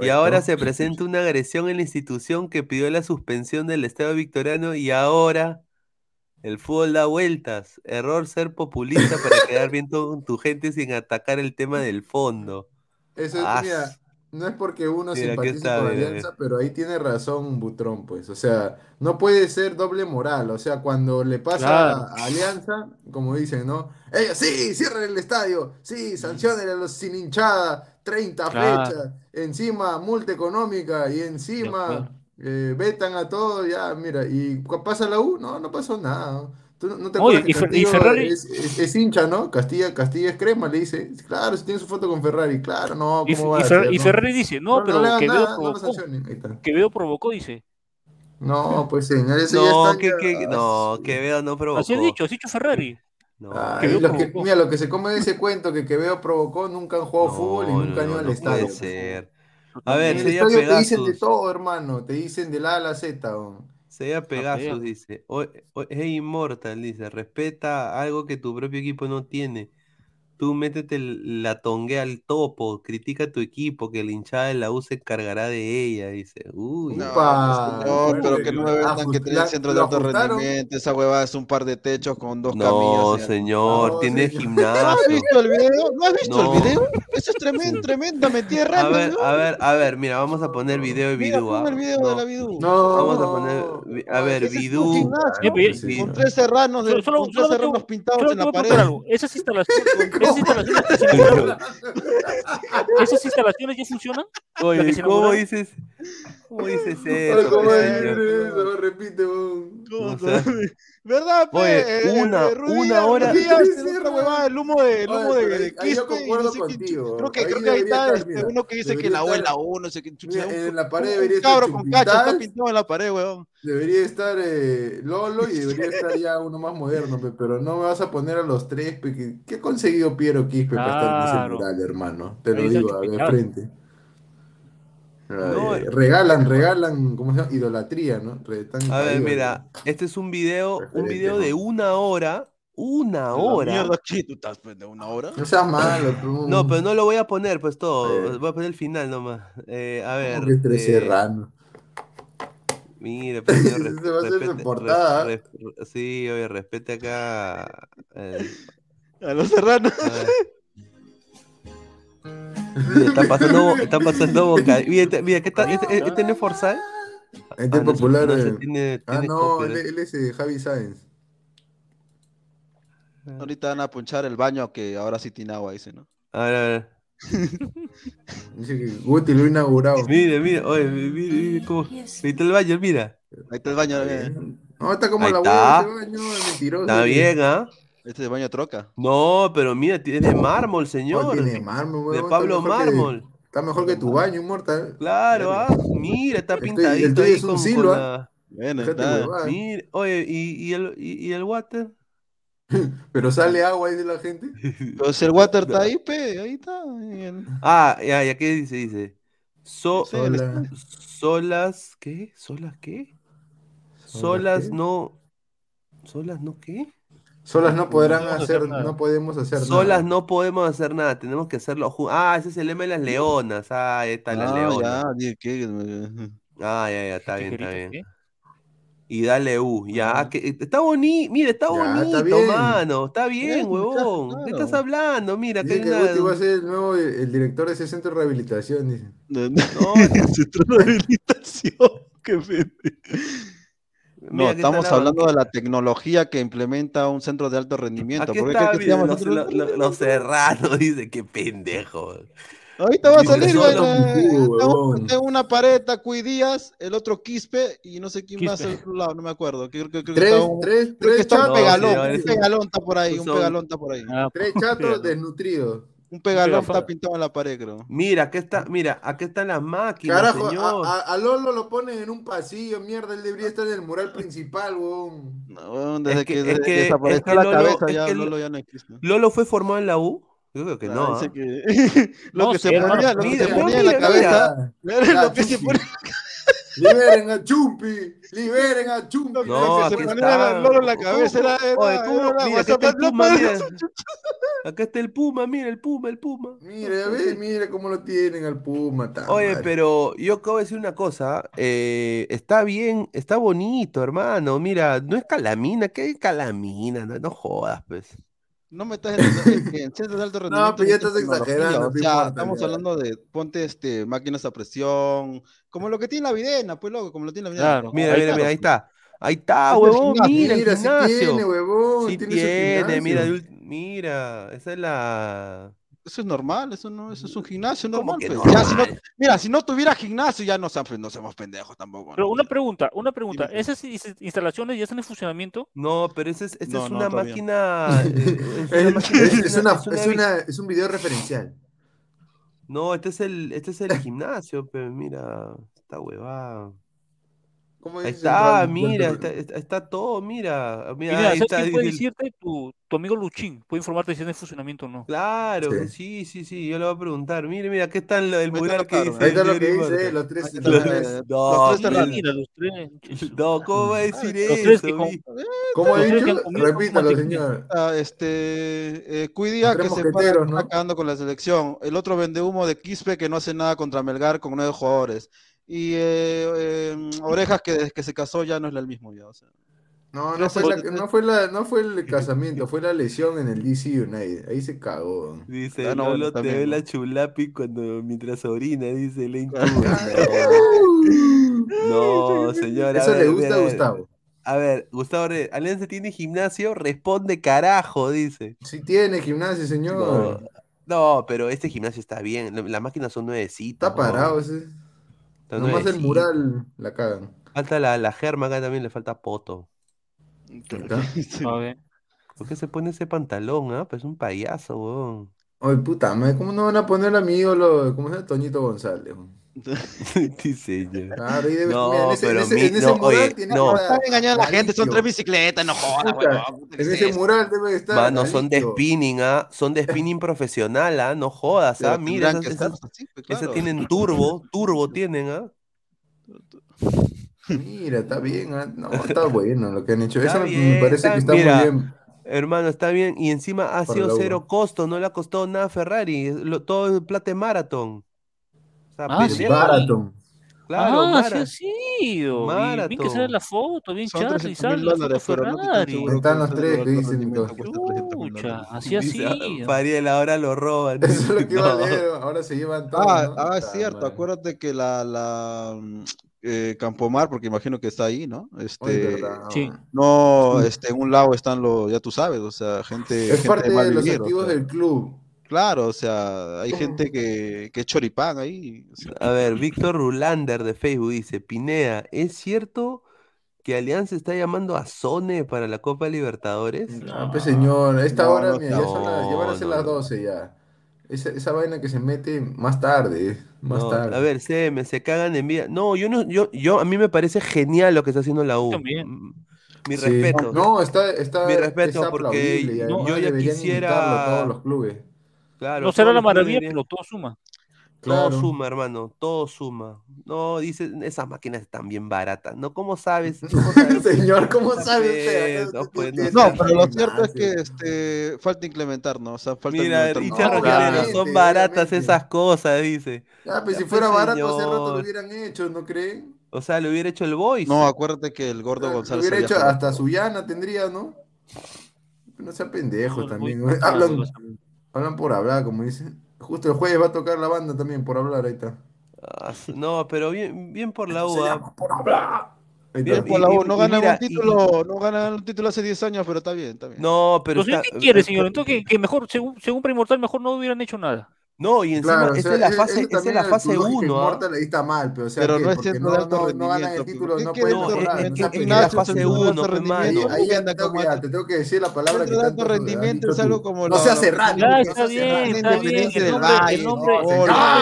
y Correcto. ahora se presenta una agresión en la institución que pidió la suspensión del Estado Victoriano y ahora el fútbol da vueltas. Error ser populista para quedar (laughs) bien con tu gente sin atacar el tema del fondo. Eso es, mira, no es porque uno Mira, simpatice está, con mira, Alianza, pero ahí tiene razón Butrón, pues. O sea, no puede ser doble moral. O sea, cuando le pasa Claro. a Alianza, como dicen, ¿no? Ellos sí, cierren el estadio, sí, sancionen a los sin hinchada, 30 Claro. fechas, encima multa económica y encima eh, vetan a todos, ya, mira, y cu- pasa la U, no, no pasó nada. ¿No? ¿Tú no- no te Oye, acuerdas que y y Ferrari- es, es- es hincha, ¿no? Castilla, Castilla es crema, le dice, claro, si tiene su foto con Ferrari, claro, no, Y, ¿cómo y va a Fer- ser, y no? Ferrari dice, no, No, pero no le hagan Quevedo nada, no provocó. sancionen. Ahí está. Quevedo provocó, dice. No, pues señor, ya No, está que, ya- que- no, que veo no provocó. Así ha dicho, así ha dicho Ferrari. No, Ay, Quevedo que- mira, lo que se come de ese cuento que Quevedo provocó, nunca han jugado no, fútbol y no, nunca han ido no, al no estadio. puede pues. ser. A ver, el estadio te dicen de todo, hermano, te dicen del A a la Z. ¿no? Sella Pegasus dice, "O- o- hey Immortal, dice, respeta algo que tu propio equipo no tiene. Tú métete el- la tongue al topo, critica a tu equipo, que la hinchada de la U se encargará de ella, dice. Uy, No, pues, señor, pero fuerte, que no me vendan que tienen la- centros de alto rendimiento. Esa huevada es un par de techos con dos no, camillas. señor. No, tiene señor. (laughs) ¿No has gimnasio. visto el video? ¿No has visto No. el video? Eso es tremendo, (laughs) tremenda metida A rápida. ver, a ver, a ver, mira, vamos a poner video de Bidú. pon ¿ah? el video No, de la Bidú. No, Vamos a poner, a ver, Bidú. gimnasio, pero- con ¿no? tres serranos, de, Solo- solo- con tres solamente- serranos pintados Solo en la a pared. Esas instalaciones, (laughs) esas (laughs) instalaciones, que se inauguraron, ¿esas instalaciones ya funcionan? Oye, ¿cómo dices? ¿Cómo dices (laughs) eso, ¿cómo pues? Repite, weón. ¿Cómo O se- sea, ¿Verdad? pe? Oye, eh, una- eh, una hora- el humo de, el Oye, humo de, yo Quispe y concuerdo no sé qué contigo. Creo que, Ahí creo que ahí está este, uno que dice que la U es estar- la U, no sé qué chucha. Mira, Un- en la pared debería estar cabro con cacho está pintado en la pared, weón. Debería estar eh, Lolo y debería estar ya uno más moderno, pe, pero no me vas a poner a los tres. pe, que- ¿Qué ha conseguido Piero Quispe para estar en ese hermano? Te lo digo de frente. No, ay, regalan, regalan, ¿cómo se llama? Idolatría, ¿no? Re- están A ver, mira, este es un video, un video de una hora, una hora. Mierda, ¿qué? ¿Tú estás pues, de una hora? ¿no? Seas malo, tú. No, pero no lo voy a poner, pues todo. Sí. Voy a poner el final nomás. Eh, a ver. Tres eh, Serrano. Mire, pues, (laughs) señor, res- Se va a hacer portada. sí, oye, respete acá. eh, A los serranos. a. Mira, está pasando, está pasando boca. Mira, este- mira, ¿qué tal? Este, este no es Forzal. Este Ah, no, popular. no, eh. tiene- ah, tiene no, él, él es eh, Javi Sáenz. Ahorita van a punchar el baño que ahora sí tiene agua, dice, ¿no? A ver, a ver. (laughs) Dice que Guti lo ha inaugurado. Mira, mira, oye, mira, mira cómo. Ahí está el baño, mira. Ahí está el baño, Eh, mira. No, está como Ahí la está. hueva ese baño, mentiroso. Está bien, ¿ah? Este es el baño troca. No, pero mira, tiene de mármol, Oh, señor. tiene mármol, De huevón, está Pablo mejor que- Mármol. Está mejor que tu baño, Inmortal. Claro, ah. Mira, está tuyo- el pintadito tuyo ahí es un con, silo, con la- Bueno, está. Mira, oye, ¿y, y el, y, y el water? (laughs) Pero sale agua, dice la gente. (laughs) Pero si el water está ahí, pe, ahí está. ahí Ah, ya, ya, ¿qué dice? Dice. So, Hola. solas, ¿qué? ¿Solas qué? Solas qué? no. ¿Solas no qué? Solas no podrán hacer, hacer nada. no podemos hacer Solas nada. no podemos hacer nada, tenemos que hacerlo juntos. Ah, ese es el lema de las leonas. Ah, ahí está las Ah, leonas. ya, dije que. Ah, ya, ya, está bien, está bien. ¿qué? Y dale U, ya, Ajá. que está bonito, mira, está Ya, bonito, mano, está bien, huevón. claro. ¿Qué estás hablando? Mira, que Dice hay que una... Va a ser el nuevo el director de ese centro de rehabilitación. Dice. No, (laughs) Centro de rehabilitación. Qué pende. No, estamos la- hablando de la tecnología que implementa un centro de alto rendimiento. Aquí ¿Por qué que mira, los, los- alto los- los serranos, (laughs) dice, qué pendejo. Ahorita va a salir, un jugo, tengo- una pared, Cuy Díaz, el otro Quispe y no sé quién más Quispe. al otro lado, no me acuerdo. Creo, creo- creo que Tres, está un, tres, creo que tres está un No, pegalón, sí, un pegalón está por ahí, un son- pegalón está por ahí. Ah, tres pues, chatos desnutridos. Un pegalón está pintado en la pared, creo. Mira, aquí está, mira, aquí están las máquinas, Carajo, señor. a, a- a Lolo lo ponen en un pasillo, mierda, él debería estar en el mural principal, weón. No, weón, desde Es que- que, es desde que desapareció es que la Lolo- cabeza es ya que Lolo ya no existe. ¿Lolo fue formado en la U? Yo creo que Ah, no. (laughs) lo que se ponía, lo que mira, se pero ponía en la cabeza, (laughs) lo que se ponía Liberen a Chumpi, liberen a Chumpi. No, que se aquí está. el en la cabeza era, era, Oye, ¿cómo? era la Mira, acá está el Puma, mira. Acá está el Puma, mira, el Puma, el Puma. Mira, ve, mira cómo lo tienen al Puma. Oye, pero yo acabo de decir una cosa, eh, está bien, está bonito, hermano. Mira, no es calamina, ¿qué calamina? No, no jodas, pues. No me estás que en centros de alto (laughs) rendimiento pero ya estás exagerando, O no sea, importa, estamos ya. hablando de, ponte este, máquinas a presión, como lo que tiene la videna, pues loco, como lo tiene la videna. Claro. Mira, Ahí mira, está. mira, ahí está. Ahí está, huevón, gimnasio. mira el Mira, sí gimnasio. tiene, huevón. Sí tiene tiene, mira, gimnasio. mira, esa es la... Eso es normal, eso no, eso es un gimnasio ¿Cómo normal. que pues. Ya, si no- mira, si no tuviera gimnasio, ya no, seamos- no somos pendejos tampoco. Pero ¿no? una pregunta, una pregunta. ¿Esas instalaciones ya están en funcionamiento? No, pero esa es, esa No, es no, una todavía. máquina... eh, es una (laughs) máquina- es un video referencial. No, este es el, este es el gimnasio, pero mira, esta huevada. ¿Cómo Ahí está, mira, está, está- está todo, mira. Mira, mira, ahí ¿sabes está. quién puede el- decirte? Tu, tu amigo Luchín. Puede informarte si en funcionamiento o no. Claro, Sí. sí, sí, sí, yo le voy a preguntar. Mire, mira, aquí está el, el mural que dice. Ahí está lo que dice, eh, los tres. Los tres. No, Mira, los tres. ¿cómo va a decir Los tres que eso? con-? ¿Cómo ha dicho? Repítalo, señor. Ah, este, eh, Cuidia que se para, está acabando con la selección. El otro vende humo de Quispe que no hace nada contra Melgar con nueve jugadores. Y eh, eh, Orejas que desde que se casó ya no es el mismo ya. O sea. No, no fue, la, no, fue la, no fue el (laughs) casamiento, fue la lesión en el DC United. Ahí se cagó. Dice, Ah, no, Lolo te ve ¿no? la chulapi cuando mientras orina, dice Lane (laughs) (laughs) No, señora. Eso le gusta a. Gustavo. A ver, Gustavo, Alianza tiene gimnasio, responde carajo, dice. Sí tiene gimnasio, señor. No, pero este gimnasio está bien. la- Las máquinas son nuevecitas. Está parado ese. Nomás el mural la cagan. Falta la, la germa acá también, le falta poto. ¿Por qué se pone ese pantalón, ah? Pues es un payaso, weón. Ay, puta madre, ¿cómo no van a poner a mi ídolo, cómo llama? Toñito González? weón? (laughs) Dice yo. Claro, ahí debe No, mira, en ese, en pero ese- mi- en ese no, mural oye, tiene no. Están engañando a la gente, son Galicio. tres bicicletas, no jodas, ¿qué En es ese mural debe estar. Mano, son de Galicio. spinning, ¿ah? Son de spinning profesional, ¿ah? No jodas, ¿ah? Mira, esas, esas- así, pues, esas claro. tienen turbo, turbo (laughs) tienen, ¿ah? Mira, está bien. ah, No, está bueno lo que han hecho. Está Eso me- bien, me parece está- que está mira, muy bien. Hermano, está bien. Y encima ha Para sido cero costo, no le ha costado nada a Ferrari. lo- todo es plata de maratón. Sea, Ah, sí. Marathon. Claro, ah, Mara. sí, ido. Y bien que sale la foto, bien Son Charlie, 300 sale la foto no Ferrari. seguro Están los tres, que dicen, rendimiento Nico. cuesta 300 mil Chucha, así Dice, así. Fariel, ahora lo roban. Eso es lo que iba a No. leer, ahora se llevan todos, Ah, ¿no? ah, es cierto, madre. acuérdate que la, la mm, eh, Campomar, porque imagino que está ahí, ¿no? Este, verdad, Sí. no, este, en un lado están los, ya tú sabes, o sea, gente, Es gente parte mal de los vivir, o activos sea, del club. Claro, o sea, hay gente que, que es choripán ahí. o sea, A ver, Víctor Rulander de Facebook dice, Pinea, ¿es cierto que Alianza está llamando a Sone para la Copa Libertadores? Ah, pues señor, a esta No, hora, no, mira, ya son las, ya van a no, ser no, las no. 12 ya. Esa, esa vaina que se mete más tarde, más No, tarde. a ver, CM, se cagan de envidia. No, yo no, yo, yo, a mí me parece genial lo que está haciendo la U. También. Mm, Mi Sí. respeto. No, está, está, Mi respeto, es porque aplaudible y yo ya quisiera- todos los clubes. Claro, No será la maravilla, deberían- pero todo suma. Todo suma, hermano, todo suma. No, dice, esas máquinas están bien baratas. ¿No? ¿Cómo sabes? ¿Cómo sabes? (laughs) Señor, ¿cómo No, sabe pues, usted? no, pues, No, pero lo cierto es que este, falta implementar, ¿no? O sea, falta Mira, implementar Richard. No, son baratas esas cosas, dice. Ah, pues Ya, si fuera pues, barato, hace rato lo hubieran hecho, ¿no creen? O sea, lo hubiera hecho el Voice. No, acuérdate que el gordo Lo González hubiera había hecho hasta Suyana tendría, ¿no? No sea pendejo No, también. (laughs) muy- Hablan, hablan por hablar, como dicen. Justo el jueves va a tocar la banda también por hablar, ahí está. Ah, no, pero bien, bien por la U. ah. por hablar. Ahí Bien. Por la U, no y ganan mira, un título, no ganan un título hace 10 años, pero está bien, está bien. No, pero Pero está- ¿qué quiere, eh, señor? Entonces, que, que mejor, según, según Premortal, mejor no hubieran hecho nada. No, y encima, Claro, o esa sea, es la fase, esa es la fase tu lógica 1, ¿ah? inmortal, ahí está mal, pero o sea, Pero no es centro no, no, no ganan el título, ¿qué no pueden No, centro- es- es que- que la fase centro de 1, alto pe, rendimiento, mano. Ahí anda como que, te tengo que decir la palabra que tanto rendimiento es algo como No la- seas serrano, Ya no está bien, está bien. El nombre,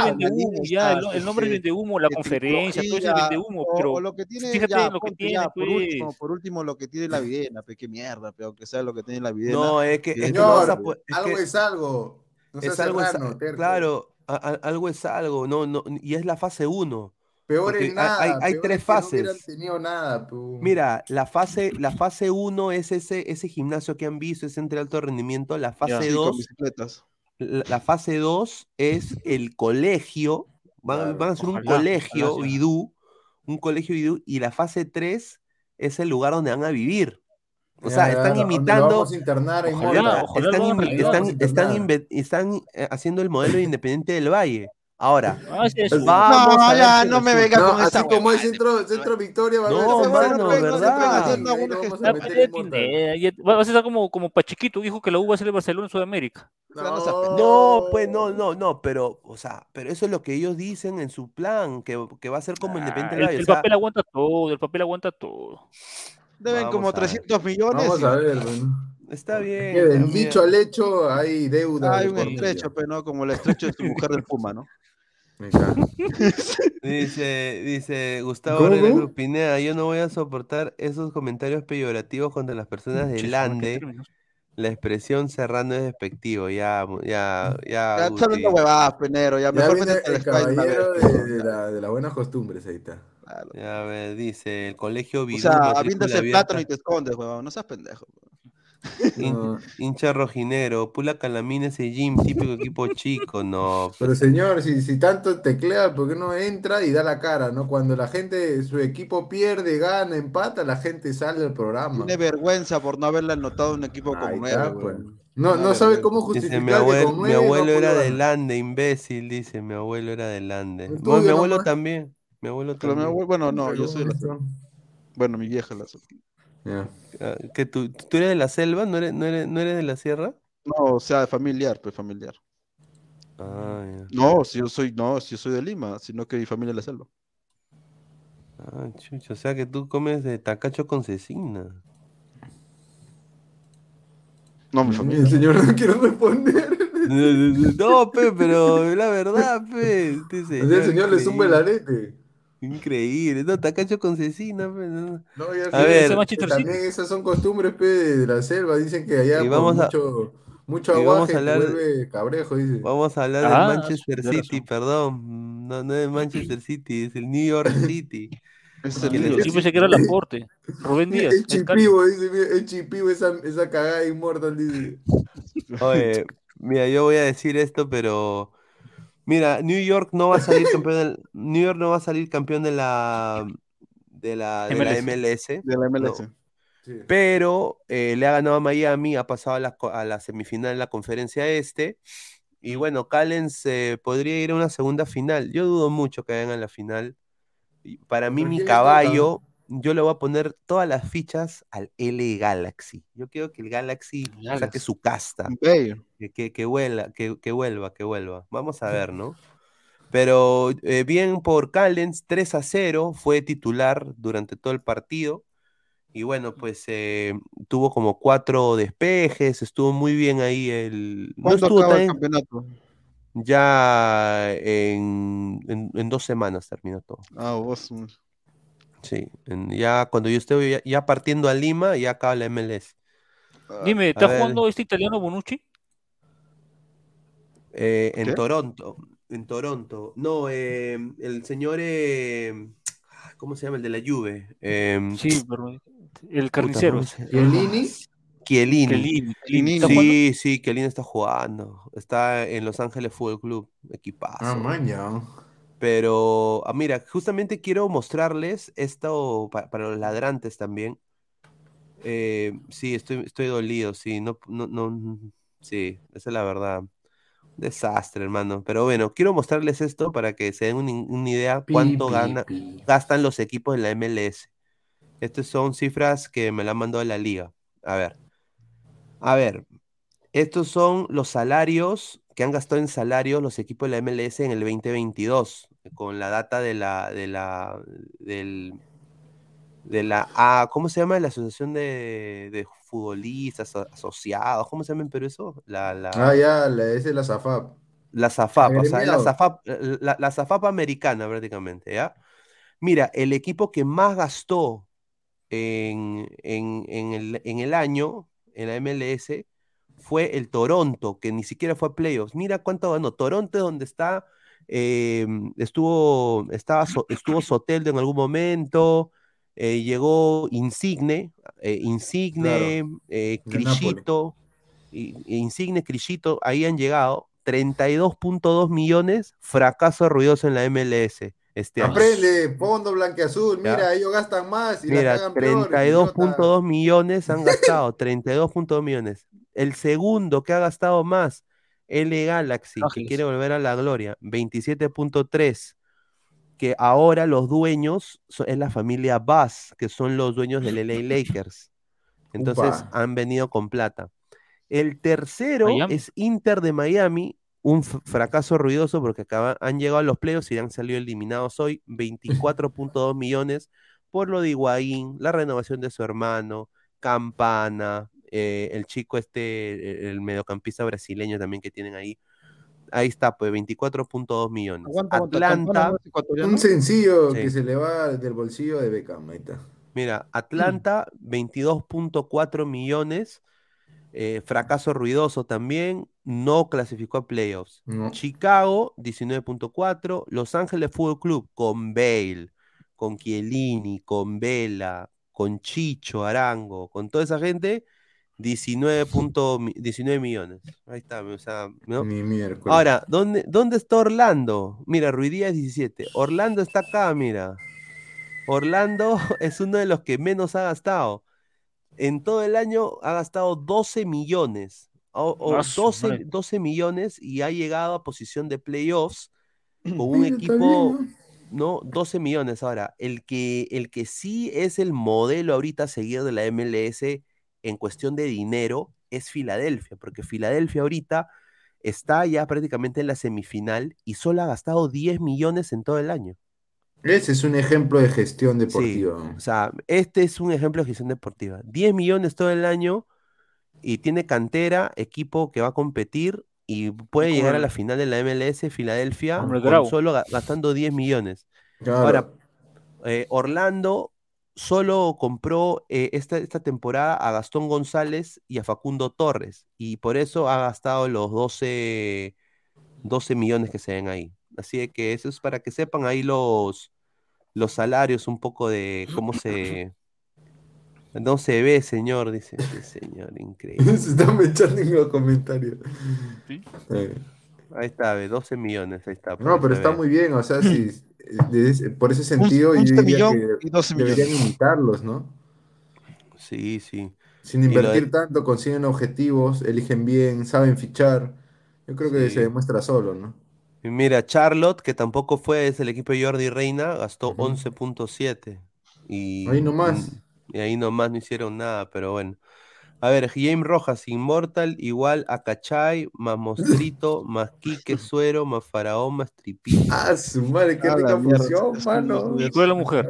vende humo, ya, el, nombre que- vende humo, la que conferencia, todo eso vende humo, o- pero o lo que tiene, fíjate lo que tiene, ya, por último, pues. por último, lo que tiene la videna, pe, qué mierda, pero aunque sea lo que tiene la videna. No, es que, es que Señor, no vas a po- es algo que es algo. No seas es algo, es- serrano, terco. claro, a- a- algo es algo, no, no, y es la fase 1. Peor hay- nada. hay- hay peor tres es que No hubieran fases. tenido nada, pu. Mira, la fase, la fase 1 es ese, ese gimnasio que han visto, ese entre alto rendimiento. La fase Sí, con 2, bicicletas. la, la fase 2 es el colegio. Van, Claro, van a ser un colegio vidú, un colegio vidú, y la fase 3 es el lugar donde van a vivir. O sea, están imitando. Vamos a internar en Ojalá, Mora. ojalá están, están- vamos a están internar. están, eh, haciendo el modelo de Independiente del Valle. Ahora, Ah, sí, sí. vamos no, ver ya, no me venga No, con así esa como es Centro, centro Victoria, va No, ¿verdad? no a Mora. Pineda, ya- Va a estar como, como Pachiquito, dijo que la U va a ser el Barcelona en Sudamérica. No. No, pues no, no, no, pero, o sea, pero eso es lo que ellos dicen en su plan, que, que va a ser como Ah, Independiente el, del Valle. el sea, papel aguanta todo, el papel aguanta todo. Deben Vamos como a ver. 300 millones. Vamos y- a ver, bueno. está bien. Que del dicho al hecho hay deuda. Hay un estrecho, pero no como el estrecho de tu mujer del Puma, ¿no? (laughs) Dice, dice Gustavo. Cruz Pineda, yo no voy a soportar esos comentarios peyorativos contra las personas del Ande. La expresión serrano es despectivo, ya, ya, ya, Ya huevadas, penero. Ya Ya mejor viene el caballero de la- de las buenas costumbres, ahí está. Claro. Ya ves, dice, el colegio O Vidú, sea, avientas el abierta, plátano y te escondes, huevón. No seas pendejo. hin- hincha rojinero, Pula Calamina ese gym, típico equipo (laughs) chico, no. Pero señor, si, si tanto teclea, ¿por qué no entra y da la cara, no? Cuando la gente, su equipo pierde, gana, empata, la gente sale del programa. Tiene vergüenza por no haberle anotado un equipo Ahí como está, nueve, pues. No, no sabe cómo Dice, mi, justificar abuelo, con mi no abuelo era pudo del ganar. Ande, imbécil, dice, mi abuelo era del Ande. Bueno, tuyo mi abuelo nomás. también, mi abuelo Pero mi también. abuelo- bueno, no, yo soy de la. Bueno, mi vieja la Ya. Ah, ¿Que tú, tú eres de la selva? ¿No eres, no eres, no eres de la sierra? No, o sea, familiar, pues familiar. Ah, ya. No, si yo soy, no, si yo soy de Lima, sino que mi familia es de la selva. Ah, chucho, o sea que tú comes de tacacho con cecina. No, mi El familia. señor no quiere responder. (laughs) No, pe, pero la verdad, pe. Este O sea, el señor le zumba el arete. Increíble. No, tacacho con cecina, pe. no. No, ya A que- ver. también esas son costumbres pe, de la selva. Dicen que allá Y por vamos a- mucho, mucho vamos a hablar- vuelve cabrejo, dice. Vamos a hablar Ah, del Manchester City, perdón. No, no es Manchester City, es el New York City. (laughs) El. Yo pensé que era Laporte. (laughs) Rubén Díaz. El chipivo, dice, el chipivo, esa, esa cagada inmortal, dice. Oye, (laughs) mira, yo voy a decir esto, pero mira, New York no va a salir campeón del, New York no va a salir campeón de la de la, de la MLS. MLS. De la MLS. ¿no? Pero eh, le ha ganado a Miami, ha pasado a la, co- a la semifinal en la conferencia este. Y bueno, Callens eh, podría ir a una segunda final. Yo dudo mucho que vayan a la final. Y para mí, ¿Pero mi caballo, yo le voy a poner todas las fichas al L Galaxy. Yo quiero que el Galaxy saque su casta. Bello. Que, que, que vuela, que, que vuelva, que vuelva. Vamos a ver, ¿no? (laughs) Pero eh, bien por Callens, 3 a 0, fue titular durante todo el partido. Y bueno, pues eh, tuvo como cuatro despejes, estuvo muy bien ahí el... No ¿Cuándo estuvo acaba el campeonato? ya en, en- en dos semanas terminó todo. Ah, vos. Sí, en- ya cuando yo estoy ya, ya partiendo a Lima, ya acaba la MLS. Dime, a ¿está jugando este italiano Bonucci? Eh, en ¿Qué? Toronto, en Toronto. No, eh, el señor, eh, ¿cómo se llama? El de la Juve. Eh, Sí, pero el carnicero. ¿cómo se- Chiellini. Chiellini. Sí, sí, Chiellini está jugando. Está en Los Ángeles Fútbol Club, equipazo. Ah, maña. Pero, ah, mira, justamente quiero mostrarles esto pa- para los ladrantes también. Eh, sí, estoy, estoy dolido, sí, no, no, no, sí, esa es la verdad. Un desastre, hermano. Pero bueno, quiero mostrarles esto para que se den un- una idea cuánto Pi, pi, gana, pi. gastan los equipos de la MLS. Estas son cifras que me la han mandado la liga. A ver. A ver. Estos son los salarios que han gastado en salarios los equipos de la MLS en el 2022, con la data de la, de la, del, de la, ah, ¿cómo se llama? La Asociación de, de Futbolistas Asociados, ¿cómo se llama en Perú eso? La, la, Ah, ya, es la Zafap. la SAFAP, o sea, la. SAFAP, la, la SAFAP americana prácticamente, ¿ya? Mira, el equipo que más gastó en, en- en el, en el año, en la MLS, fue el Toronto, que ni siquiera fue a playoffs. Mira cuánto ganó. Toronto es donde está, eh, estuvo, estaba, So- estuvo Soteldo en algún momento, eh, llegó Insigne, eh, Insigne, eh, de Nápoles. Crillito, y- e Insigne, Crillito, ahí han llegado 32.2 millones, fracaso ruidoso en la MLS este año. Aprende, fondo blanqueazul. Ya. Mira, ellos gastan más y Mira, cagan peor. 32.2 millones han gastado, 32.2 millones. El segundo que ha gastado más, L Galaxy, que quiere volver a la gloria, 27.3. Que ahora los dueños so- es la familia Bass, que son los dueños del LA Lakers. Entonces Upa. han venido con plata. El tercero Miami. es Inter de Miami, un fracaso ruidoso porque acaba- han llegado a los playoffs y han salido eliminados hoy, 24.2 millones por lo de Higuaín, la renovación de su hermano, Campana, eh, el chico este, el, el mediocampista brasileño también que tienen ahí. Ahí está, pues 24.2 millones. Aguanta, Atlanta. Un sencillo Sí. que se le va del bolsillo de Beckham. Ahí está. Mira, Atlanta, 22.4 millones. eh, fracaso ruidoso también. No clasificó a playoffs. No. Chicago, 19.4. Los Ángeles Fútbol Club con Bale, con Chiellini, con Vela, con Chicho, Arango, con toda esa gente, 19, punto mi- 19 millones. Ahí está, o sea, ¿no? Ni miércoles. Ahora, ¿dónde, ¿dónde está Orlando? Mira, Ruidía es 17. Orlando está acá, mira. Orlando (laughs) es uno de los que menos ha gastado. En todo el año ha gastado 12 millones. O, o Ah, su 12, madre. 12 millones y ha llegado a posición de playoffs (clears throat) con un equipo, bien, ¿no? 12 millones. Ahora, el que, el que sí es el modelo ahorita a seguir de la MLS en cuestión de dinero es Filadelfia, porque Filadelfia ahorita está ya prácticamente en la semifinal y solo ha gastado 10 millones en todo el año. Ese es un ejemplo de gestión Sí, deportiva. o sea, este es un ejemplo de gestión deportiva. 10 millones todo el año y tiene cantera, equipo que va a competir y puede llegar a la final de la MLS Filadelfia solo ga- gastando 10 millones. Claro. Ahora, eh, Orlando solo compró eh, esta, esta temporada a Gastón González y a Facundo Torres y por eso ha gastado los 12, 12 millones que se ven ahí. Así de que eso es para que sepan ahí los, los salarios un poco de cómo se... No se ve, señor, dice este señor, increíble. (laughs) Se están echando en los comentarios. Sí. Eh, Ahí está, ve, 12 millones, ahí está. No, pero está ve. muy bien, o sea, si, (clears throat) de ese- por ese sentido, un yo diría millón que y 12 deberían imitarlos, ¿no? Sí, sí. Sin invertir de- tanto, consiguen objetivos, eligen bien, saben fichar. Yo creo que Sí. se demuestra solo, ¿no? Y mira, Charlotte, que tampoco fue, es el equipo de Jordi Reina, gastó Ujú. 11.7. Y, Ahí nomás. Y, ahí nomás no hicieron nada, pero bueno. A ver, James Rojas, Immortal, igual a Cachay, más Mostrito, más Quique (laughs) Suero, más Faraón, más Tripito. Ah, su madre, qué Ah, rica función, mano. que- ¿Y cuál es la mujer?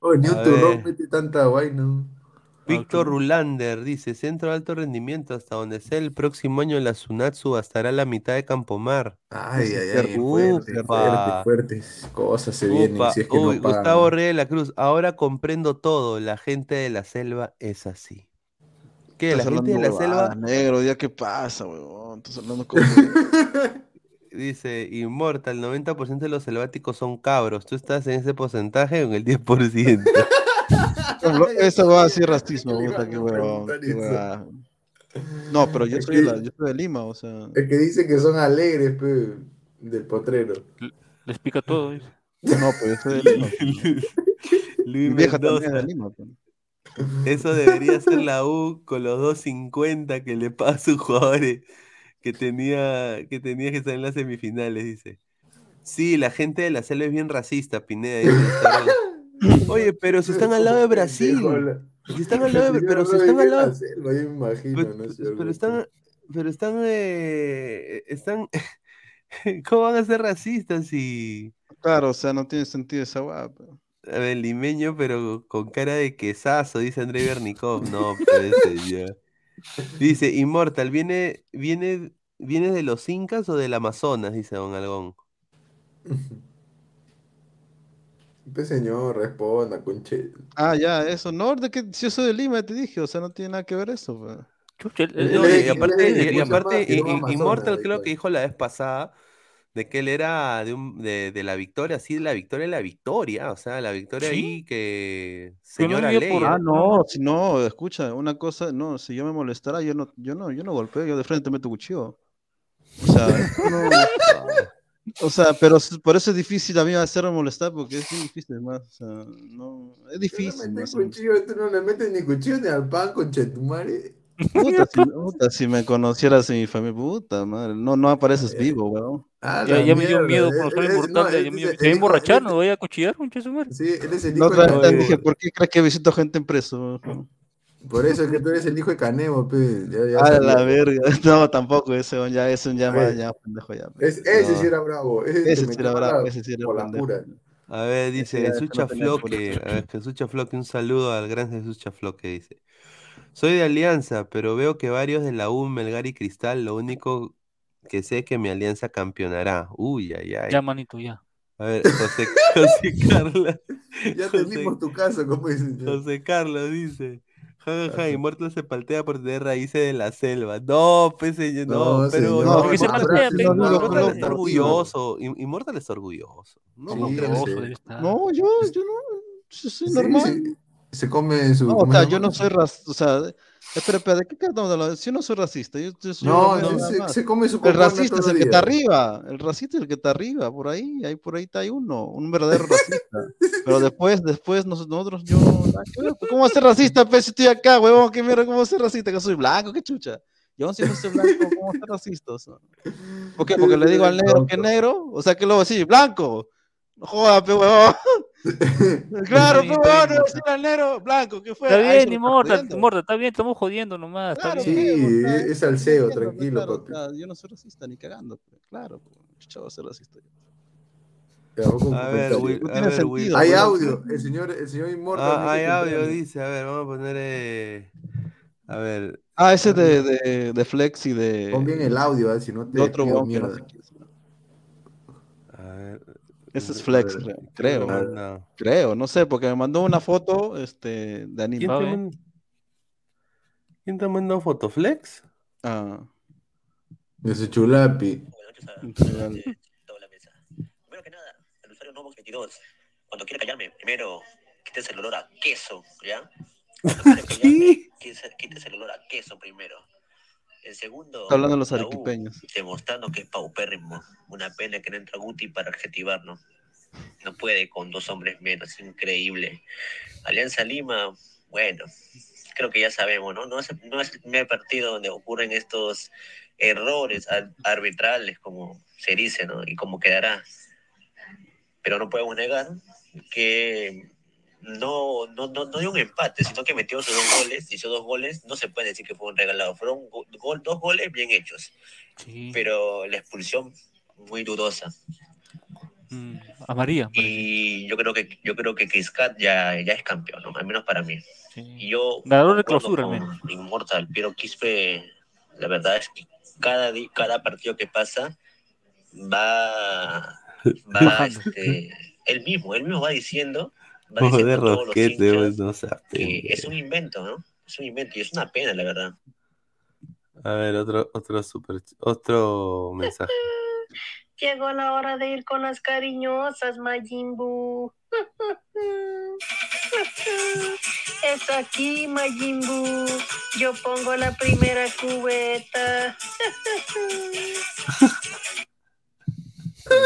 Oh, ni un turrón mete tanta vaina. Víctor. Rulander dice, centro de alto rendimiento, hasta donde sea el próximo año la Sunatsu bastará la mitad de Campomar. Ay, ay, ay, fuerte, fuerte, fuertes cosas se vienen Upa, si es que uy, no. Gustavo Rey de la Cruz, ahora comprendo todo, la gente de la selva es así. ¿Qué? La gente de la selva negro, ya qué pasa, weón. Estás hablando como (laughs) dice, Inmortal, el 90% de los selváticos son cabros, tú estás en ese porcentaje o en el 10%. (laughs) Eso va a ser racismo, puta, qué huevada. No, pero yo soy, de que- la- yo soy de Lima, o sea. Es que dicen que son alegres, pe, del potrero. Les pica todo. dice. No, pues yo soy de Lima. (laughs) Luis Mi vieja también es de Lima. pues. Eso debería ser la U con los 2.50 que le paga a sus jugadores que tenía que tenía que estar en las semifinales, dice. Sí, la gente de la selva es bien racista, Pineda. dice. Oye, pero si están al lado de Brasil. Si están al lado de, pero si están al lado, Yo me imagino, Pero, ¿no? pero- pero están, pero están, eh, están, (laughs) ¿cómo van a ser racistas si, Claro, o sea, no tiene sentido esa hueá. A ver, limeño, pero con cara de quesazo, dice Andrei Bernikov, no, pues ese ya. Dice, Immortal, ¿viene, viene, viene de los incas o del Amazonas? Dice Don Algón. (laughs) Pues señor, responda, conche. Ah, ya, eso. No, de que si yo soy de Lima, te dije, o sea, no tiene nada que ver eso. pues. Chucha, No, y aparte, y- y aparte, que no i- i- Amazonas, Immortal creo que dijo la vez pasada de que él era de, un, de, de la victoria, sí, la victoria, la victoria, o sea, la victoria ¿Sí? ahí que no señora por- ley. Ah, no, si no, escucha, una cosa, no, si yo me molestara, yo no, yo no, yo no golpeo, yo de frente meto cuchillo. O sea, no- (laughs) o sea, pero por eso es difícil a mí hacerme molestar, porque es muy difícil, más, o sea, no, es difícil. no ¿no? metes cuchillo, tú no le metes ni cuchillo ni al pan, conchetumare. Puta, si, (laughs) puta, si me conocieras en mi familia, puta madre, no, no apareces vivo, weón. Ah, Ya, ya me dio miedo es- conocer el es- mortal. no, se emborrachar, no voy a cuchillar, madre. Sí, él es el No hijo otra de Canemo. dije, ¿por qué crees que visito gente en preso? weón? Por eso es que tú eres el hijo de Canemo, pe. Ya, ya A sabía. la verga, (laughs) no, tampoco, ese ya es un ya más, Eh, ya, pendejo, ya. Es, ese No. sí era bravo. Ese, Ese sí era bravo, ese sí era pendejo. A ver, dice Jesús no Chafloque. pura. A ver, Jesús Chafloque, un saludo al gran Jesús Chafloque, dice. Soy de Alianza, pero veo que varios de la U, Melgar y Cristal, lo único que sé es que mi Alianza campeonará. Uy, ay, ay. Ya, manito, ya. A ver, José, (laughs) José (laughs) Carlos. (laughs) Ya José, tenemos tu caso, como dicen. José Carlos dice. Ja, ja, ja, Immortal se paltea por tener raíces de la selva. No, pues no, No, pero señor, no, ¿por qué se Immortal- paltea? Immortal No, no, está no, orgulloso. Immortal está orgulloso. No, Sí, no ya creo. Orgulloso sé. debe estar. No, yo, yo no, yo soy Sí, normal. sí, Se come su. No, o ¿cómo sea, se yo no soy racista, o sea, espera, espera, ¿de qué estamos hablando? Si yo no soy racista, yo, yo soy No, nada se, se come su El racista es el que está arriba, el racista es el que está arriba, por ahí, ahí por ahí está uno, un verdadero racista. Pero después, después nos- nosotros, yo, pues, ¿cómo va a ser racista, pues, si estoy acá, huevón? ¿Qué mierda, cómo va a ser racista? Que soy blanco, qué chucha. Yo si no soy blanco, ¿cómo va a ser racista? O sea, ¿Por qué? Porque le digo al negro que negro, o sea, que luego sí, blanco. No joda, pe huevón. (laughs) Claro, pe bien, huevón, está no bien, decir al negro, blanco, ¿qué fue? Está bien, Immortal, jodiendo. Immortal, está bien, estamos jodiendo nomás, está Claro, bien. Sí, es entiendo, pe, tranquilo, claro, papi. yo no soy racista ni cagando, pe, claro, a ser racista. A ver. Will- No a ver, sentido, Will- Hay audio. El señor, el señor Immortal. Ah, hay que audio, dice. A ver, vamos a poner. eh, A ver. Ah, ese de, de, de Flex y de, Pon bien el audio, ah, si no te de otro que no mierda. sé quién es. A ver. Ese es Flex, creo, creo, No, no. creo, no sé, porque me mandó una foto este, de anime. ¿Quién te, mand- ¿Quién te mandó Fotoflex? Ah, De su chulapi. Primero (laughs) que nada, el usuario Novox 22, cuando quiera callarme, primero quítese el olor a queso, ¿ya? Cuando quiera callarme, quítese, quítese el olor a queso primero. En segundo, Está hablando de los U, arequipeños. demostrando que es paupérrimo. Una pena que no entra Guti para adjetivarnos. No puede con dos hombres menos, increíble. Alianza Lima, bueno, creo que ya sabemos, ¿no? No es, no es el primer partido donde ocurren estos errores ar- arbitrales, como se dice, ¿no? Y como quedará. Pero no podemos negar que no, no, no, no dio un empate, sino que metió sus dos goles, esos dos goles no se puede decir que fueron regalados, fueron go- gol- dos goles bien hechos, Sí. pero la expulsión muy dudosa. Mm, a María. Y yo creo que yo creo que Kiskat ya, ya es campeón, ¿no? al menos para mí. Sí. Y yo Ganador de clausura, Inmortal, pero Quispe, la verdad es que cada, cada partido que pasa va, va este, él mismo, él mismo va diciendo, Joder, Rosquete, pues, no seas es un invento, ¿no? Es un invento y es una pena, la verdad. A ver, otro, otro super, otro mensaje. (laughs) Llegó la hora de ir con las cariñosas, Majimbu. (laughs) Es aquí, Majimbu. Yo pongo la primera cubeta. (laughs)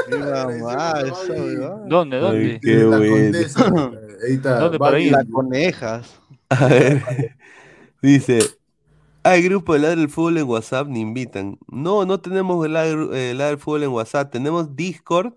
Huevada. (laughs) ¿Dónde? Ay, ¿Dónde? qué La condesa. (laughs) Ahí está. ¿Dónde para Babi. ir? La conejas. A ver, (laughs) dice, hay grupo de Ladre del Fútbol en WhatsApp, ni invitan. No, no tenemos el Ladre, eh, Ladre del Fútbol en WhatsApp, tenemos Discord,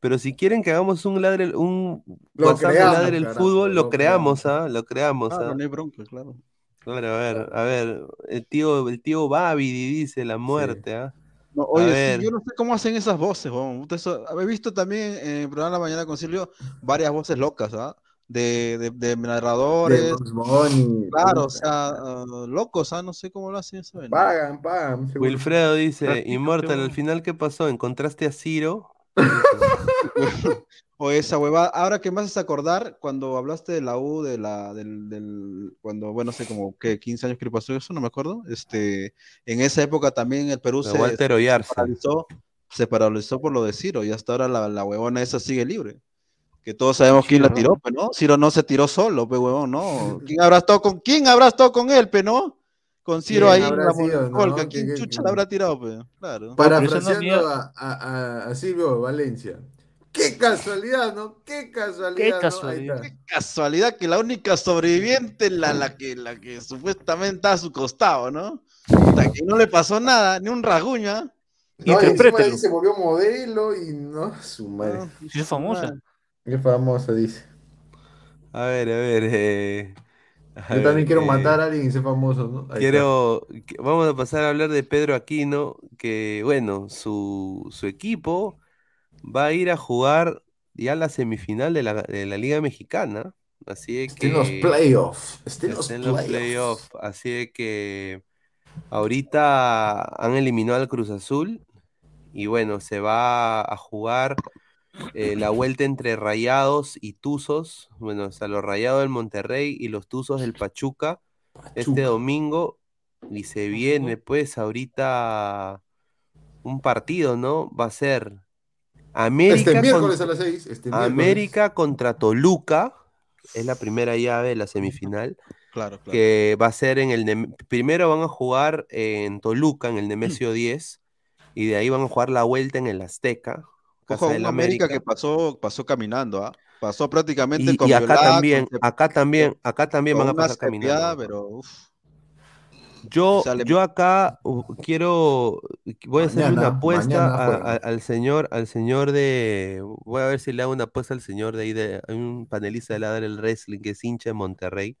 pero si quieren que hagamos un Ladre, un Lo WhatsApp de creamos, Ladre del carajo, Fútbol, lo lo creamos, ¿ah? Lo creamos, Ah, ¿ah? no hay bronca, claro. Claro, a ver, a ver, el tío, el tío Babidi dice la muerte, ¿ah? No, oye, sí, yo no sé cómo hacen esas voces, weón. Puta, eso- He visto también en el programa de la mañana concilio varias voces locas, ¿ah? De, de, de De narradores. Bunny. Claro, o sea, ah, locos, ¿ah? No sé cómo lo hacen eso. Pagan, pagan. Wilfredo dice, Inmortal, al final, ¿qué pasó? ¿Encontraste a Ciro? (laughs) O esa hueva. Ahora que me haces acordar, cuando hablaste de la U, de la, del, del, cuando, bueno, no sé, como que 15 años que pasó eso, no me acuerdo. Este, en esa época también el Perú se, Walter Oyarza. paralizó, se paralizó por lo de Ciro y hasta ahora la, la huevona esa sigue libre. Que todos sabemos quién la tiró, pero no, Ciro no se tiró solo, pe huevón, no. ¿Quién habrá estado con, quién habrá estado con él, pe, no? Con Ciro ¿Quién ahí en ¿Qué- ¿quién qué- chucha qué? la habrá tirado, pe? Claro. Parafraseando a, a, a- Silvio Valencia. Qué casualidad, ¿no? Qué casualidad. Qué casualidad. Qué casualidad que la única sobreviviente, la, la, que, la que supuestamente está a su costado, ¿no? Puta, que no le pasó nada, ni un rasguño, ¿ah? No, y encima Interprételo. ahí se volvió modelo y no, su madre. No, es famosa. Qué famosa, dice. A ver, a ver. eh, Yo también quiero eh, matar a alguien y ser famoso, ¿no? Ahí Quiero, que- vamos a pasar a hablar de Pedro Aquino, que bueno, su, su equipo va a ir a jugar ya la semifinal de la, de la Liga Mexicana. Así. Está en los que playoffs. En los playoffs. playoffs. Así que ahorita han eliminado al Cruz Azul y bueno, se va a jugar eh, la vuelta entre Rayados y Tuzos. Bueno, o sea, los Rayados del Monterrey y los Tuzos del Pachuca este domingo y se viene pues ahorita un partido, ¿no? Va a ser América, Este miércoles contra, a las 6. Este. América contra Toluca, es la primera llave de la semifinal, Claro, claro. que va a ser en el Nem- primero van a jugar en Toluca, en el Nemesio 10, y de ahí van a jugar la vuelta en el Azteca, casa Ojo, del un América que pasó, pasó caminando, ¿ah? Pasó prácticamente Y, con y acá también, acá también, acá también con van a pasar caminando. pero uf, Yo, sale- yo acá uh, quiero, voy a hacerle una apuesta a- a- al señor, al señor de, voy a ver si le hago una apuesta al señor de ahí, de, hay un panelista de Ladra el Wrestling que es hincha de Monterrey.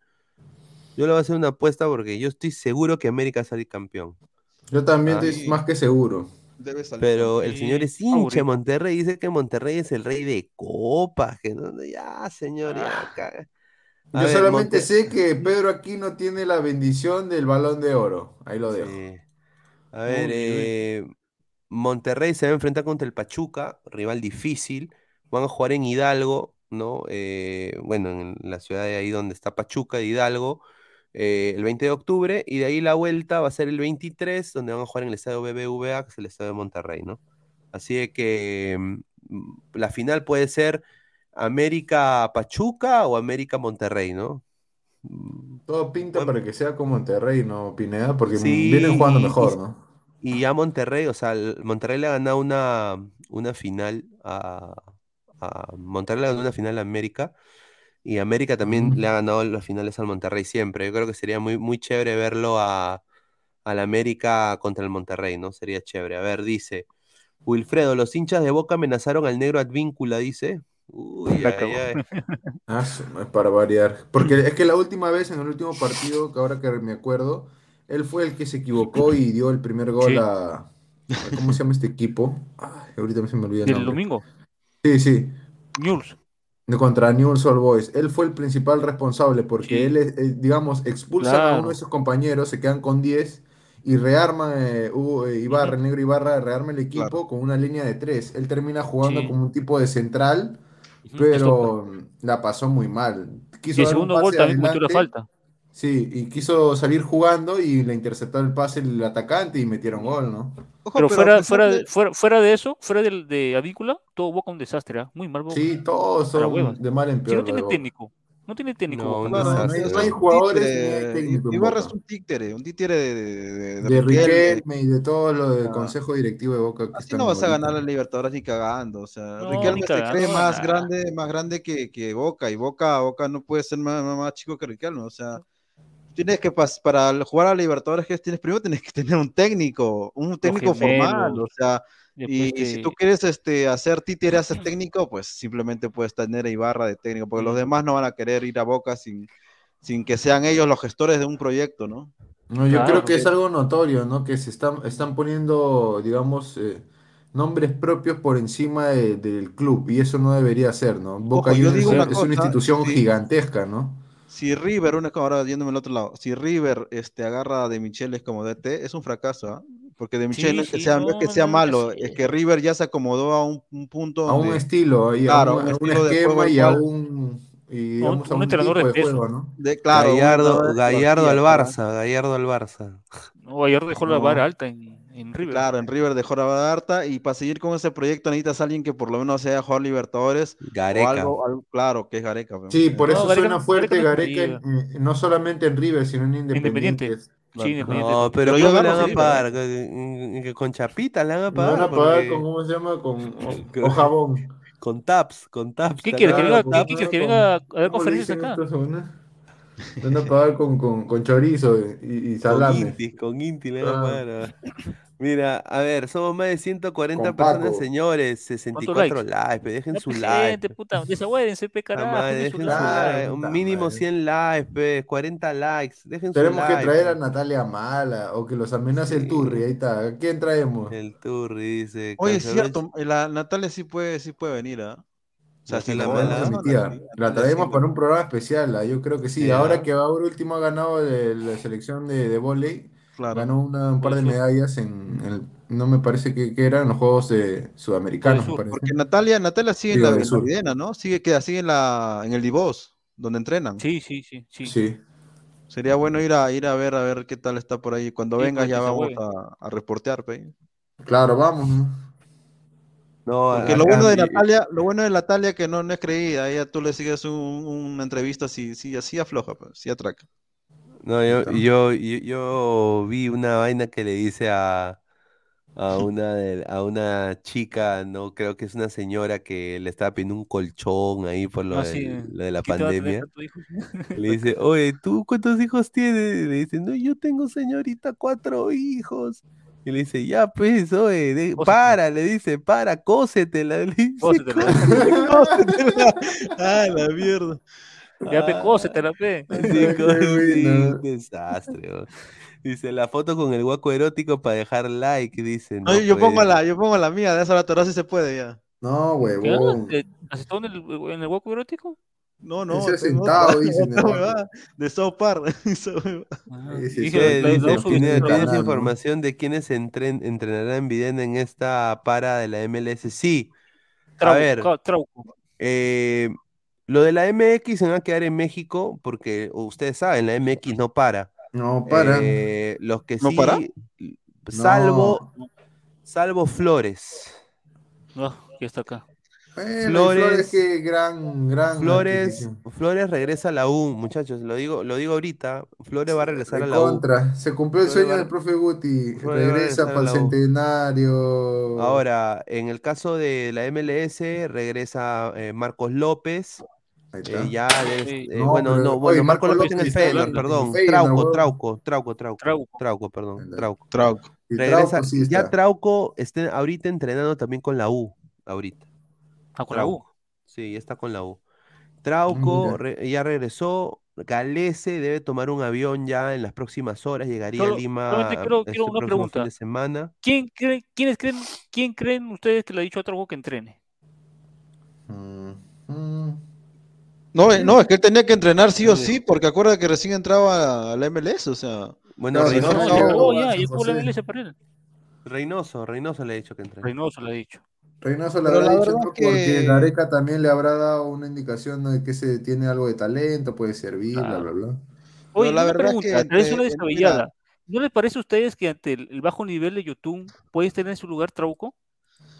Yo le voy a hacer una apuesta porque yo estoy seguro que América va a salir campeón. Yo también estoy más que seguro. Debe salir Pero el señor es hincha. Monterrey, dice que Monterrey es el rey de copas, que no, ya, señor, ya, ca- A Yo ver, solamente Monte- sé que Pedro Aquino tiene la bendición del balón de oro. Ahí lo dejo. Sí. A ver, Uy, eh, Monterrey se va a enfrentar contra el Pachuca, rival difícil. Van a jugar en Hidalgo, ¿no? Eh, bueno, en la ciudad de ahí donde está Pachuca, de Hidalgo, eh, el 20 de octubre. Y de ahí la vuelta va a ser el 23, donde van a jugar en el estadio BBVA, que es el estadio de Monterrey, ¿no? Así de que mm, la final puede ser América-Pachuca o América-Monterrey, ¿no? Mm, Todo pinta para que sea como Monterrey, ¿no, Pineda? Porque Sí, vienen jugando mejor, ¿no? Y ya Monterrey, o sea, Monterrey le ha ganado una, una final a, a- Monterrey le ha ganado una final a América y América también le ha ganado las finales al Monterrey siempre. Yo creo que sería muy, muy chévere verlo a, al América contra el Monterrey, ¿no? Sería chévere. A ver, dice Wilfredo, los hinchas de Boca amenazaron al negro Advíncula, dice. Uy, (laughs) ay, ay. (laughs) Ah, para variar. Porque es que la última vez, en el último partido, que ahora que me acuerdo, él fue el que se equivocó y dio el primer gol Sí. a, a- ¿Cómo se llama este equipo? Ay, ahorita se me olvida el Del nombre. domingo. Sí, sí. News. Contra Newell's Old Boys. Él fue el principal responsable porque Sí. él, eh, digamos, expulsan a uno de sus compañeros, se quedan con 10 y rearma eh, Hugo, eh, Ibarra, el negro Ibarra, rearma el equipo con una línea de tres. Él termina jugando Sí. como un tipo de central, pero la pasó muy mal. Quiso Y el segundo gol también adelante, falta. Sí, y quiso salir jugando y le interceptó el pase el atacante y metieron gol, ¿no? Ojo, Pero a fuera, fuera, de- de, fuera, fuera de eso, fuera del, de Avícola, todo Boca un desastre, ¿ah? Muy mal Boca. Sí, todos son de mal en Si peor. no lo tiene de técnico, no tiene técnico. No, un Claro, no hay, no hay jugadores títere, ni hay técnico Ibarra es un títere, un títere de, de, de- de De Riquelme. Y de todo lo del Ah. consejo directivo de Boca que Así no vas a ganar la Libertadores ni cagando. O sea, No, Riquelme se cree más grande, más grande que, que Boca, y Boca, Boca no puede ser más, más, más chico que Riquelme. O sea, tienes que para jugar a la Libertadores que tienes primero tienes que tener un técnico, un técnico formal. O sea, y si tú quieres este, hacer títere a ser técnico, pues simplemente puedes tener a Ibarra de técnico, porque los demás no van a querer ir a Boca sin, sin que sean ellos los gestores de un proyecto, ¿no? No, yo Claro, creo que es algo notorio, ¿no? Que se están, están poniendo, digamos, eh, nombres propios por encima de- del club y eso no debería ser, ¿no? Boca Ojo, yo Juniors digo es, una es una cosa, institución sí. gigantesca, ¿no? Si River, una, ahora yéndome al otro lado, si River este, agarra a De Micheles como DT, es un fracaso, ¿ah? Porque De Micheles Sí, no es que sí, sea, no es que sea no, malo, sí. es que River ya se acomodó a un, un punto A un donde- estilo, y a Claro, un, un a un estilo de esquema juego y a un, y, un- digamos, a un un entrenador de de peso. juego, ¿no? de, claro, un Gallardo, de Gallardo al Barça, Gallardo al Barça. No, ayer dejó la vara alta en, en River. Claro, en River dejó la vara harta y para seguir con ese proyecto necesitas a alguien que por lo menos sea jugar Libertadores o Gareca. algo, algo- claro, que es Gareca. pues. Sí, por No, eso Gareca suena no- fuerte Gareca no Gareca, en- no solamente en River, sino en Independiente. Independiente. Sí. No, pero Pero yo ¿cómo le van a pagar? Con chapita le van a pagar. van a pagar porque- con, ¿cómo se llama? Con Con- o, o (laughs) jabón. Con taps, con taps. ¿Qué quieres? ¿Que a venga, ¿qué quieres? que venga a dar ¿Cómo le conferencias acá? Van a pagar con, con, con chorizo y, y Con salame. Inti, con Inti a Ah. Mira, a ver, somos más de 140 Con personas, señores. 64 likes? pe, dejen su like. gente, puta, desahuédense, pe, carajo, dejen su like. like. like. Un mínimo madre. 100 likes, pe, 40 likes. Dejen su Tenemos que like. traer a. Natalia Mala o que los amenace el. Turri. Ahí está. ¿A quién traemos? El Turri dice. Oye, es cierto, la Natalia sí puede, sí puede venir, ¿ah? Sea, si la Mala. traemos para un programa especial. ah, Yo creo que sí. Ahora ¿ah? que ahora último ha ganado de la selección de, de Claro. ganó una- un par de medallas en el, no me parece que, que eran los Juegos de Sudamericanos, Sur. Porque Natalia, Natalia sigue en Digo, la, en la sur. Videna, ¿no? Sigue, queda, sigue en, la, en el Divos, donde entrenan. Sí, sí, sí, sí. Sí. Sería bueno ir a ir a ver a ver qué tal está por ahí. Cuando Sí, vengas ya vamos a reportear, pe. Claro, vamos. ¿No? Porque lo bueno de Natalia, lo bueno de Natalia que no, no es creída, ella tú le sigues un- una entrevista así, sí, así afloja, pues, sí atraca. No, yo, yo, yo, yo vi una vaina que le dice a, a una de- a una chica, no creo que es una señora que le estaba pidiendo un colchón ahí por lo, Ah, sí, del- eh. lo de la ¿Quién te va a tener pandemia. (laughs) Le dice, oye, ¿tú cuántos hijos tienes? Le dice, no, yo tengo señorita cuatro hijos. Y le dice, ya pues, oye, de- para, le dice, para, cósetela. Le dice, Cósetela. Cósetela. (laughs) ah, la mierda. Ya, pe, Ah. cósetela, pe. Sí, (laughs) sí, un desastre. weón. Dice la foto con el guaco erótico para dejar like. Dice, No, no yo, pongo la, yo pongo la mía, de esa la si se puede ya. No, huevón. ¿Te- ¿Has estado en el, en el hueco erótico? No, no, Ese sentado, dice (laughs) de South Park. (laughs) Ah, Pineda, ¿tienes, ¿no? información de quiénes entren- entrenarán en Videna en esta para de la MLS? Sí. A ver, eh, lo de la MX se va a quedar en México porque ustedes saben, la MX no para. No, para. Eh, los que ¿No sí, para? salvo, No. salvo Flores. Ah, ya está acá. Bueno, Flores- Flores, que gran, gran Flores. Flores regresa a la U, muchachos, lo digo, lo digo ahorita. Flores va a regresar a la U. Contra. Se cumplió el Flores sueño va- del profe Guti. Flores Regresa para el centenario. Ahora, en el caso de la MLS, regresa eh, Marcos López. Eh, ya de- Sí. eh, No, bueno, pero, no, oye, bueno, Marcos Marcos López en el Feyenoord, perdón. Feyenoord, Trauco. Trauco, Trauco, Trauco, Trauco. Trauco, perdón. Trauco. Trauco. Regresa, Trauco sí ya. Trauco está ahorita entrenando también con la U, ahorita. Ah, con la U. Sí, ya está con la U. Trauco re- ya regresó. Galese debe tomar un avión ya en las próximas horas. Llegaría Solo- a Lima quiero- este quiero una próximo fin pregunta. de semana. ¿Quién, cree, ¿Quiénes creen, ¿Quién creen ustedes que le ha dicho a Trauco que entrene? Mm, mm. No, eh, no, es que él tenía que entrenar sí o sí, porque acuerda que recién entraba a la MLS, o sea. Bueno, Reynoso, No, no, ya no, acabó, no, ya, San ya jugó la José. MLS para él. Reynoso, Reynoso le ha dicho que entrene. Reynoso le ha dicho. Reynoso le Pero habrá la dicho verdad ¿no? que- porque Gareca también le habrá dado una indicación de que se tiene algo de talento, puede servir, bla, bla, bla. Oye, la verdad es que una descabellada. ¿No les parece a ustedes que ante el, el bajo nivel de YouTube puede tener en su lugar Trauco?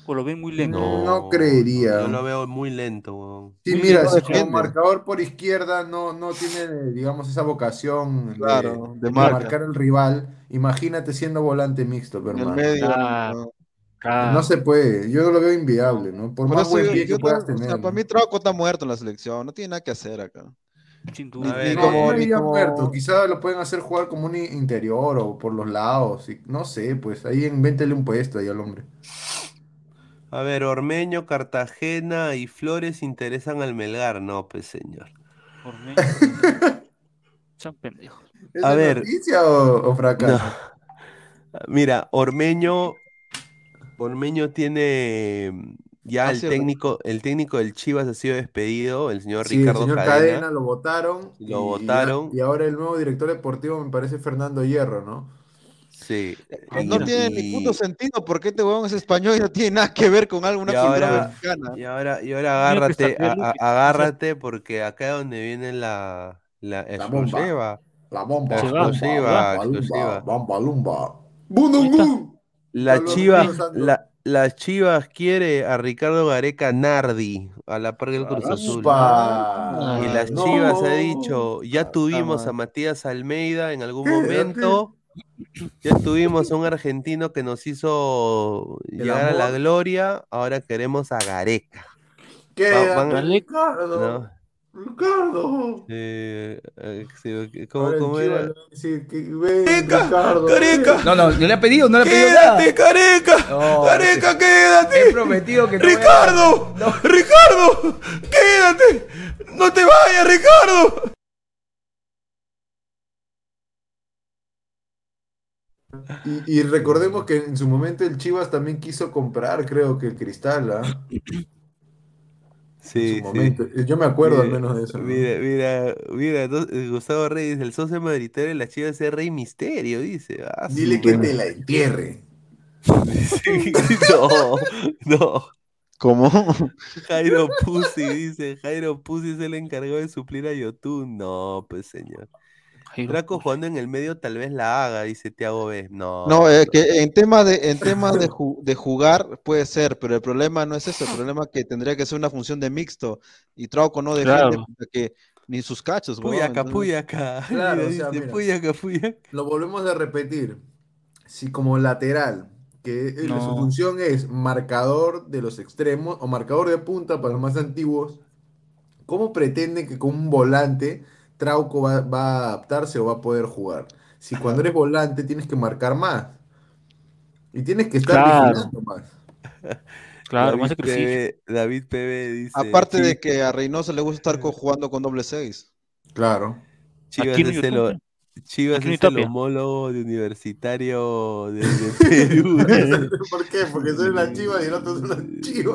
¿O lo ven muy lento? No, no creería. Yo lo veo muy lento, weón. Sí, Muy mira, si como marcador por izquierda no, no tiene, digamos, esa vocación de- Claro, de de, marca. marcar al rival, imagínate siendo volante mixto, En el hermano. medio. Ah, no. Claro. No se puede, yo lo veo inviable, ¿no? Por, Por más buen yo- pie que puedas no- o sea, tener. para mí Trauco está muerto en la selección, no tiene nada que hacer acá. Sin duda. No, como- no ni diría como- muerto, quizá lo pueden hacer jugar como un interior o por los lados, y, no sé, pues ahí invéntele un puesto ahí al hombre. A ver, Ormeño, Cartagena y Flores interesan al Melgar. No, pues señor. (laughs) Son pendejos. ¿Es A ver. noticia o, o fracaso? No. Mira, Ormeño, Ormeño tiene mm, ya Ah, el sí, técnico, el técnico del Chivas ha sido despedido, el señor Sí, el Ricardo señor Cadena. Cadena lo votaron. Lo y- votaron. Y, ahora el nuevo director deportivo me parece Fernando Hierro, ¿no? Sí. No y- tiene ni punto sentido porque este huevón es español y no tiene nada que ver con alguna cultura ahora- mexicana. Y ahora, y ahora agárrate, a- agárrate porque acá es donde viene la, la La bomba. exclusiva. La bomba. La va, exclusiva, Bamba, exclusiva. Bamba, lumba. La Chivas, la, las Chivas quiere a Ricardo Gareca Nardi a la par del Cruz Azul. ¡Upa! Y las No. Chivas ha dicho, ya tuvimos a. Matías Almeida en algún momento, ya tuvimos a un argentino que nos hizo El llegar a la gloria, ahora queremos a Gareca. Van- Ricardo. ¿no? Ricardo. Eh, eh, sí, ¿cómo, cómo era? que ven, Ricardo. Careca. ven. No, no, no le ha pedido, no le ha pedido nada. ¡Quédate, Careca! No, ¡Careca, quédate! He prometido que no voy a- ¡Ricardo! No. ¡Ricardo! ¡Quédate! ¡No te vayas, Ricardo! Y, y recordemos que en su momento el Chivas también quiso comprar, creo que el Cristal, ¿ah? Sí, su momento. Yo me acuerdo al menos de eso. ¿no? Mira, mira, mira, eh, Gustavo Reyes, el socio mayoritario de la Chivas es Rey Misterio, dice. Ah, su Dile que te la entierre. (laughs) Sí, no, no. ¿Cómo? Jairo Pussy, dice. Jairo Pussy es el encargado de suplir a Yotun. No, pues señor. Jairo Draco jugando en el medio tal vez la haga, dice Tiago B. No. No, eh, que en tema de en (laughs) tema de, ju- de jugar puede ser, pero el problema no es eso, el (laughs) problema es que tendría que ser una función de mixto y Trauco no defiende Claro. que ni sus cachos, Puyaca, puyaca. (laughs) Claro, o sea, mira. puyaca, puyaca. Lo volvemos a repetir. Si como lateral, que eh, su función es marcador de los extremos o marcador de punta para los más antiguos, ¿cómo pretenden que con un volante Trauco va, va a adaptarse o va a poder jugar? Si cuando eres volante tienes que marcar más. Y tienes que estar Claro. vigilando más. (laughs) Claro, David más. PB, David PB dice. Aparte "Chi- de que a Reynoso le gusta estar jugando con doble seis. Claro. Chivas Aquí es el. Chivas es el homólogo de universitario de, de (laughs) Perú. (laughs) ¿Por qué? Porque soy una chiva y el otro es una chiva.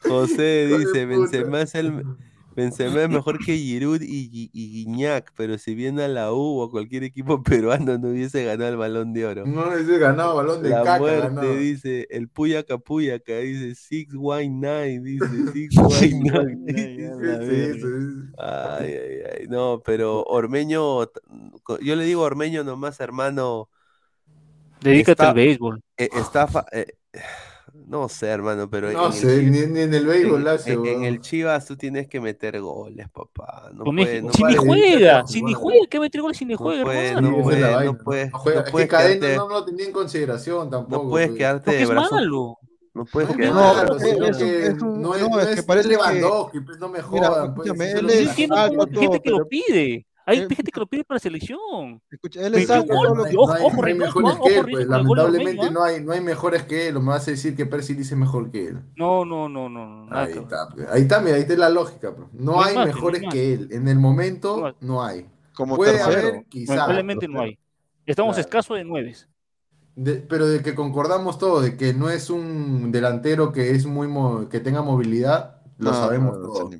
José dice. Benzema es, el, Benzema es mejor que Giroud y, y Guiñac, pero si viene a la U o a cualquier equipo (laughs) peruano no hubiese ganado el Balón de Oro. No les ganado balón de La caca. muerte ganado. dice, el Puyaca Puyaca dice, Six Wine Nine, dice, (laughs) Six Wine Nine. Ay, ay, ay, no, pero Ormeño, yo le digo Ormeño nomás, hermano, Dedícate Está- al béisbol. eh, está, fa- eh, No sé, hermano, pero No en sé, el ni, ni en el béisbol en, hace, en- en el Chivas tú tienes que meter goles, papá. No puedes, no si ni juega, si ni juega, ¿qué meter goles si ni no juega, hermano? no puedes, no vaina, puedes, No juega- no es puedes que Cadena quedarte, no lo tenía en consideración tampoco. no puedes quedarte de es brazo, malo. no puedes No, quedarte. No, es que no es, no, no que no parece Lewandowski, pues no me Mira, jodan. Pues, él es todo, gente que lo pide. Hay Eh, gente que lo pide para selección. Escucha, él es Metió alto, gol, todo lo No que- hay, Ojo, no hay- ojo, no hay Reynoso, mejores ojo, que él, Reynoso con el gol lamentablemente no hay, no hay mejores que él. Lo me vas a decir que Percy es mejor que él. No, no, no, no, no, nada Ahí está, pues. ahí está, mira, ahí está la lógica. pues. No No hay hay más, no hay mejores que él. En el momento No. hay. como Puede tercero. haber, quizá. Lamentablemente no hay. Estamos Claro. escasos de nueves. De- pero de que concordamos todos, de que no es un delantero que es muy mo- que tenga movilidad, lo No, sabemos todos.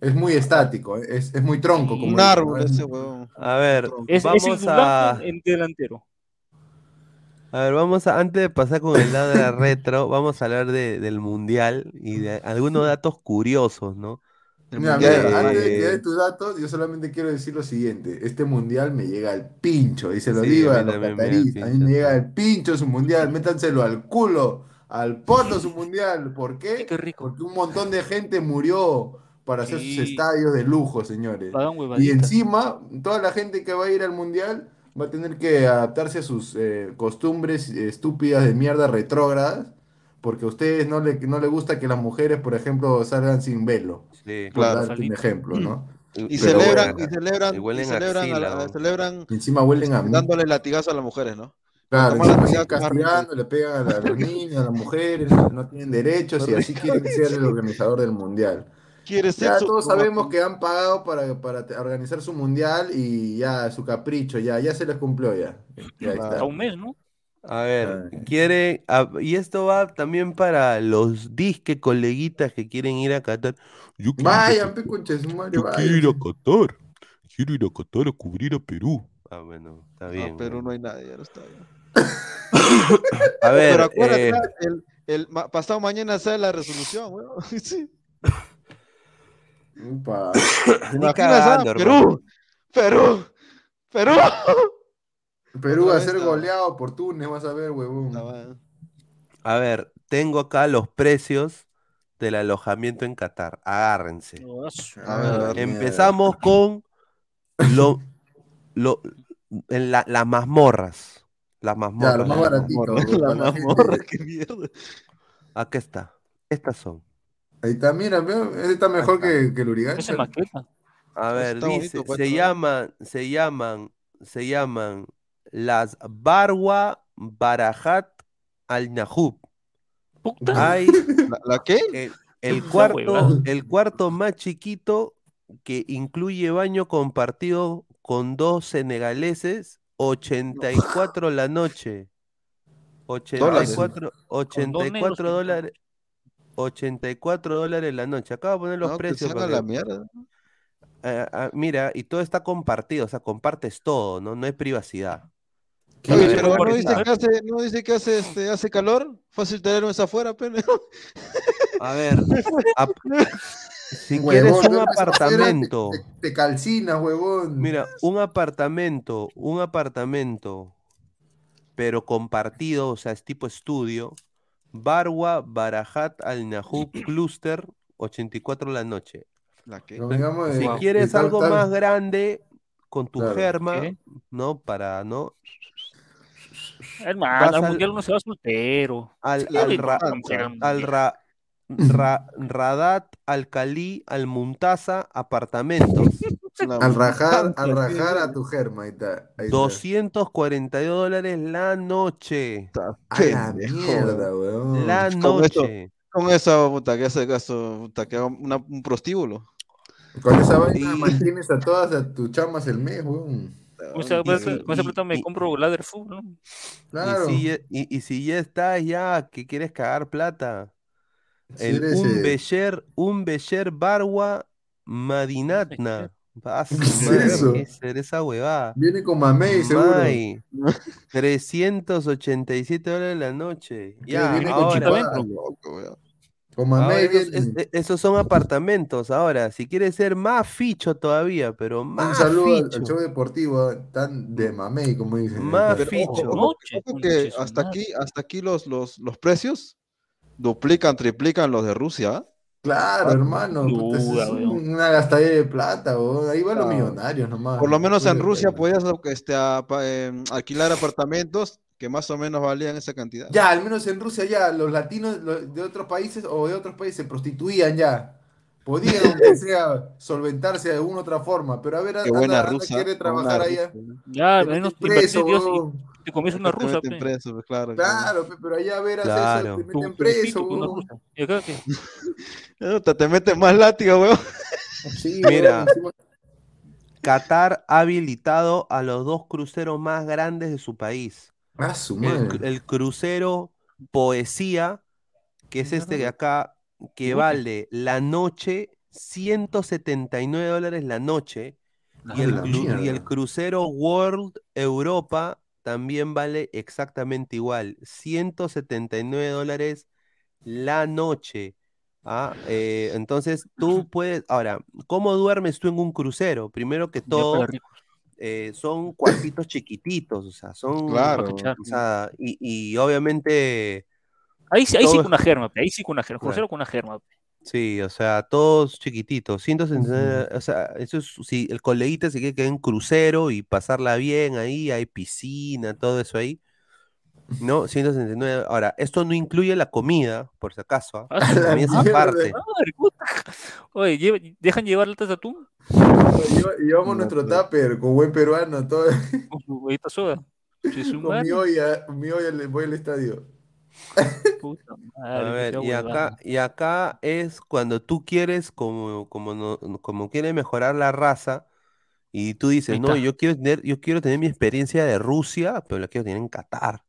Es muy estático, eh, es, es muy tronco. Como Un árbol ese huevón. A ver, Es, vamos a, en delantero. a ver, vamos a, antes de pasar con el ladra retro, (laughs) vamos a hablar de, del mundial y de algunos datos curiosos, ¿no? Mira, mira, de antes de que Eh, des tus datos, yo solamente quiero decir lo siguiente. Este mundial me llega al pincho, y se lo Sí, digo a a los cataríes. A mí pincho, me llega al pincho su mundial, métanselo al culo, al poto su mundial. ¿Por qué? Qué rico. Porque un montón de gente murió para hacer sus estadios de lujo, señores. Y encima, toda la gente que va a ir al mundial va a tener que adaptarse a sus eh, costumbres estúpidas de mierda retrógradas, porque a ustedes no le, no le gusta que las mujeres, por ejemplo, salgan sin velo. Sí. Claro. un ejemplo, ¿no? Y Pero celebran, bueno. y celebran, Y celebran, a axila, la- ¿no? celebran Y encima huelen a mí. dándole latigazo a las mujeres, ¿no? Claro, castigando, le pegan a los niños, a las mujeres, no, no tienen derechos y así (laughs) quieren ser el organizador del mundial. Quiere Ya sexo. todos como- sabemos que han pagado para, para organizar su mundial y ya su capricho, ya, ya se les cumplió ya. Ya está. A un mes, ¿no? A ver, Ay. quiere, a- y esto va también para los disque coleguitas que quieren ir a Qatar. Yo Vayan, Qatar, pe concha de su madre, yo quiero ir a. Qatar, quiero ir a Qatar a cubrir a Perú. Ah, bueno, está bien. No, pero bueno. no hay nadie, ya no está. ya. (coughs) A ver, Pero acuérdate, eh, el, pasado mañana sale la resolución, weón. (laughs) Sí. Upa. (coughs) ni cagando. Perú, Perú, Perú. Perú va a ser goleado por Túnez, vas a ver, huevón. A ver, tengo acá los precios del alojamiento en Qatar. Agárrense. A ver. Empezamos con lo, lo, en la- las mazmorras. Las Ya, mazmorras. lo más las baratito. mazmorras. huevón, La para la gente. mazmorra, qué mierda. Aquí está. Estas son. Ahí está, mira, ese está mejor que, que el maqueta. A ver, está dice, bonito, se llaman, se llaman, se llaman las Barwa Barajat al Nahub. Puta. Hay (laughs) ¿La, la qué? el, cuarto, el cuarto más chiquito que incluye baño compartido con dos senegaleses, 84 la noche. 84, 84 dólares. 84 dólares la noche. Acabo de poner los No, que precios. para la mierda. Ah, ah, mira, y todo está compartido, o sea, compartes todo, ¿no? No hay privacidad. ¿Qué Oye, A ver, pero no dice que hace, no dice que hace, este, hace calor. Fácil tenerlo afuera, pene. A ver, si (laughs) Huevón, quieres un apartamento, Te, te, te calcinas, huevón. mira, un apartamento, un apartamento, pero compartido, o sea, es tipo estudio, Barwa Barajat Al Nahub Cluster, 84 la noche. La. No Si Wow. quieres algo más grande, con tu Claro. germa, ¿Qué? ¿no? Para, ¿no? Hermano, al al- mundial uno se va soltero. Al, al, ra- al ra- ra- Radat, Alcalí, al Muntaza, apartamentos. Al rajar, al rajar a tu germa, ahí está. Ahí está. 242 dólares la noche. A la mierda, weón. La noche. Con esa puta que hace caso, puta que haga una- un prostíbulo. Con esa vaina Y- mantienes a todas a tus chamas el mes, weón. Esa y- plata me y- compro ladder food, ¿no? Claro. Y, si, ya- y- y si ya estás ya que quieres cagar plata, el un Becher, un Becher Barwa Madinatna. Vas, ¿Qué es madre, eso? ¿qué es esa huevada? Viene con mamey, seguro. May, 387 dólares la noche. Ya, viene con ahora. Loco. Con mamey esos, viene. es- e- esos son apartamentos. Ahora, si quieres ser más ficho todavía, pero Un más saludo al, show deportivo, eh, tan de mamey, como dicen. Más Pero- Pero ojo, ficho. ojo, que hasta aquí, hasta aquí los, los, los precios duplican, triplican los de Rusia. Claro, hermano. puta, duda, es una gastadera de plata. Ahí van los millonarios nomás. Por lo menos en Rusia podías este, apa- em, alquilar apartamentos que más o menos valían esa cantidad. Ya, al menos en Rusia ya, los latinos de otros países o de otros países se prostituían ya. Podían, aunque (laughs) sea, solventarse de alguna otra forma. Pero a ver, Qué anda, buena anda, rusa. quiere trabajar allá. Ya, Te menos preso, te comes una Te rusa, meten pe. preso, pues, claro. claro. Claro, pe, pero allá a ver, haces Claro. eso, te meten preso, weón. rusa. ¿Y acá qué? (laughs) Te meten más látigo, weón. Sí, Mira. weón, Qatar ha habilitado a los dos cruceros más grandes de su país. Ah, su El, madre. el crucero Poesía, que es este de acá, que vale la noche 179 dólares la noche. Y el, y el crucero World Europa también vale exactamente igual, 179 dólares la noche. Ah, eh, entonces tú puedes, ahora, ¿cómo duermes tú en un crucero? Primero que todo, eh, son cuartitos chiquititos, o sea, son, Claro. O sea, y, y obviamente, Ahí, sí- ahí sí con una germa, ahí sí con una germa. Claro. Crucero con una germa. Sí, o sea, todos chiquititos, 169, o sea, eso es, si el coleguita se quiere quedar en crucero y pasarla bien ahí, hay piscina, todo eso ahí, ¿no? (laughs) 169, ahora, esto no incluye la comida, por si acaso, ¿ah? La comida es mierda. aparte. Madre, puta. Oye, lleva- ¿dejan llevar latas de atún? Lleva- Llevamos No, nuestro pero- tupper con buen peruano, todo, Con su huevita soda. Su con mi olla, mi olla le voy al estadio. (laughs) puta A ver, qué y acá, y acá es cuando tú quieres, como, como, no, como quieres mejorar la raza, y tú dices, no, yo quiero tener, yo quiero tener mi experiencia de Rusia, pero la quiero tener en Qatar.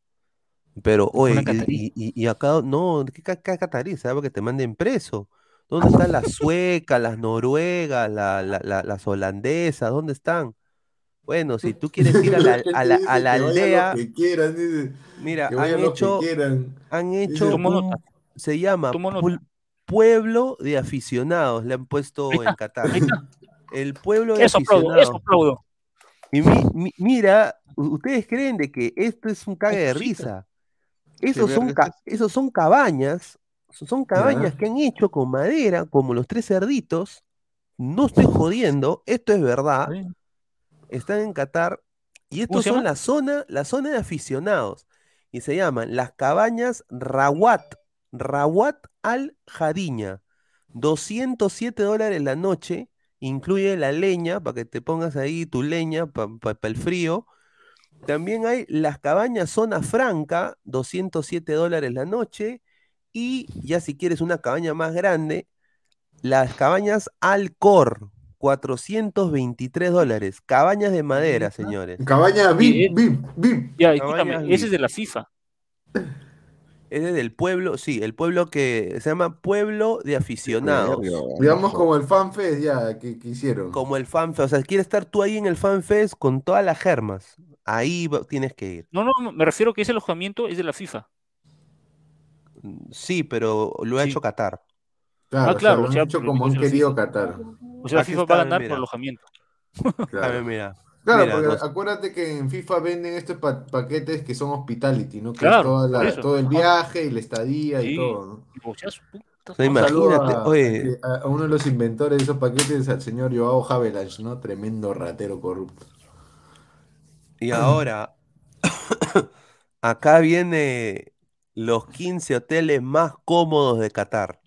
Pero, oye, y, acá, no, ¿qué catarí? ¿Sabes? Que te manden preso. ¿Dónde están las (laughs) suecas, las noruegas, la- la- la- las holandesas? ¿Dónde están? Bueno, si (laughs) tú quieres ir a la, gente a la- dice a la que vayan aldea, que quieran, dice, mira, que han hecho, que quieran. han hecho un- se llama Pueblo de Aficionados, le han puesto en Qatar. El pueblo de Eso aplaudo, eso aficionados. aplaudo. Y mi- mi- mira, ustedes creen de que esto es un cague de risa. Esos son, ca- esos son cabañas, son cabañas que han hecho con madera, como los tres cerditos. No estoy jodiendo, esto es verdad. Sí. Están en Qatar y ¿Cómo estos son la zona, la zona de aficionados. Y se llaman las cabañas Rawat, Rawat al Jadiña. 207 dólares la noche, incluye la leña, para que te pongas ahí tu leña para el frío. También hay las cabañas Zona Franca, 207 dólares la noche. Y ya si quieres una cabaña más grande, las cabañas Alcor, 423 dólares. Cabañas de madera, señores. Cabaña VIP, VIP, VIP. Ya, Cabañas escúchame, ese es de la FIFA. Ese es del pueblo, sí, el pueblo que se llama Pueblo de Aficionados. Digamos como el fanfest ya que, que hicieron. Como el FanFest. O sea, quieres estar tú ahí en el FanFest con todas las germas. Ahí tienes que ir. No, no, me refiero que ese alojamiento es de la FIFA. Mm, Sí, pero lo ha Sí. hecho Qatar. Claro, Ah, o sea, claro, lo han hecho como han querido. Qatar. O sea, la Aquí FIFA está, va a ganar mira. por alojamiento. A (laughs) ver, Claro, mira. Claro, Mira, porque acuérdate que en FIFA venden estos pa- paquetes que son hospitality, ¿no? Que es Claro, toda la- por eso. todo el viaje y la estadía y todo, ¿no? O sea, O sea, Imagínate, a, oye. a- a uno de los inventores de esos paquetes, al señor Joao Havelange, ¿no? Tremendo ratero corrupto. Y ahora, (coughs) acá viene los 15 hoteles más cómodos de Qatar.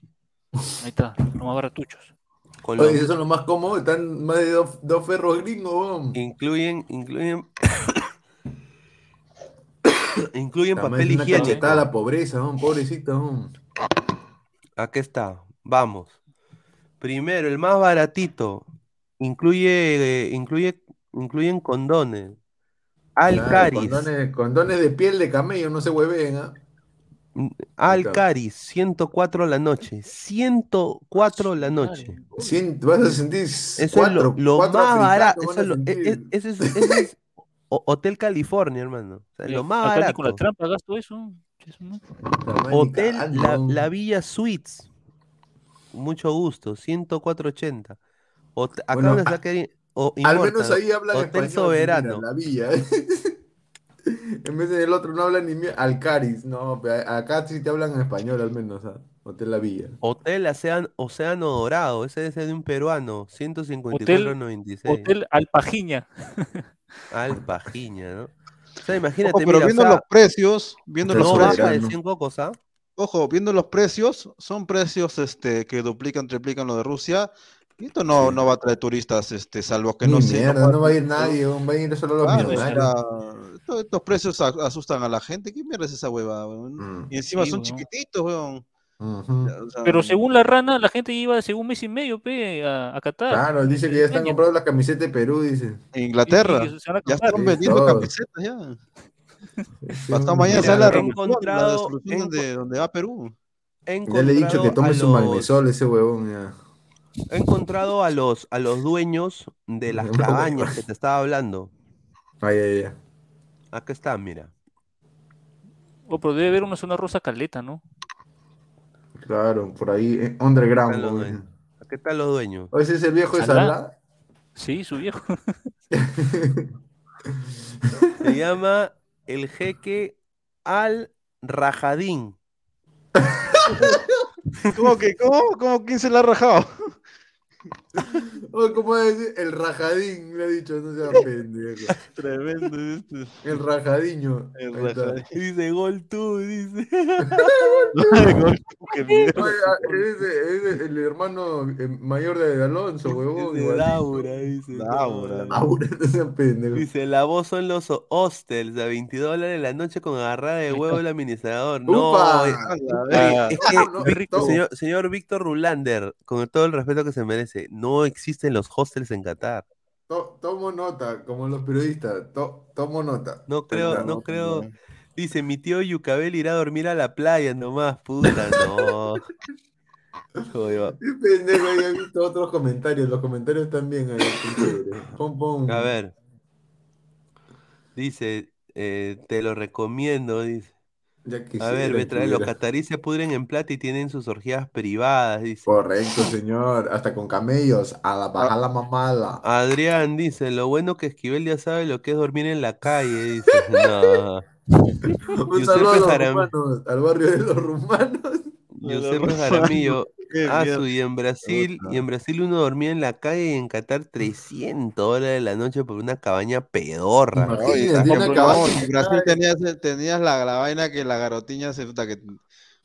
Ahí está, los más baratuchos. Con Oye, esos son los más cómodos, están más de dos, dos ferros gringos, weón. incluyen, incluyen, (coughs) incluyen También papel es higiénico. a la pobreza, weón, pobrecito, weón. Aquí está, vamos. Primero, el más baratito. Incluye, eh, incluye, incluyen condones. Claro, Alcaris. condones, condones de piel de camello, no se hueven, ¿ah? Alcaris, 104 la noche. 104 la noche. Cien- vas a sentir Eso cuatro, es lo, lo cuatro más barato. Eso es lo- e- e- ese es, es o- Hotel California, hermano. O sea, lo más Acá ni barato. con la trampa gasto eso. Hotel la, la Villa Suites. Mucho gusto, 104.80. Hot- Acá Bueno, a- o Al menos ahí hablan Hotel español, Soberano. mira, la villa. (laughs) En vez del otro no hablan ni mierda. Alcaris, no, pe- acá sí te hablan en español al menos, ¿ah? Hotel La Villa. Hotel Océano, Océano Dorado, ese es de un peruano, 154.96. Hotel Alpajiña. (laughs) Alpajiña, ¿no? O sea, imagínate, Ojo, pero mira, o viendo sea, los precios, viendo los no precios, baja de 100 cocos, ¿ah? ojo, viendo los precios, son precios este, que duplican, triplican lo de Rusia. Esto no, no va a traer turistas, este, salvo que Ni no sé. mierda, no va a ir nadie, va a ir solo los Claro, millonarios. sea, estos, estos precios asustan a la gente. ¿Qué mierda es esa hueva? weón? Y encima Sí, son chiquititos, weón. O sea, Pero según la rana, la gente iba hace un mes y medio pe, a, a Qatar. Claro, dice que ya están comprando las camisetas de Perú, dice. En Inglaterra, ya están vendiendo Todo. camisetas ya. Pasado mañana sale la encontrado- he donde, va Perú. He Ya le he dicho que tome a su los- magnesol ese huevón, ya. He encontrado a los, a los dueños de (laughs) las No, cabañas que te estaba hablando. Ay, ay, ay. Acá están, mira. Oh, pero debe haber una zona rosa caleta, ¿no? Claro, por ahí, eh, underground. Están los. Acá están los dueños. ¿O ese es el viejo de. Salah? Sí, su viejo. (laughs) Se llama el jeque Al Rajadín. (laughs) ¿Cómo que? ¿Cómo? ¿Cómo? ¿Quién se la ha rajado? Oh, ¿Cómo decir? El rajadín, le he dicho, no sea pendejo. Tremendo este. El rajadiño. El. Dice gol tú, dice. (laughs) Oiga, ese es el hermano eh, mayor de Alonso, huevón. Dice. Laura, dice. Laura. no. Laura, no sea pendejo. Dice, la voz son los hostels a 22 dólares la noche con agarrada de huevo del administrador. No, ¡Upa! eh, verga. es que, señor, señor Víctor Rulander, con todo el respeto que se merece, no existen los hostels en Qatar. To- tomo nota, como los periodistas. to- tomo nota. No creo, no creo. Dice, mi tío Yucabel irá a dormir a la playa nomás, puta, no. (laughs) Joder, pendejo, he visto otros comentarios. Los comentarios también. Pon, pon. A ver. Dice, eh, te lo recomiendo, dice. Ya A ver, Betrae, los cataríes se pudren en plata y tienen sus orgías privadas, dice. Correcto, señor. Hasta con camellos. A la baja la mamala. Adrián dice, lo bueno que Esquivel ya sabe lo que es dormir en la calle, dice. No. (laughs) Un saludo a los Jaram- rumanos, al barrio de los rumanos. Giuseppe Jaramillo. Ah, su, y en Brasil, y en Brasil uno dormía en la calle y en Qatar 300 dólares la noche por una cabaña pedorra. En Brasil acá, tenías, tenías la, la vaina que la garotiña se puta que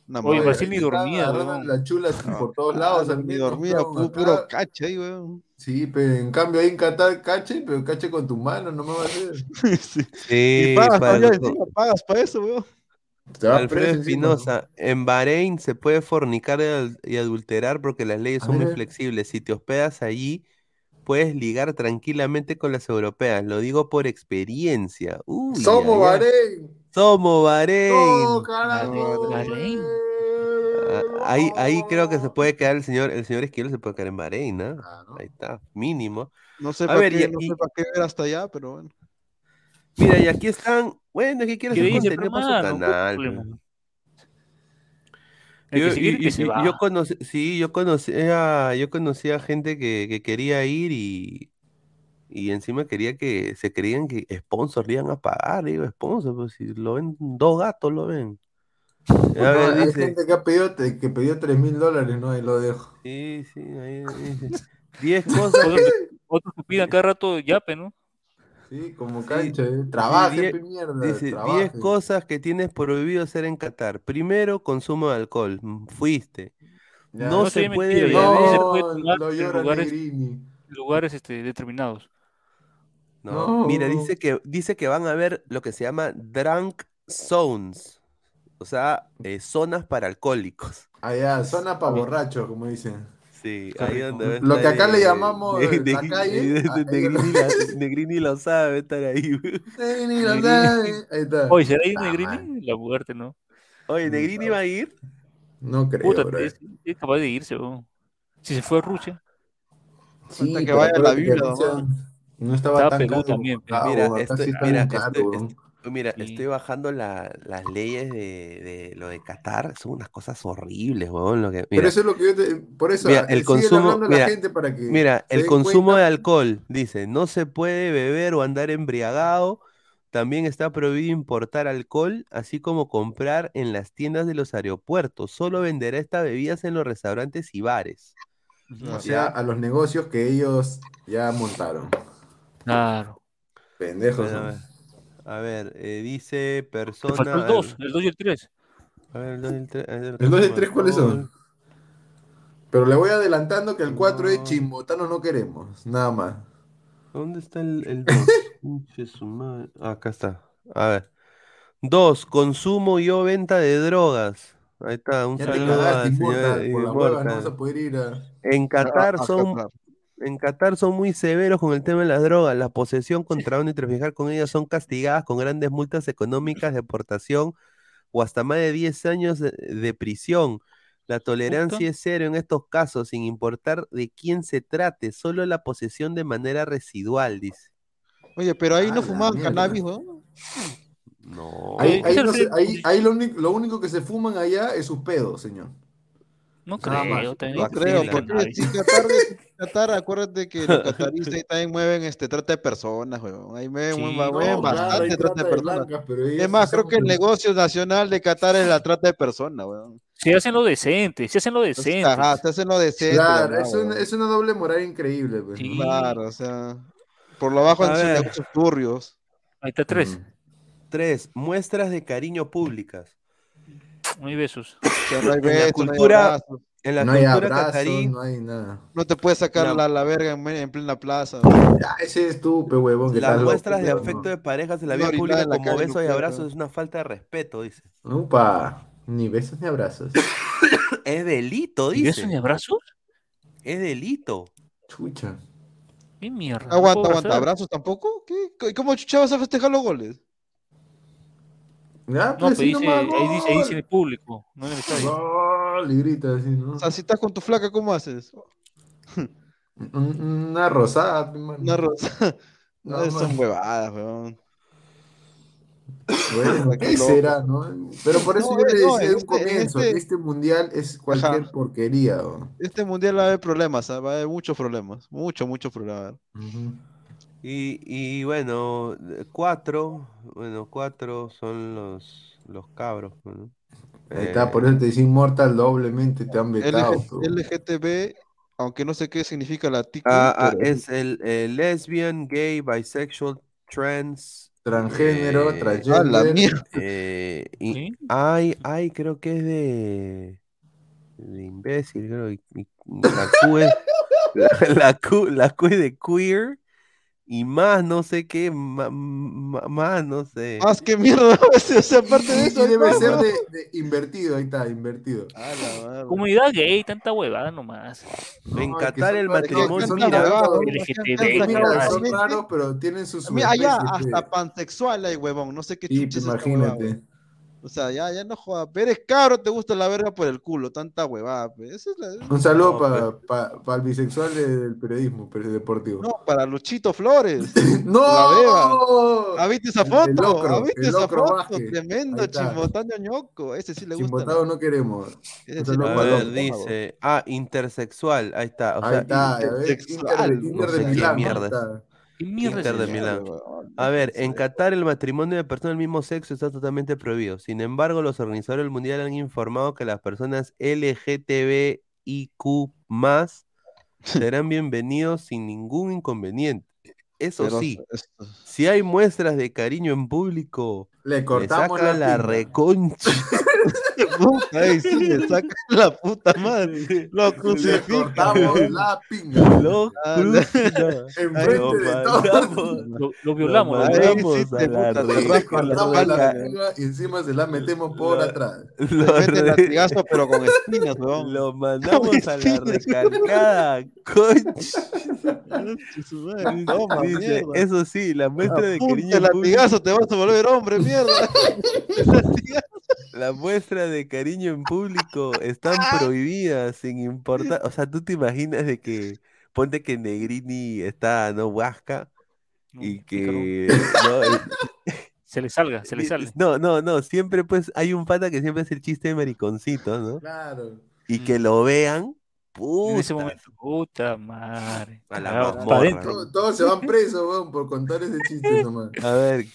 una Oye, madre. Brasil ni dormía, weón. las chulas No, por todos lados. claro, al ni dormía, puro cache ahí, weón. Sí, pero en cambio ahí en Qatar cache, pero cache con tu mano, no me va a hacer. (laughs) Sí. Sí, Y pagas para encima, pagas para eso, weón. Te va Alfredo. Espinosa, en Bahrein se puede fornicar y adul- y adulterar porque las leyes son muy flexibles. Si te hospedas allí, puedes ligar tranquilamente con las europeas. Lo digo por experiencia. Uy, Somos. Bahrein. Somos Bahrein. No, carajo. Bahrein. Ah, Ahí, ahí creo que se puede quedar el señor, el señor Esquivel se puede quedar en Bahrein, ¿no? Claro. Ahí está, mínimo. No sé para ver, qué, y- no y- sé para qué ver hasta allá, pero bueno. Mira, y aquí están. Bueno, es que quiere ¿Qué hacer contenido para su canal. problema? Yo, y- y- conocí, sí, yo conocía, yo conocía gente que, que quería ir y, y encima quería que se creían que sponsors le iban a pagar, digo, sponsor, pues si lo ven, dos gatos lo ven. (laughs) A No, ver, hay dice, gente que ha pedido, que pidió 3 mil dólares, ¿no? Ahí lo dejo. sí, sí, ahí dice, 10 cosas Otros que- Otros que pidan cada rato yape, ¿no? Sí, como Sí, cancha, ¿eh? sí, Trabaje, die- pe mierda, Dice, 10 trabaje. cosas que tienes prohibido hacer en Qatar. Primero, consumo de alcohol. Mm, Fuiste. Ya. No No se puede ya beber. ves, se puede No, lugares- este, determinados. No, mira, dice que, dice que van a haber lo que se llama drunk zones. O sea, eh, zonas para alcohólicos. Allá, zona para borrachos, como dicen. Sí, ahí donde Lo que acá le llamamos, la calle, Negrini, lo sabe estar ahí. Negrini lo sabe. Ahí está. Oye, ¿será ahí Ah, Negrini? La muerte, ¿no? Oye, Negrini va a ir. No creo, bro. es, capaz de irse, weón. Si se fue a Rusia. Sí, Falta que vaya a la Biblia. No estaba tan Perú también. Ah, Mira, o acá estoy, sí está mira, bien mira, Sí. estoy bajando la- las leyes de, de lo de Qatar. Son unas cosas horribles, weón. Lo que, Pero eso es lo que yo te... Por eso, Mira, ah, el consumo- mira, la gente para que Mira, el consumo cuenta. de alcohol, dice, no se puede beber o andar embriagado También está prohibido importar alcohol, así como comprar en las tiendas de los aeropuertos. Solo venderá estas bebidas en los restaurantes y bares. O sea, a los negocios que ellos ya montaron. Claro. Pendejos. Bueno, a ¿no? ver, a eh, dice persona. faltó el 2, el 2 y el 3. A ver, el 2 y el 3. ¿El 2 y el 3 cuáles son? Pero le voy adelantando que el 4 es chimbotanos no queremos, nada más. ¿Dónde está el, el 2? (laughs) Pinche su madre. Ah, acá está. A ver. 2. Consumo y o venta de drogas. Ahí está, un Ya te saludo cagaste, al señor Immortal, por la hueva no vas a poder ir a... En Qatar a- a son, Qatar. En Qatar son muy severos con el tema de las drogas. La posesión, contrabando y traficar con ellas son castigadas con grandes multas económicas, deportación o hasta más de 10 años de, de prisión. La tolerancia es cero en estos casos, sin importar de quién se trate, solo la posesión de manera residual, dice. Oye, pero ahí Ah, no fumaban mierda. cannabis. No. Ahí, ahí Eso no se- ahí- ahí lo, único, lo único que se fuman allá es sus pedos, señor. No creo. también No creo, que porque si Qatar, Qatar, acuérdate que los cataríes ahí también mueven este trata de personas, weón. Ahí mueven, Sí, mueven no, mueven claro, bastante trata de trata de personas. blancas, Es más, creo que el negocio nacional de Qatar es la trata de personas, weón. Si hacen lo decente, si hacen lo decente. Ajá, se hacen lo decente. Claro, ¿verdad, es una, weón? es una doble moral increíble. Pues, Sí. ¿no? Claro, o sea, por lo bajo sido ver. negocios turbios. Ahí está 3. 3. Muestras de cariño públicas. No hay besos. No hay En la besos, no hay cultura, en la No hay cultura abrazos, catarí, no hay nada. No te puedes sacar La- la, la verga en, en plena plaza. Ya, ese es tú, pe huevón. que las loco, muestras de afecto no. de parejas en la orinada pública la como besos y no abrazos es una falta de respeto, dice. Upa, ni besos ni abrazos. Es delito, ¿Y besos dice. ni abrazos? Es delito. Chucha. ¿Qué mierda? ¿No Aguanta, aguanta. ¿Abrazos tampoco? ¿Qué? ¿Cómo chucha vas a festejar los goles? Ya, No, pues pero dice, nomás, ahí, dice, ahí dice en gol. el público, no en el estadio. Gol, y grita así, ¿no? O sea, si estás con tu flaca, ¿cómo haces? (laughs) Un- Una rosada, pe, mano. Una rosa. No, No, son man. huevadas, weón. Bueno, (laughs) Qué ¿qué loco. será, no? Pero por eso No, yo eh, le no, decía de un este- comienzo, este- que este mundial es cualquier Ajá. porquería. Este mundial va a haber problemas, ¿ah? va a haber muchos problemas. Muchos, muchos problemas. Ujú. Y, y bueno, cuatro, bueno, cuatro son los, los cabros. ¿no? Ahí está, Eh, por eso te dice Immortal doblemente, te han vetado. LGTB, aunque no sé qué significa la TQ, ah, ah, es el, el lesbian, gay, bisexual, trans. Transgénero, eh, transgénero. a la mierda. eh, y ¿Sí? hay, hay, creo que es de, de imbécil, creo. y- y la Q es, (laughs) la, la Q, la Q es de queer. Y más, no sé qué, ma- más, no sé. Más que mierda, (laughs) o sea, aparte de Y eso, debe no, ser no. de, de invertido, ahí está, invertido. A la. Comunidad gay, tanta huevada nomás. En No, Qatar son el matrimonio, son mira, raros, pero tienen sus Mira, allá hasta pansexual hay huevón, no sé qué chuches imagínate. O sea, ya, ya no jodas. Pero eres cabro, te gusta la verga por el culo, tanta huevada. pe. Esa es la- Un saludo No, para el bisexual del periodismo pero deportivo. No, para Luchito Flores. (laughs) ¡No! La beba. ¿Ah, viste esa El foto? locro, ¿Ah, viste el esa locro foto? Vázquez. Tremendo chimbotán ñoñoco. Ese sí le gusta. Chimbotado no queremos. Ese sí A ver, dice, ah, intersexual, ahí está. O Ahí sea, está, intersexual, Inter, de- Inter no sé qué mierda ahí es. está. ¿Qué mierda Inter de? Milán. A ver, en Qatar el matrimonio de personas del mismo sexo está totalmente prohibido. Sin embargo, los organizadores del mundial han informado que las personas LGTBIQ (laughs) serán bienvenidos sin ningún inconveniente. Eso Pero sí, esto- si hay muestras de cariño en público, Le le cortamos saca la, la reconcha. (laughs) Ahí sí le saca la puta madre. Lo Le crucifica. cortamos la pinga. Lo crucifica. Enfrente Lo de todos. (laughs) Lo, lo violamos, lo sí te puta, rasca la Cortamos la pinga y encima se la metemos por Lo- atrás. lo latigazo, pero con espinas, weón. (laughs) Lo mandamos a la recalcada concha. Toma, Dice, mierda. eso sí, la muestra de cariño en público, latigazo, te vas a volver hombre, mierda. (laughs) La muestra de cariño en público están prohibidas sin importar, o sea, tú te imaginas de que ponte que Negrini está no huasca No, y que no, el- (laughs) Se le salga, se le sale. no, no, no, siempre pues hay un pata que siempre hace el chiste de mariconcito, ¿no? Claro. Y que lo vean, En ese puta, momento, puta madre. A la pa' adentro. Todos, todos se van presos, weón, por contar ese chiste nomás. A ver,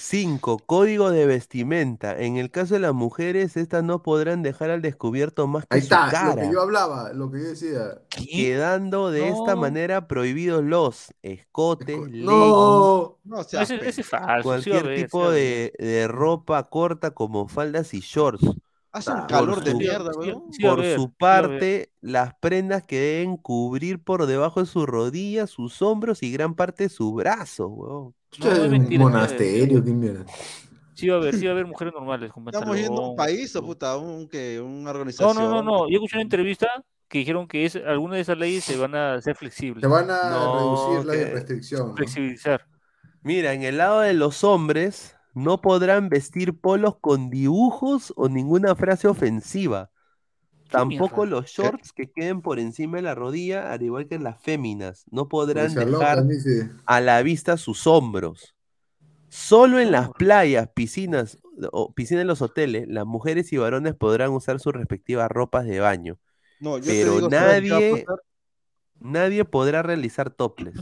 Cinco, código de vestimenta. En el caso de las mujeres, estas no podrán dejar al descubierto más que Ahí su está, lo que yo hablaba, lo que yo decía. quedando de esta manera prohibidos los escotes, leggings, No, No, seas Ese, pe- ese es falso. sí va a cualquier tipo de, de ropa corta como faldas y shorts. Hace un Por calor de su- mierda, weón. Por su parte, las prendas que deben cubrir por debajo de sus rodillas, sus hombros y gran parte de sus brazos, weón. No, es mentira, monasterio, qué mierda. (laughs) Sí va a haber, sí va a haber mujeres normales con Estamos yendo a un país o su- puta, un, que, una No, organización. no, no, no. Yo escuché una entrevista que dijeron que es, algunas de esas leyes se van a hacer flexibles, Se van a No, reducir la restricción. ¿no? flexibilizar. Mira, en el lado de los hombres, no podrán vestir polos con dibujos o ninguna frase ofensiva. Tampoco mierda? los shorts que queden por encima de la rodilla, al igual que en las féminas. No podrán dejar dice. a la vista sus hombros. Solo en las playas, piscinas o piscinas en los hoteles, las mujeres y varones podrán usar sus respectivas ropas de baño. No, yo te Pero digo, ¿sabes qué va a nadie, nadie podrá realizar toples.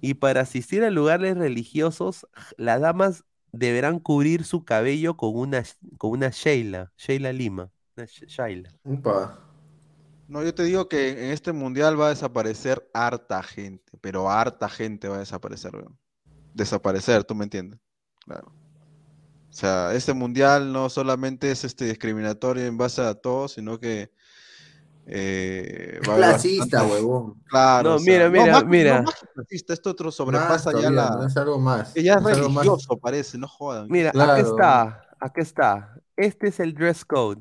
Y para asistir a lugares religiosos, las damas deberán cubrir su cabello con una, con una Sheila, Sheila Lima. Una sh- Shaila. Upa. No, yo te digo que en este mundial va a desaparecer harta gente, pero harta gente va a desaparecer, weón. Desaparecer, ¿tú me entiendes? Claro. O sea, este mundial no solamente es este discriminatorio en base a todo, sino que eh, (laughs) Clasista, bastante- huevón. Claro, No, o sea, mira, no, mira, más que- no, mira. más clasista, esto otro Más sobrepasa ya todavía, la. no es algo más. que ya es es algo más- religioso, parece, no jodan. Mira, aquí Claro. está, aquí está. Este es el dress code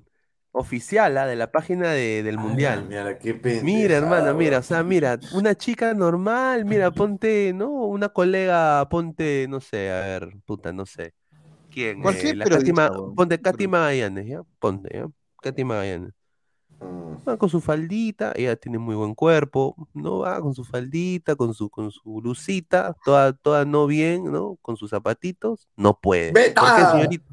oficial ah, de la página de- del Ah, mundial. Mira, qué pendeja. Mira, hermano, mira, o sea, mira, una chica normal, mira, ponte, ¿no? Una colega, ponte, no sé, a ver, puta, no sé. ¿Quién? Cualquier Eh, la ponte Katy Magallanes, ¿ya? Ponte, ¿ya? Katy Magallanes. Mm. Va con su faldita, ella tiene muy buen cuerpo, ¿no? Va con su faldita, con su, con su blusita, toda, toda no bien, ¿no? Con sus zapatitos, no puede. ¿Por qué, señorita?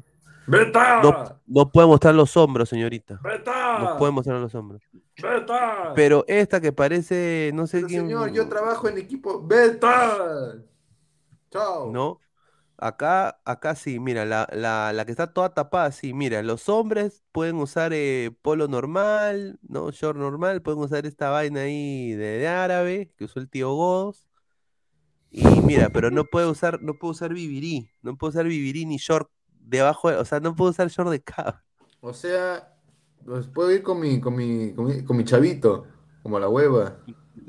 ¡Beta! No, no puede mostrar los hombros, señorita. ¡Beta! No puede mostrar los hombros. ¡Beta! Pero esta que parece, no sé Pero, quién. señor, yo trabajo en equipo. ¡Beta! Chao. ¿No? Acá, acá sí, mira, la, la, la que está toda tapada, sí, mira, los hombres pueden usar eh, polo normal, ¿no? Short normal, pueden usar esta vaina ahí de, de árabe que usó el tío Godos. Y mira, pero no puede usar, no puede usar vivirí, no puede usar vivirí ni short debajo, de- o sea, no puede usar short de cabo. O sea, pues puedo ir con mi, con mi, con mi, con mi chavito, como la hueva.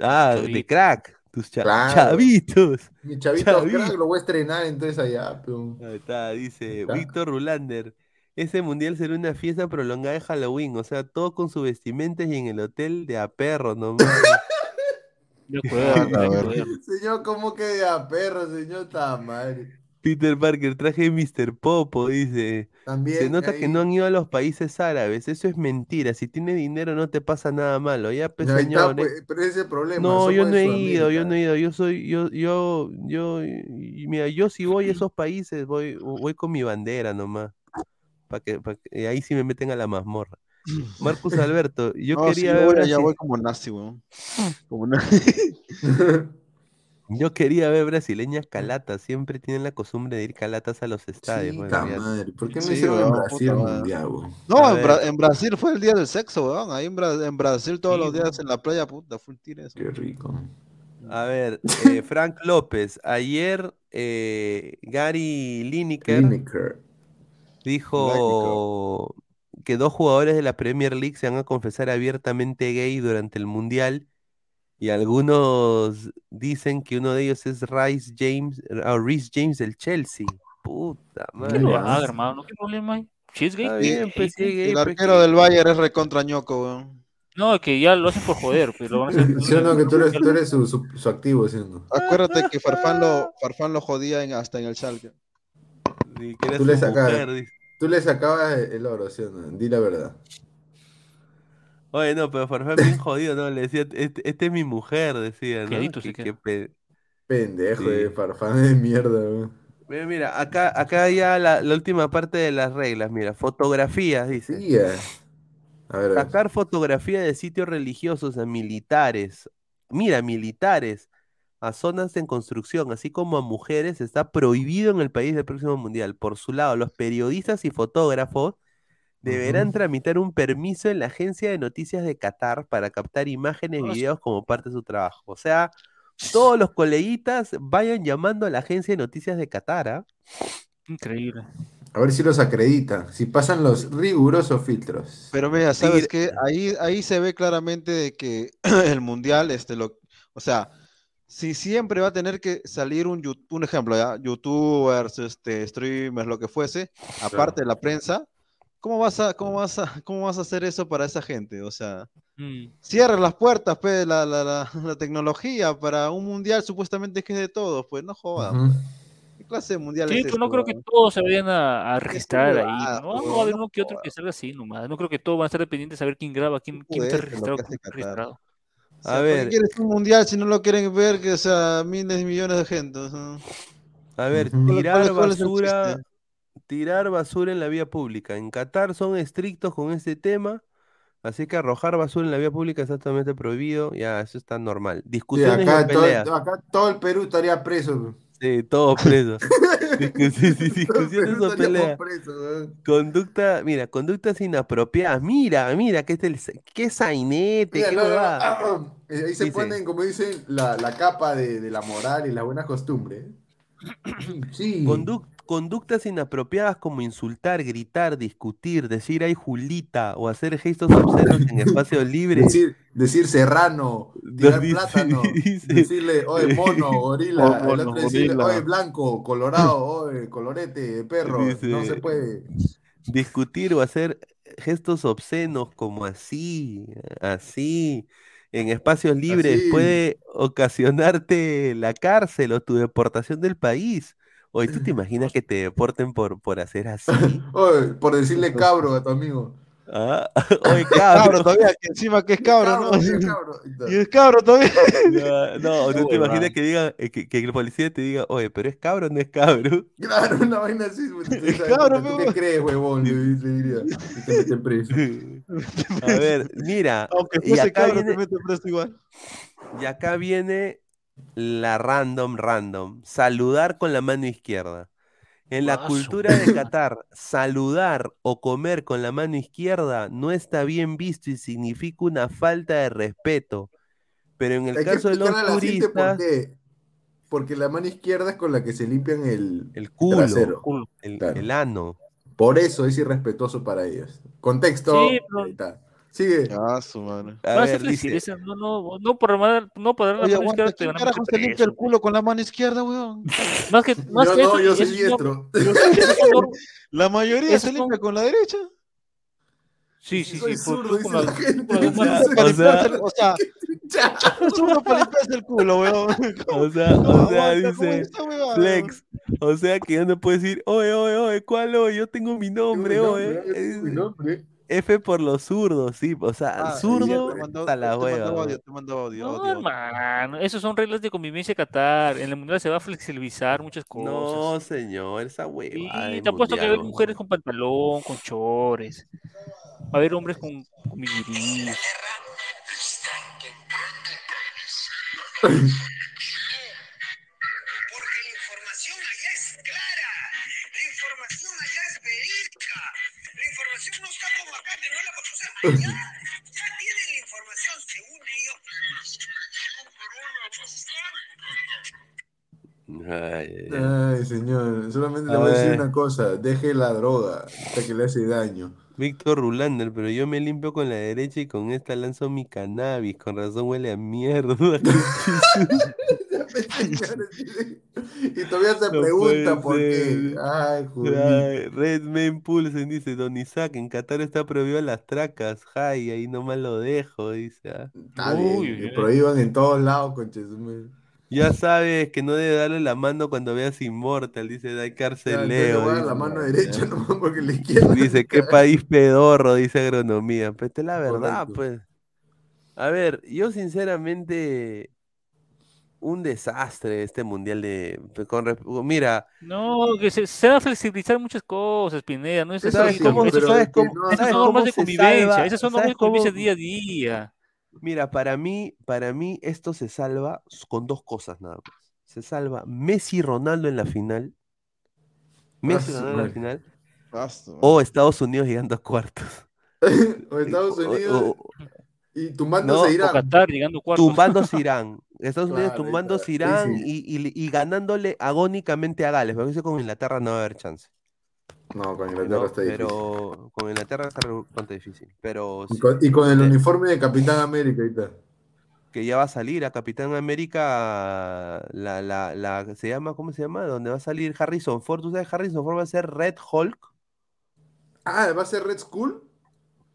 Ah, de crack, tus cha- Claro. chavitos. Mi chavito Chavito. crack lo voy a estrenar entonces allá, pero... Ahí está, dice Está. Víctor Rulander. Ese mundial será una fiesta prolongada de Halloween, o sea, todo con su vestimenta y en el hotel de a perro nomás. De de ver. acuerdo. Señor, ¿cómo que a perro, señor? Está madre. Peter Parker, traje de Mr. Popo, dice. También Se nota que no han ido a los países árabes, eso es mentira. Si tienes dinero no te pasa nada malo. Ya, pues, señor. pues, eh. pero ese es el problema. No, yo no he ido, yo no he ido. Yo soy, yo, yo, yo, y mira, yo si voy a (clears throat) esos países, voy, voy con mi bandera nomás. Para que, pa' que- ahí sí me meten a la mazmorra. Marcus (laughs) Alberto, yo No, quería yo ver Brasil- voy como nazi, weón. Como nazi. (laughs) (laughs) Yo quería ver brasileñas calatas, siempre tienen la costumbre de ir calatas a los estadios. bueno, Puta ya- madre, ¿por qué no Sí, hicieron en weón, Brasil puta mundial, weón? No, en, Bra- en Brasil fue el día del sexo, weón. Ahí en, Bra- en Brasil todos Sí, los días weón. en la playa, puta, full tires. Qué rico. A ver, eh, Frank López, ayer eh, Gary Lineker Lineker. dijo que dos jugadores de la Premier League se van a confesar abiertamente gay durante el Mundial y algunos dicen que uno de ellos es Rice James, o Reece James del Chelsea. Puta Que madre. lo Ah, haga, hermano. ¿Qué problema hay? Si es gay, Está pues, bien, gay, pues, El pues, arquero que- del Bayern es recontra ñoco, weón. No, es que ya lo hacen por joder, pero lo van a hacer. (laughs) ¿Sí no? Que tú eres, tú eres su, su, su activo, ¿sí no? Acuérdate que Farfán lo, Farfán lo jodía en- hasta en el Schalke. Tú le sacabas-. Tú le sacabas el oro, ¿sí no? Di la verdad. Oye, no, pero Farfán bien jodido, ¿no? Le decía, este, este es mi mujer, decía, ¿no? Se queda. que pe- Pendejo Sí. de farfán de mierda, weón. Mira, mira, acá, acá ya la, la última parte de las reglas, mira, fotografías, dice. Sí, eh. A ver, a ver. Sacar fotografía de sitios religiosos a militares. Mira, militares. a zonas en construcción, así como a mujeres, está prohibido en el país del próximo mundial. Por su lado, los periodistas y fotógrafos deberán tramitar un permiso en la agencia de noticias de Qatar para captar imágenes y videos como parte de su trabajo. O sea, todos los coleguitas vayan llamando a la agencia de noticias de Qatar, ¿ah? Increíble. A ver si los acredita, si pasan los rigurosos filtros. Pero mira, ¿sabes qué? Ahí, ahí se ve claramente de que (clears throat) el mundial, este, lo, o sea, si siempre va a tener que salir un, un ejemplo, ¿ya? youtubers, este, streamers, lo que fuese, aparte de la prensa, ¿cómo vas a, cómo vas a, (laughs) cómo vas a hacer eso para esa gente? O sea, Mm. cierra las puertas, pues, la, la, la, (laughs) la tecnología para un mundial supuestamente que es de todos, pues, no jodan. Ujú. pues. ¿Qué clase de mundial Sí, es pero no este, creo que todos se vayan a, a registrar ahí. ¿no? pues, No va a haber no uno que otro que salga así nomás. No creo que todos van a estar dependientes de saber quién graba, quién, quién está registrado, quién no está registrado. O sea, A ¿para qué ver. quieres un mundial si no lo quieren ver que o sea miles y millones de gente? A ver, Ujú. ¿cuál- tirar basura? Tirar basura en la vía pública. En Qatar son estrictos con este tema, así que arrojar basura en la vía pública es exactamente prohibido. Ya, eso está normal. Sí, Discusiones y acá, todo, peleas. acá todo el Perú estaría preso. Sí, todos presos. (laughs) Sí, sí, Todo discusiones o peleas. Conducta, mira, conductas inapropiadas. Mira, mira, que es el, qué sainete, Mira, qué no, no, no, huevada. (clears throat) eh, Ahí se Dice. ponen, como dicen, la, la capa de, de la moral y las buenas costumbres. (clears throat) Sí. Conduc- conductas inapropiadas como insultar, gritar, discutir, decir ay Julita o hacer gestos obscenos en espacios (laughs) libres. Decir, decir serrano, tirar dice- plátano, (laughs) dice- decirle, oye, mono, (laughs) gorila, el otro decirle, gorila. oye, blanco, colorado, oye, colorete, perro, Dice- no se puede. discutir o hacer gestos obscenos como así, así, en espacios libres Así. puede ocasionarte la cárcel o tu deportación del país. Oye, ¿tú te (laughs) imaginas que te deporten por, por hacer así? (laughs) Oye, por decirle cabro a tu amigo. Ah, (laughs) Oye, Cabro todavía, que encima que es cabro, ¿no? Cabro, sí, cabro. Y es cabro todavía. No, no, ¿tú te imaginas que diga, eh, que, que el policía te diga, oye, pero es cabro o no es cabro? Claro, una vaina así. sabes, Cabro, ¿tú qué crees, huevón? Le, diría. Y te meten preso. A ver, mira, Aunque y fuese cabro, te preso igual. y acá viene la random random, saludar con la mano izquierda. En la cultura de (laughs) Qatar, saludar o comer con la mano izquierda no está bien visto y significa una falta de respeto. Pero en el Hay que caso de los turistas, qué. Porque la mano izquierda es con la que se limpian el, el culo, trasero. Culo. el, Claro. el ano. Por eso es irrespetuoso para ellos. Contexto. Sí, pero-. Sigue. Ah, su mano. A a ver, dice, no, no, no por dar, no por dar la Oye, mano izquierda te ¿quién van a carajo meter se limpia el culo con la mano izquierda, weón? Más que, más Yo que no, eso, yo soy diestro. La mayoría se limpia con la derecha. Sí, sí, sí. zurdo, dice la- gente. O sea- o sea, Ya. solo para limpiarse el culo, weón. (laughs) o sea, ¿Cómo o sea, dice, Flex, o sea que ya no puedo decir, oye, oye, oye, ¿cuál oye? Yo tengo mi nombre, oye. mi nombre. F por los zurdos, sí, o sea, Ah, zurdo mandó- hasta la mandó hueva. audio, weón. te mandó audio, No, audio. hermano, esas son reglas de convivencia Qatar. En el mundial se va a flexibilizar muchas cosas. No, señor, esa hueva. Y te apuesto que va a haber mujeres con pantalón, con chores. Va a haber hombres con, con (coughs) (laughs) ya tienen la información según ellos. Ay, ay, ay. Ay, señor. Solamente A le voy a decir una cosa. Deje la droga hasta que le hace daño. Víctor Rulander, pero yo me limpio con la derecha y con esta lanzo mi cannabis. Con razón huele a mierda. (laughs) (laughs) (laughs) y todavía se No pregunta por qué. Ay. Ay, Redman Pulsen dice, Don Isaac, en Qatar está prohibido las tracas. Ay, ahí nomás lo dejo, dice. ah. Está Uy, prohíban en todos lados, conches. Ya sabes que no debe darle la mando cuando veas Immortal, dice Dai Carceleo. a dar la mano derecha (laughs) nomás porque la izquierda. Dice, qué país pedorro, dice agronomía. Pues esta es la verdad, Correcto. pues. A ver, yo sinceramente, un desastre este mundial de... pues, Con, mira, No, que se, se van a flexibilizar muchas cosas, Pineda. No es Eso. ¿sabes cómo, pero ¿sabes que cómo, no- Esas son normas de convivencia. salva? Esas son normas ¿Sabes de convivencia día a día. Mira, para mí, para mí esto se salva con dos cosas nada más. Se salva Messi y Ronaldo en la final. Messi y su Ronaldo en la final. Basta, O Estados Unidos llegando a cuartos. (laughs) o (laughs) Estados o- Unidos o- y tumbando No, Irán. Qatar llegando cuartos. tumbándose (laughs) Irán. Estados Unidos Claro, tumbándose. Irán Sí, y, y- y ganándole agónicamente a Gales. Porque eso con Inglaterra no va a haber chance. No, con Inglaterra ¿no? está difícil. Pero con Inglaterra está bastante difícil. Pero Y sí, con, y con el uniforme de Capitán América y que ya va a salir a Capitán América, la, la, la, se llama, ¿cómo se llama? Donde va a salir Harrison Ford. ¿Tú sabes Harrison Ford va a ser Red Hulk? Ah, ¿va a ser Red Skull?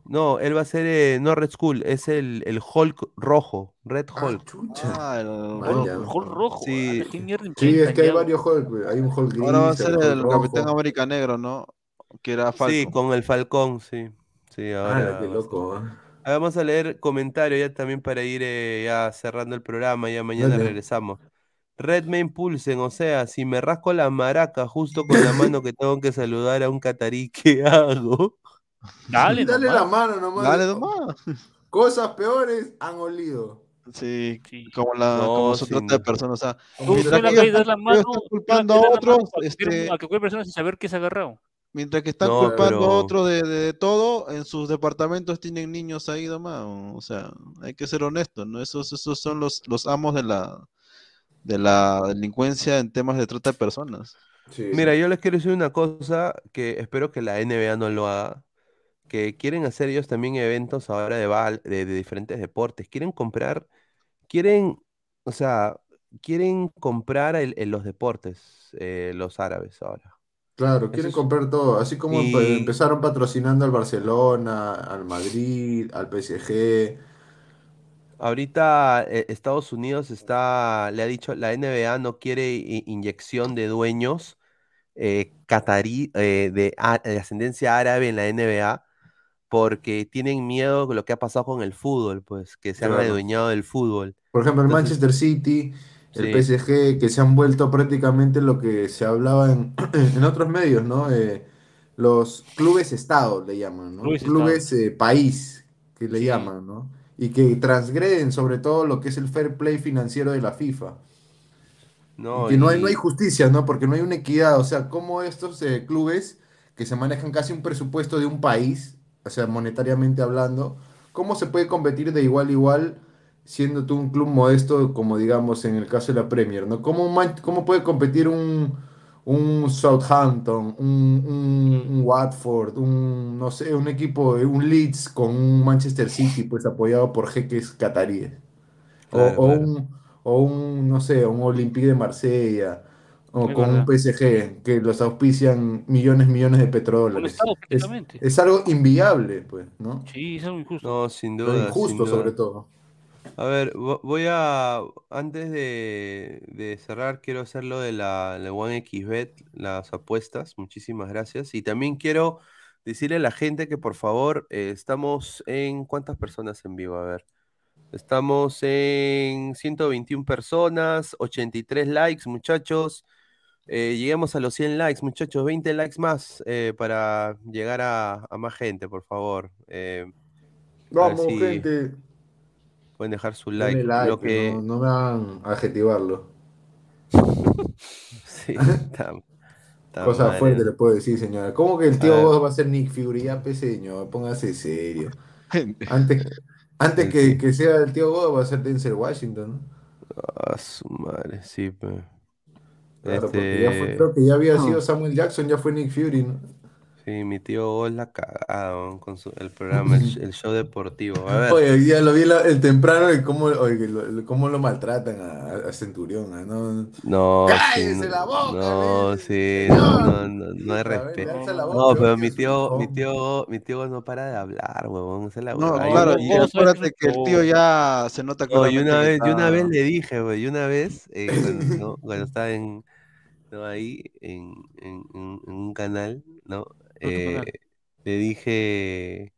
No, él va a ser, eh, no Red Skull, es el, el Hulk rojo, Red Ah, Hulk. chucha. Ah, el Ah, Hulk. rojo. Sí. ah, ¿qué mierda Sí, es que hay varios Hulk. Hay un Hulk gris, Ahora va a ser el. Capitán América Negro, ¿no? Que era Sí, Falcon. con el Falcón, sí. Sí, ahora. Ah, qué loco. ¿eh? Vamos a leer comentarios ya también para ir eh, ya cerrando el programa, ya mañana Dale. regresamos. Redmayne Pulsen, o sea, si me rasco la maraca justo con la mano que tengo que saludar a un catarí, ¿qué hago? Dale, (laughs) Dale nomás. la mano nomás. Dale nomás. Cosas peores han olido. Sí, Sí. como, la, No, como se trata de personas. O sea, Tú mientras que ellos la están- mano, están culpando a otros, a este, a cualquier persona sin saber qué se ha agarrado. mientras que están No, culpando pero- a otros de, de todo, en sus departamentos tienen niños ahí nomás. O sea, hay que ser honestos, ¿no? Esos, esos son los, los amos de la, de la delincuencia en temas de trata de personas. Sí, Mira, sí. yo les quiero decir una cosa que espero que la NBA no lo haga, que quieren hacer ellos también eventos ahora de, val- de, de diferentes deportes, quieren comprar, quieren, o sea, quieren comprar el- el- los deportes, eh, los árabes ahora. Claro, quieren es- comprar todo. Así como Y- empezaron patrocinando al Barcelona, al Madrid, al PSG. Ahorita eh, Estados Unidos está, le ha dicho, la NBA no quiere inyección de dueños eh, catarí, eh, de, a- de ascendencia árabe en la NBA porque tienen miedo de lo que ha pasado con el fútbol, pues, que se han Claro. adueñado del fútbol. Por ejemplo, el Entonces- Manchester City, el Sí. PSG, que se han vuelto prácticamente lo que se hablaba en, (clears throat) en otros medios, ¿no? Eh, los clubes Estado le llaman, ¿no? Clubes Clubes eh, país, que le Sí. llaman, ¿no? Y que transgreden sobre todo lo que es el fair play financiero de la FIFA. No, Y que no hay, no hay justicia, ¿no? Porque no hay una equidad. O sea, cómo estos eh, clubes que se manejan casi un presupuesto de un país, o sea, monetariamente hablando, ¿cómo se puede competir de igual a igual siendo tú un club modesto, como digamos en el caso de la Premier, ¿no? ¿Cómo, cómo puede competir un, un Southampton, un, un- un Watford, un, no sé, un equipo, un Leeds con un Manchester City, pues apoyado por jeques cataríes? O, Claro, o claro. un, o un, no sé, un Olympique de Marsella, o Es con un. PSG, que los auspician millones, millones de petrodólares. estado Es, algo inviable, pues, ¿no? Sí, es algo injusto. no, sin Pero duda, sin injusto sobre todo. A ver, vo- voy a, antes de, de cerrar, quiero hacer lo de la, la OneXBet, las apuestas, muchísimas gracias. Y también quiero decirle a la gente que por favor, eh, estamos en, ¿cuántas personas en vivo? A ver, estamos en 121 personas, 83 likes, muchachos. Eh, lleguemos a los 100 likes, muchachos, 20 likes más eh, para llegar a, a más gente, por favor. Eh, a Vamos, si gente. pueden dejar su like. like, Lo que... no, no me hagan adjetivarlo. (laughs) Sí, está, está Cosa fuerte eh. le puedo decir, señora. ¿Cómo que el A tío vos va a ser Nick pues, señor, póngase serio. (laughs) Antes, antes que, sea el tío God va a ser Denzel Washington, ¿no? A su madre, sí, pe. Claro, porque ya fue, Este, creo que ya había sido Samuel Jackson, ya fue Nick Fury, ¿no? sí, mi tío es la cagada weón, con su- el programa, el, sh- el show deportivo. A ver, Oye, ya lo vi la- el temprano y cómo, oye, lo, lo- cómo lo maltratan a, a Centurión, ¿ah? ¿no? no, sí, ¡Cállese la boca! no, le sí, dice, no, "Señor". no, no, no hay Puta, ven, le respeto. alza la voz No, peor pero que mi su tío, mi tío, mi tío no para de hablar, huevón, esa es la No, huevada. Yo claro, no- y saben acuérdate que el tío ya se nota No, y claramente una que vez, y una vez está- le dije, güey, y una vez, eh, cuando, (laughs) ¿no? cuando estaba en, ¿no? ahí, en, en- en- en un canal, ¿no? Eh, canal? le dije,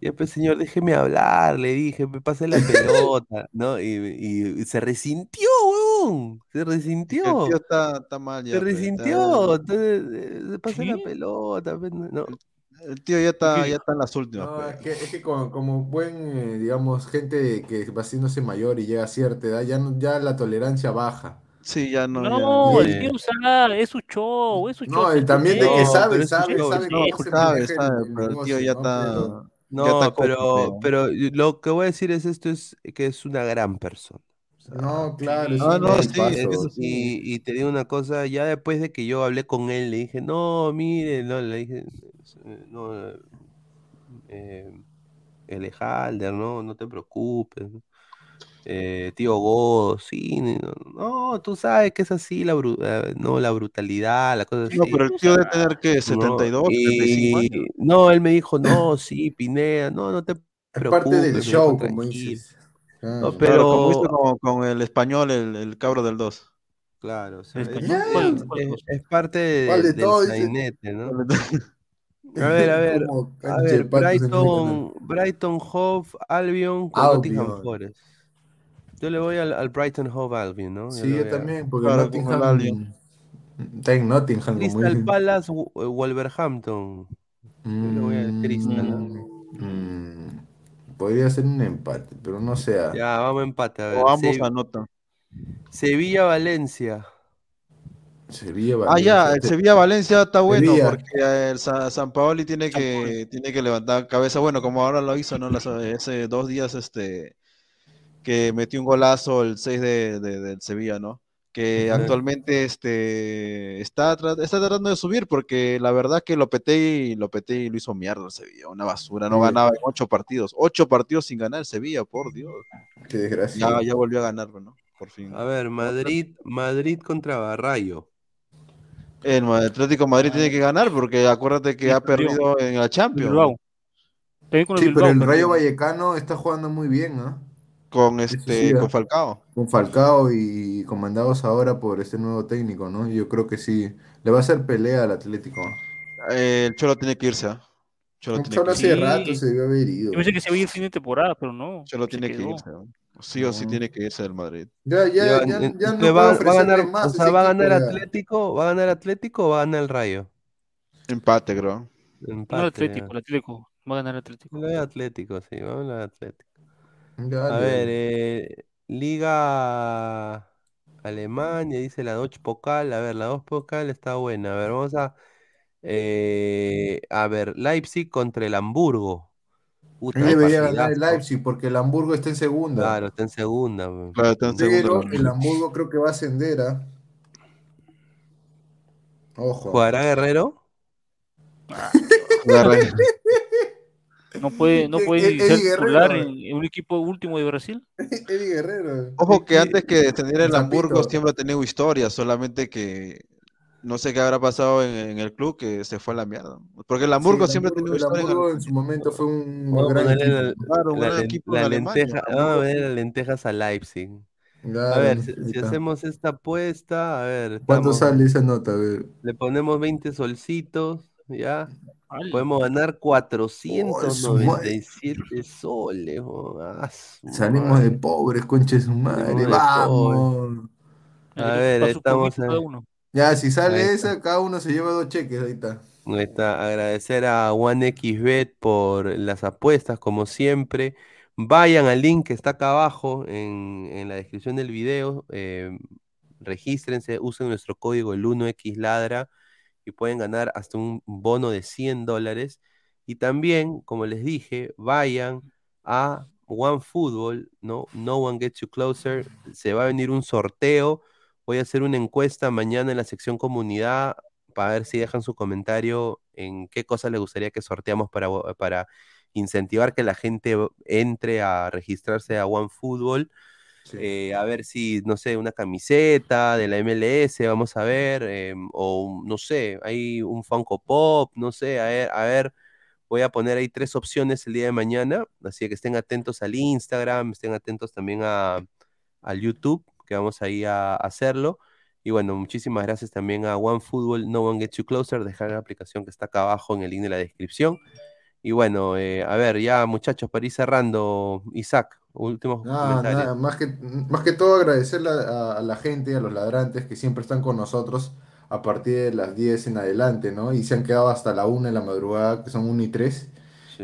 ya pues señor, déjeme hablar, le dije, me pase la (laughs) pelota, ¿no? Y, y- y se resintió, huevón, se el resintió, tío está, está mal se ya, pues, está- resintió, entonces, se pasa la pelota, pues, no, El tío ya está, ya está en las últimas. No, pues. es que, es que como, como buen, eh, digamos, gente que va haciéndose mayor y llega a cierta edad, ya, no- ya la tolerancia baja. Sí, ya no. No, ya- el tío sabe, es su show, es su show. No, el también de que sabe, sabe, sabe sabe, el- sabe, el pero el tío ya ¿no? está. Pero- No, ya está pero, pero lo que voy a decir es esto es que es una gran persona. No, claro, es un no, buen sí, paso, sí. Y, y te digo una cosa, ya después de que yo hablé con él, le dije, no, mire, no, le dije, no, eh, Elejalder, no, no te preocupes, ¿no? Eh, tío Godo, sí, no, no, tú sabes que es así, la, bru- eh, no, la brutalidad, la cosa No, así. pero el tío debe tener que ¿no? 72, 75 Y años. no, él me dijo, no, sí, Pineda, no, no te Es parte preocupes, del show, dijo, como dices. No, Ah, pero, Claro, como hizo con, con el español, el, el cabro del 2. claro, o sea, es, parte ¿Cuál de- de del todo, sainete, ¿no? A ver, a ver, a ver. Brighton, Brighton Hove Albion con Nottingham Albion. Forest. Yo le voy al, al Brighton Hove Albion, ¿no? Sí, yo también, porque Claro, Nottingham Albion. está en Nottingham, Crystal. Palace, eh, Wolverhampton. Yo le voy al Crystal, ¿no? Mm, mm, podría ser un empate, pero no sea. Ya, vamos a empate, a ver. O ambos Se- anotan. Sevilla-Valencia. Sevilla, Ah, ya, Valencia. el Sevilla-Valencia está bueno Sevilla. porque el Sa- San Paoli tiene que, tiene que levantar cabeza. Bueno, como ahora lo hizo, ¿no? Las- hace dos días este, que metió un golazo el 6 de, de- del Sevilla, ¿no? Que actualmente este, está, está tratando de subir porque la verdad que Lopetegui, Lopetegui lo hizo mierda el Sevilla, una basura, no Sí. ganaba en ocho partidos, ocho partidos sin ganar el Sevilla, por Dios. Qué desgracia. Ya, ya volvió a ganar, ¿no? Por fin. A ver, Madrid, Madrid contra Rayo. El Atlético de Madrid tiene que ganar porque acuérdate que Sí, ha perdido en la Champions Bilbao. Sí, pero el. Rayo Vallecano está jugando muy bien, ¿no? Con este sí, con ah. Falcao. Con Falcao y comandados ahora por este nuevo técnico, ¿no? Yo creo que sí. Le va a hacer pelea al Atlético. Eh, el Cholo tiene que irse. ¿ah? Cholo tiene que hace. Sí. rato se debió haber ido. Yo pensé que se iba a ir fin de temporada, pero no. Cholo tiene que irse. ¿ah? Sí o sí No. tiene que irse del Madrid. Ya, ya, Ya, no va, va a ganar, más o sea, va a ganar ya. Atlético, va a ganar Atlético o va a ganar el Rayo. Empate, creo. No Empate, Atlético, ya. el Atlético. Va a ganar Atlético. De Atlético, sí, vamos a Atlético. A dale, ver, dale. eh, Liga Alemania, dice la Deutsche Pokal. A ver, la Deutsche Pokal está buena. A ver, vamos a. eh, a ver, Leipzig contra el Hamburgo. Puta, Él debería ganar el partidazo. Leipzig porque el Hamburgo está en segunda. Claro, está en segunda. Claro, está en segundo. Pero lugar. el Hamburgo creo que va a ascender, ¿ah? Ojo. ¿Jugará Guerrero? Agarra- No puede, no Eddie puede ni ser Guerrero. titular en, en un equipo último de Brasil. (laughs) Eddie Guerrero. Ojo que antes que descendiera el. Hamburgo siempre ha tenido historia, solamente que no sé qué habrá pasado en, en el club que se fue a la mierda. Porque el Hamburgo Sí, el siempre ha tenido el historia. en Hamburgo el- en su momento fue un a gran equipo. La lenteja, vamos a ver las lentejas a Leipzig. A Claro, ver, si, si hacemos esta apuesta, a ver, ¿Cuánto estamos, sale esa nota? A ver. le ponemos 20 solcitos, ¿ya? Podemos ganar Oh, su madre. 497 soles. oh, ah, Salimos de pobres, concha de su madre. Vamos. A ver, estamos. Ya, si sale esa, cada uno se lleva dos cheques. Ahí está. Ahí está, agradecer a OneXBet por las apuestas, como siempre. Vayan al link que está acá abajo en, en la descripción del video. eh, regístrense, usen nuestro código el 1XLadra y pueden ganar hasta un bono de 100 dólares. Y también, como les dije, vayan a OneFootball, ¿no? No One Gets You Closer. Se va a venir un sorteo. Voy a hacer una encuesta mañana en la sección comunidad para ver si dejan su comentario en qué cosas les gustaría que sorteamos para, para incentivar que la gente entre a registrarse a OneFootball. Sí. Eh, a ver si, no sé, una camiseta de la MLS, vamos a ver, eh, o no sé, hay un Funko Pop, no sé, a ver, a ver, voy a poner ahí tres opciones el día de mañana, así que estén atentos al Instagram, estén atentos también a, al YouTube, que vamos ahí a, hacerlo. Y bueno, muchísimas gracias también a OneFootball, No One Gets You Closer, dejar la aplicación que está acá abajo en el link de la descripción. Y bueno, eh, a ver, ya muchachos, para ir cerrando, Isaac, últimos Nada, comentarios. nada, más que, más que todo agradecerle a, a la gente, a los ladrantes que siempre están con nosotros, a partir de las 10 en adelante, ¿no? Y se han quedado hasta la 1 de la madrugada, que son 1 y 3.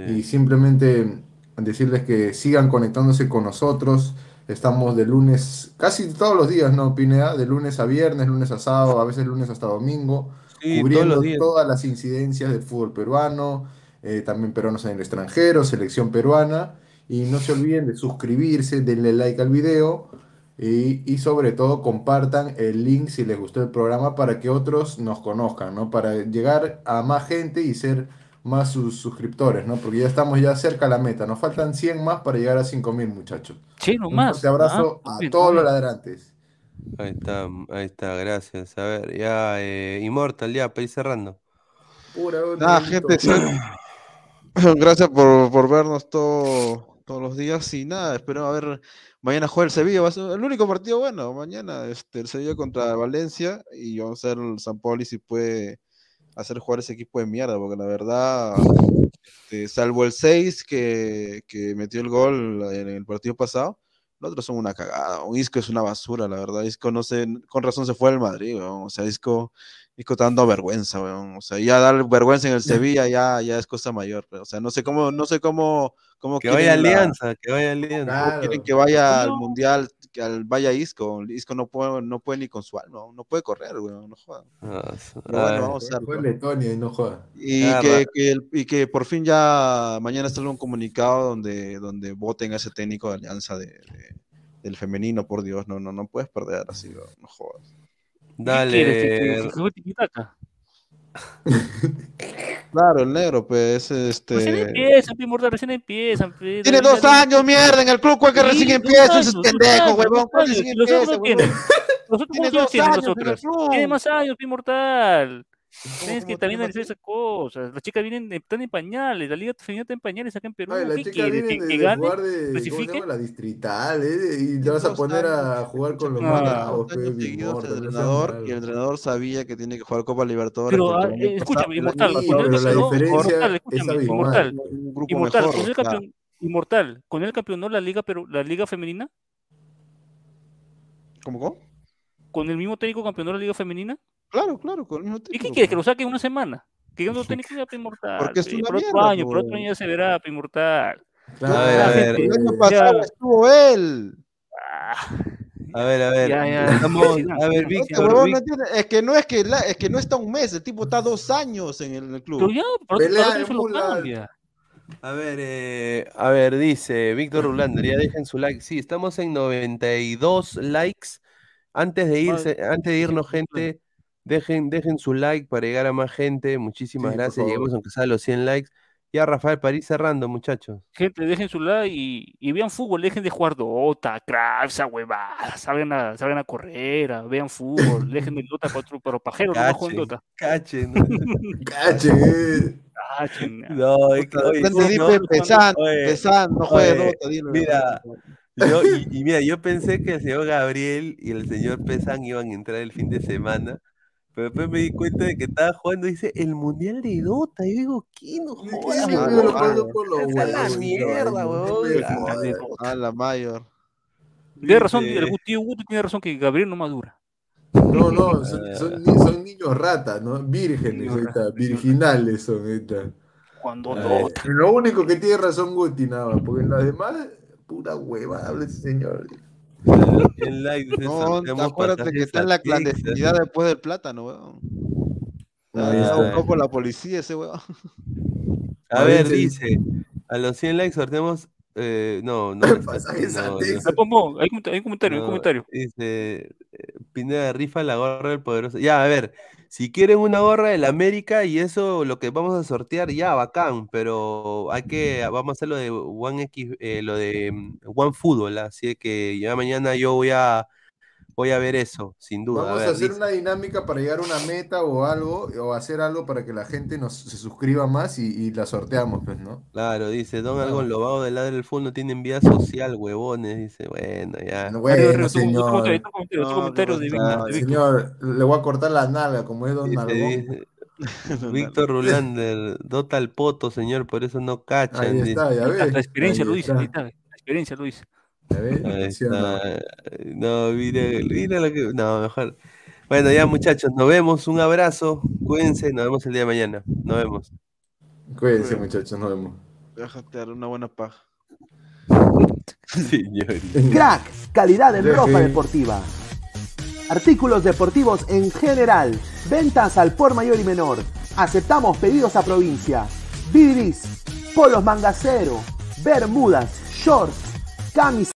Y simplemente decirles que sigan conectándose con nosotros. Estamos de lunes, casi todos los días, ¿no, Pineda? De lunes a viernes, lunes a sábado, a veces lunes hasta domingo, Sí, cubriendo todas las incidencias del fútbol peruano, eh, también peruanos en el extranjero, selección peruana. Y no se olviden de suscribirse, denle like al video y, y sobre todo compartan el link si les gustó el programa para que otros nos conozcan, ¿no? Para llegar a más gente y ser más sus suscriptores, ¿no? Porque ya estamos ya cerca a la meta. Nos faltan 100 más para llegar a 5000, muchachos. Sí, Un nomás. fuerte abrazo Ah, a bien, todos los ladrantes. Ahí está, ahí está, gracias. A ver, ya, eh, Immortal, ya, para ir cerrando. Pura Nada, gente, sí. (clears throat) gracias por, por vernos todo, todos los días y nada, espero a ver, mañana juega el Sevilla, va a ser el único partido bueno, mañana este, el Sevilla contra Valencia y vamos a ver el San Paoli si puede hacer jugar ese equipo de mierda, porque la verdad, este, salvo el 6 que, que metió el gol en el partido pasado, los otros son una cagada. Un Isco es una basura, la verdad. Isco no sé, con razón se fue al Madrid. O sea, Isco, Isco está dando vergüenza, weón. O sea, ya dar vergüenza en el Sevilla ya, ya es cosa mayor. pero, O sea, no sé cómo, no sé cómo, cómo Que vaya la- Alianza, que vaya Alianza. quieren que vaya al mundial, que al, vaya Isco. Isco no puede, no puede ni con su alma, no puede correr, weón, no jodan. Ah, Pero bueno, vamos a ver. Fue Letonia y no joda. Y Ah, que, ra- que el- y que por fin ya mañana salga un comunicado donde, donde voten a ese técnico de alianza de, de- del femenino, por Dios, no, no, no puedes perder así, no, no jodas. ¿Qué quieres? ¿Que- que- Dale. juegue tiquitaca? (laughs) Claro, el negro, pues, este. Recién empiezan, pe, mortal, recién empiezan. pe, Tiene dos ya- años, mierda, en el club, ¿cuál que Sí, recién empieza? Es pendejo, huevón. dos ¿Cuál años, recién y los otros tienen. Los otros Tiene más años, pe, mortal. Tienes ¿Cómo que también analizar esas cosas. Las chicas vienen, están en pañales. La liga femenina está en pañales acá en Perú. Ay, ¿Qué quieres? ¿Que, de, que gane? jugar de, ¿cómo se ¿Clasifique? llama? La distrital, ¿eh? Y te vas a poner a jugar con los Ah. seas entrenador, y el entrenador sabía que tiene que jugar Copa Libertadores. Pero, ah, año eh, escúchame, Inmortal, Inmortal. Inmortal, con el campeón, Inmortal, con el campeonó la liga, pero la liga femenina, ¿Cómo, cómo? con el mismo técnico campeonó la liga femenina. Claro, claro, con el mismo ¿Y qué quieres? Que pues. lo saque en una semana. Que yo no técnico ya pe, Inmortal. Porque es una por otro mierda, año, por otro pues. año ya se verá, Inmortal. Claro, A ver, a ver, El año ya- pasado estuvo él. ah, a ver, a ver. Ya, ya, Estamos, (laughs) sí, no, a ver, Este Víctor, no entiende, es que no es que la- es que no está un mes, el tipo está dos años en el, club. Pero ya, por otro, Pelea por. A ver, eh, a ver, dice Víctor Rulander, ya dejen su like. Sí, estamos en 92 likes. Antes de irse, antes de irnos, gente, dejen, dejen su like para llegar a más gente. Muchísimas Sí, gracias. favor. Lleguemos aunque sea a los 100 likes. Ya, Rafael París cerrando, muchachos. Gente, dejen su like y, y vean fútbol, dejen de jugar Dota, Craft, esa huevada, salgan a, salgan a correr, a- vean fútbol, (laughs) dejen el Dota para otro, para pajeros, no jueguen Cachen, Dota. cachen. Cache, (laughs) eh. Cachen, No, es que, oye, sí, no, Pesan, oye, Pesan, no juegue oye, Dota, dile. mira, Yo, y, (laughs) y mira, yo pensé que el señor Gabriel y el señor Pesan iban a entrar el fin de semana, pero después me di cuenta de que estaba jugando, dice, el Mundial de Dota. Y yo digo, ¿qué? No jodas, la mierda, no, no Ah, jodas. A la mayor. Tiene razón, el tío Guto tiene razón que Gabriel no madura. No, no, son, son son niños ratas, ¿no? Vírgenes, ahí está, virginales son, ahí está. Cuando Ah, Dota. Lo único que tiene razón Guti, nada más, porque en las demás, pura hueva, habla ese señor. El like, dice, No, acuérdate que está en la clandestinidad después del plátano, weón. Está. buscó por la policía ese weón. A ver, dice, a los 100 likes sorteamos, eh, no, no, (coughs) Pasajes no, no. Hay, un comentario, hay un No, comentario. Dice, eh, Pineda rifa la gorra del poderoso. Ya, a ver, si quieren una gorra del América y eso lo que vamos a sortear, ya, bacán, pero hay que, vamos a hacer lo de One X, eh, lo de mm, One Fútbol, así que ya mañana yo voy a voy a ver eso, sin duda. Vamos a, ver, hacer dice. una dinámica para llegar a una meta o algo, o hacer algo para que la gente nos se suscriba más y, y la sorteamos, pues, ¿no? Claro, dice, Don Claro. Algon Lobado del lado del fútbol no tiene vida social, huevones, dice, bueno, ya. No, Bueno, señor. Señor, le voy a cortar la nalga, como es Don dice, (laughs) Víctor Rulander, dota al poto, señor, por eso no cachan. Ahí está, ya ves. La experiencia ahí está, la experiencia lo dice. ¿Ya ves? Ahí ¿Sí o no? mira, mira lo que. No, mejor. Bueno, ya muchachos, nos vemos. Un abrazo. Cuídense. Nos vemos el día de mañana. Nos vemos. Cuídense, muchachos. Nos vemos. Déjate dar una buena paja. (laughs) Crack, calidad en ropa deportiva. Artículos deportivos en general. Ventas al por mayor y menor. Aceptamos pedidos a provincia. Bidris, polos mangacero, bermudas, shorts, camisas.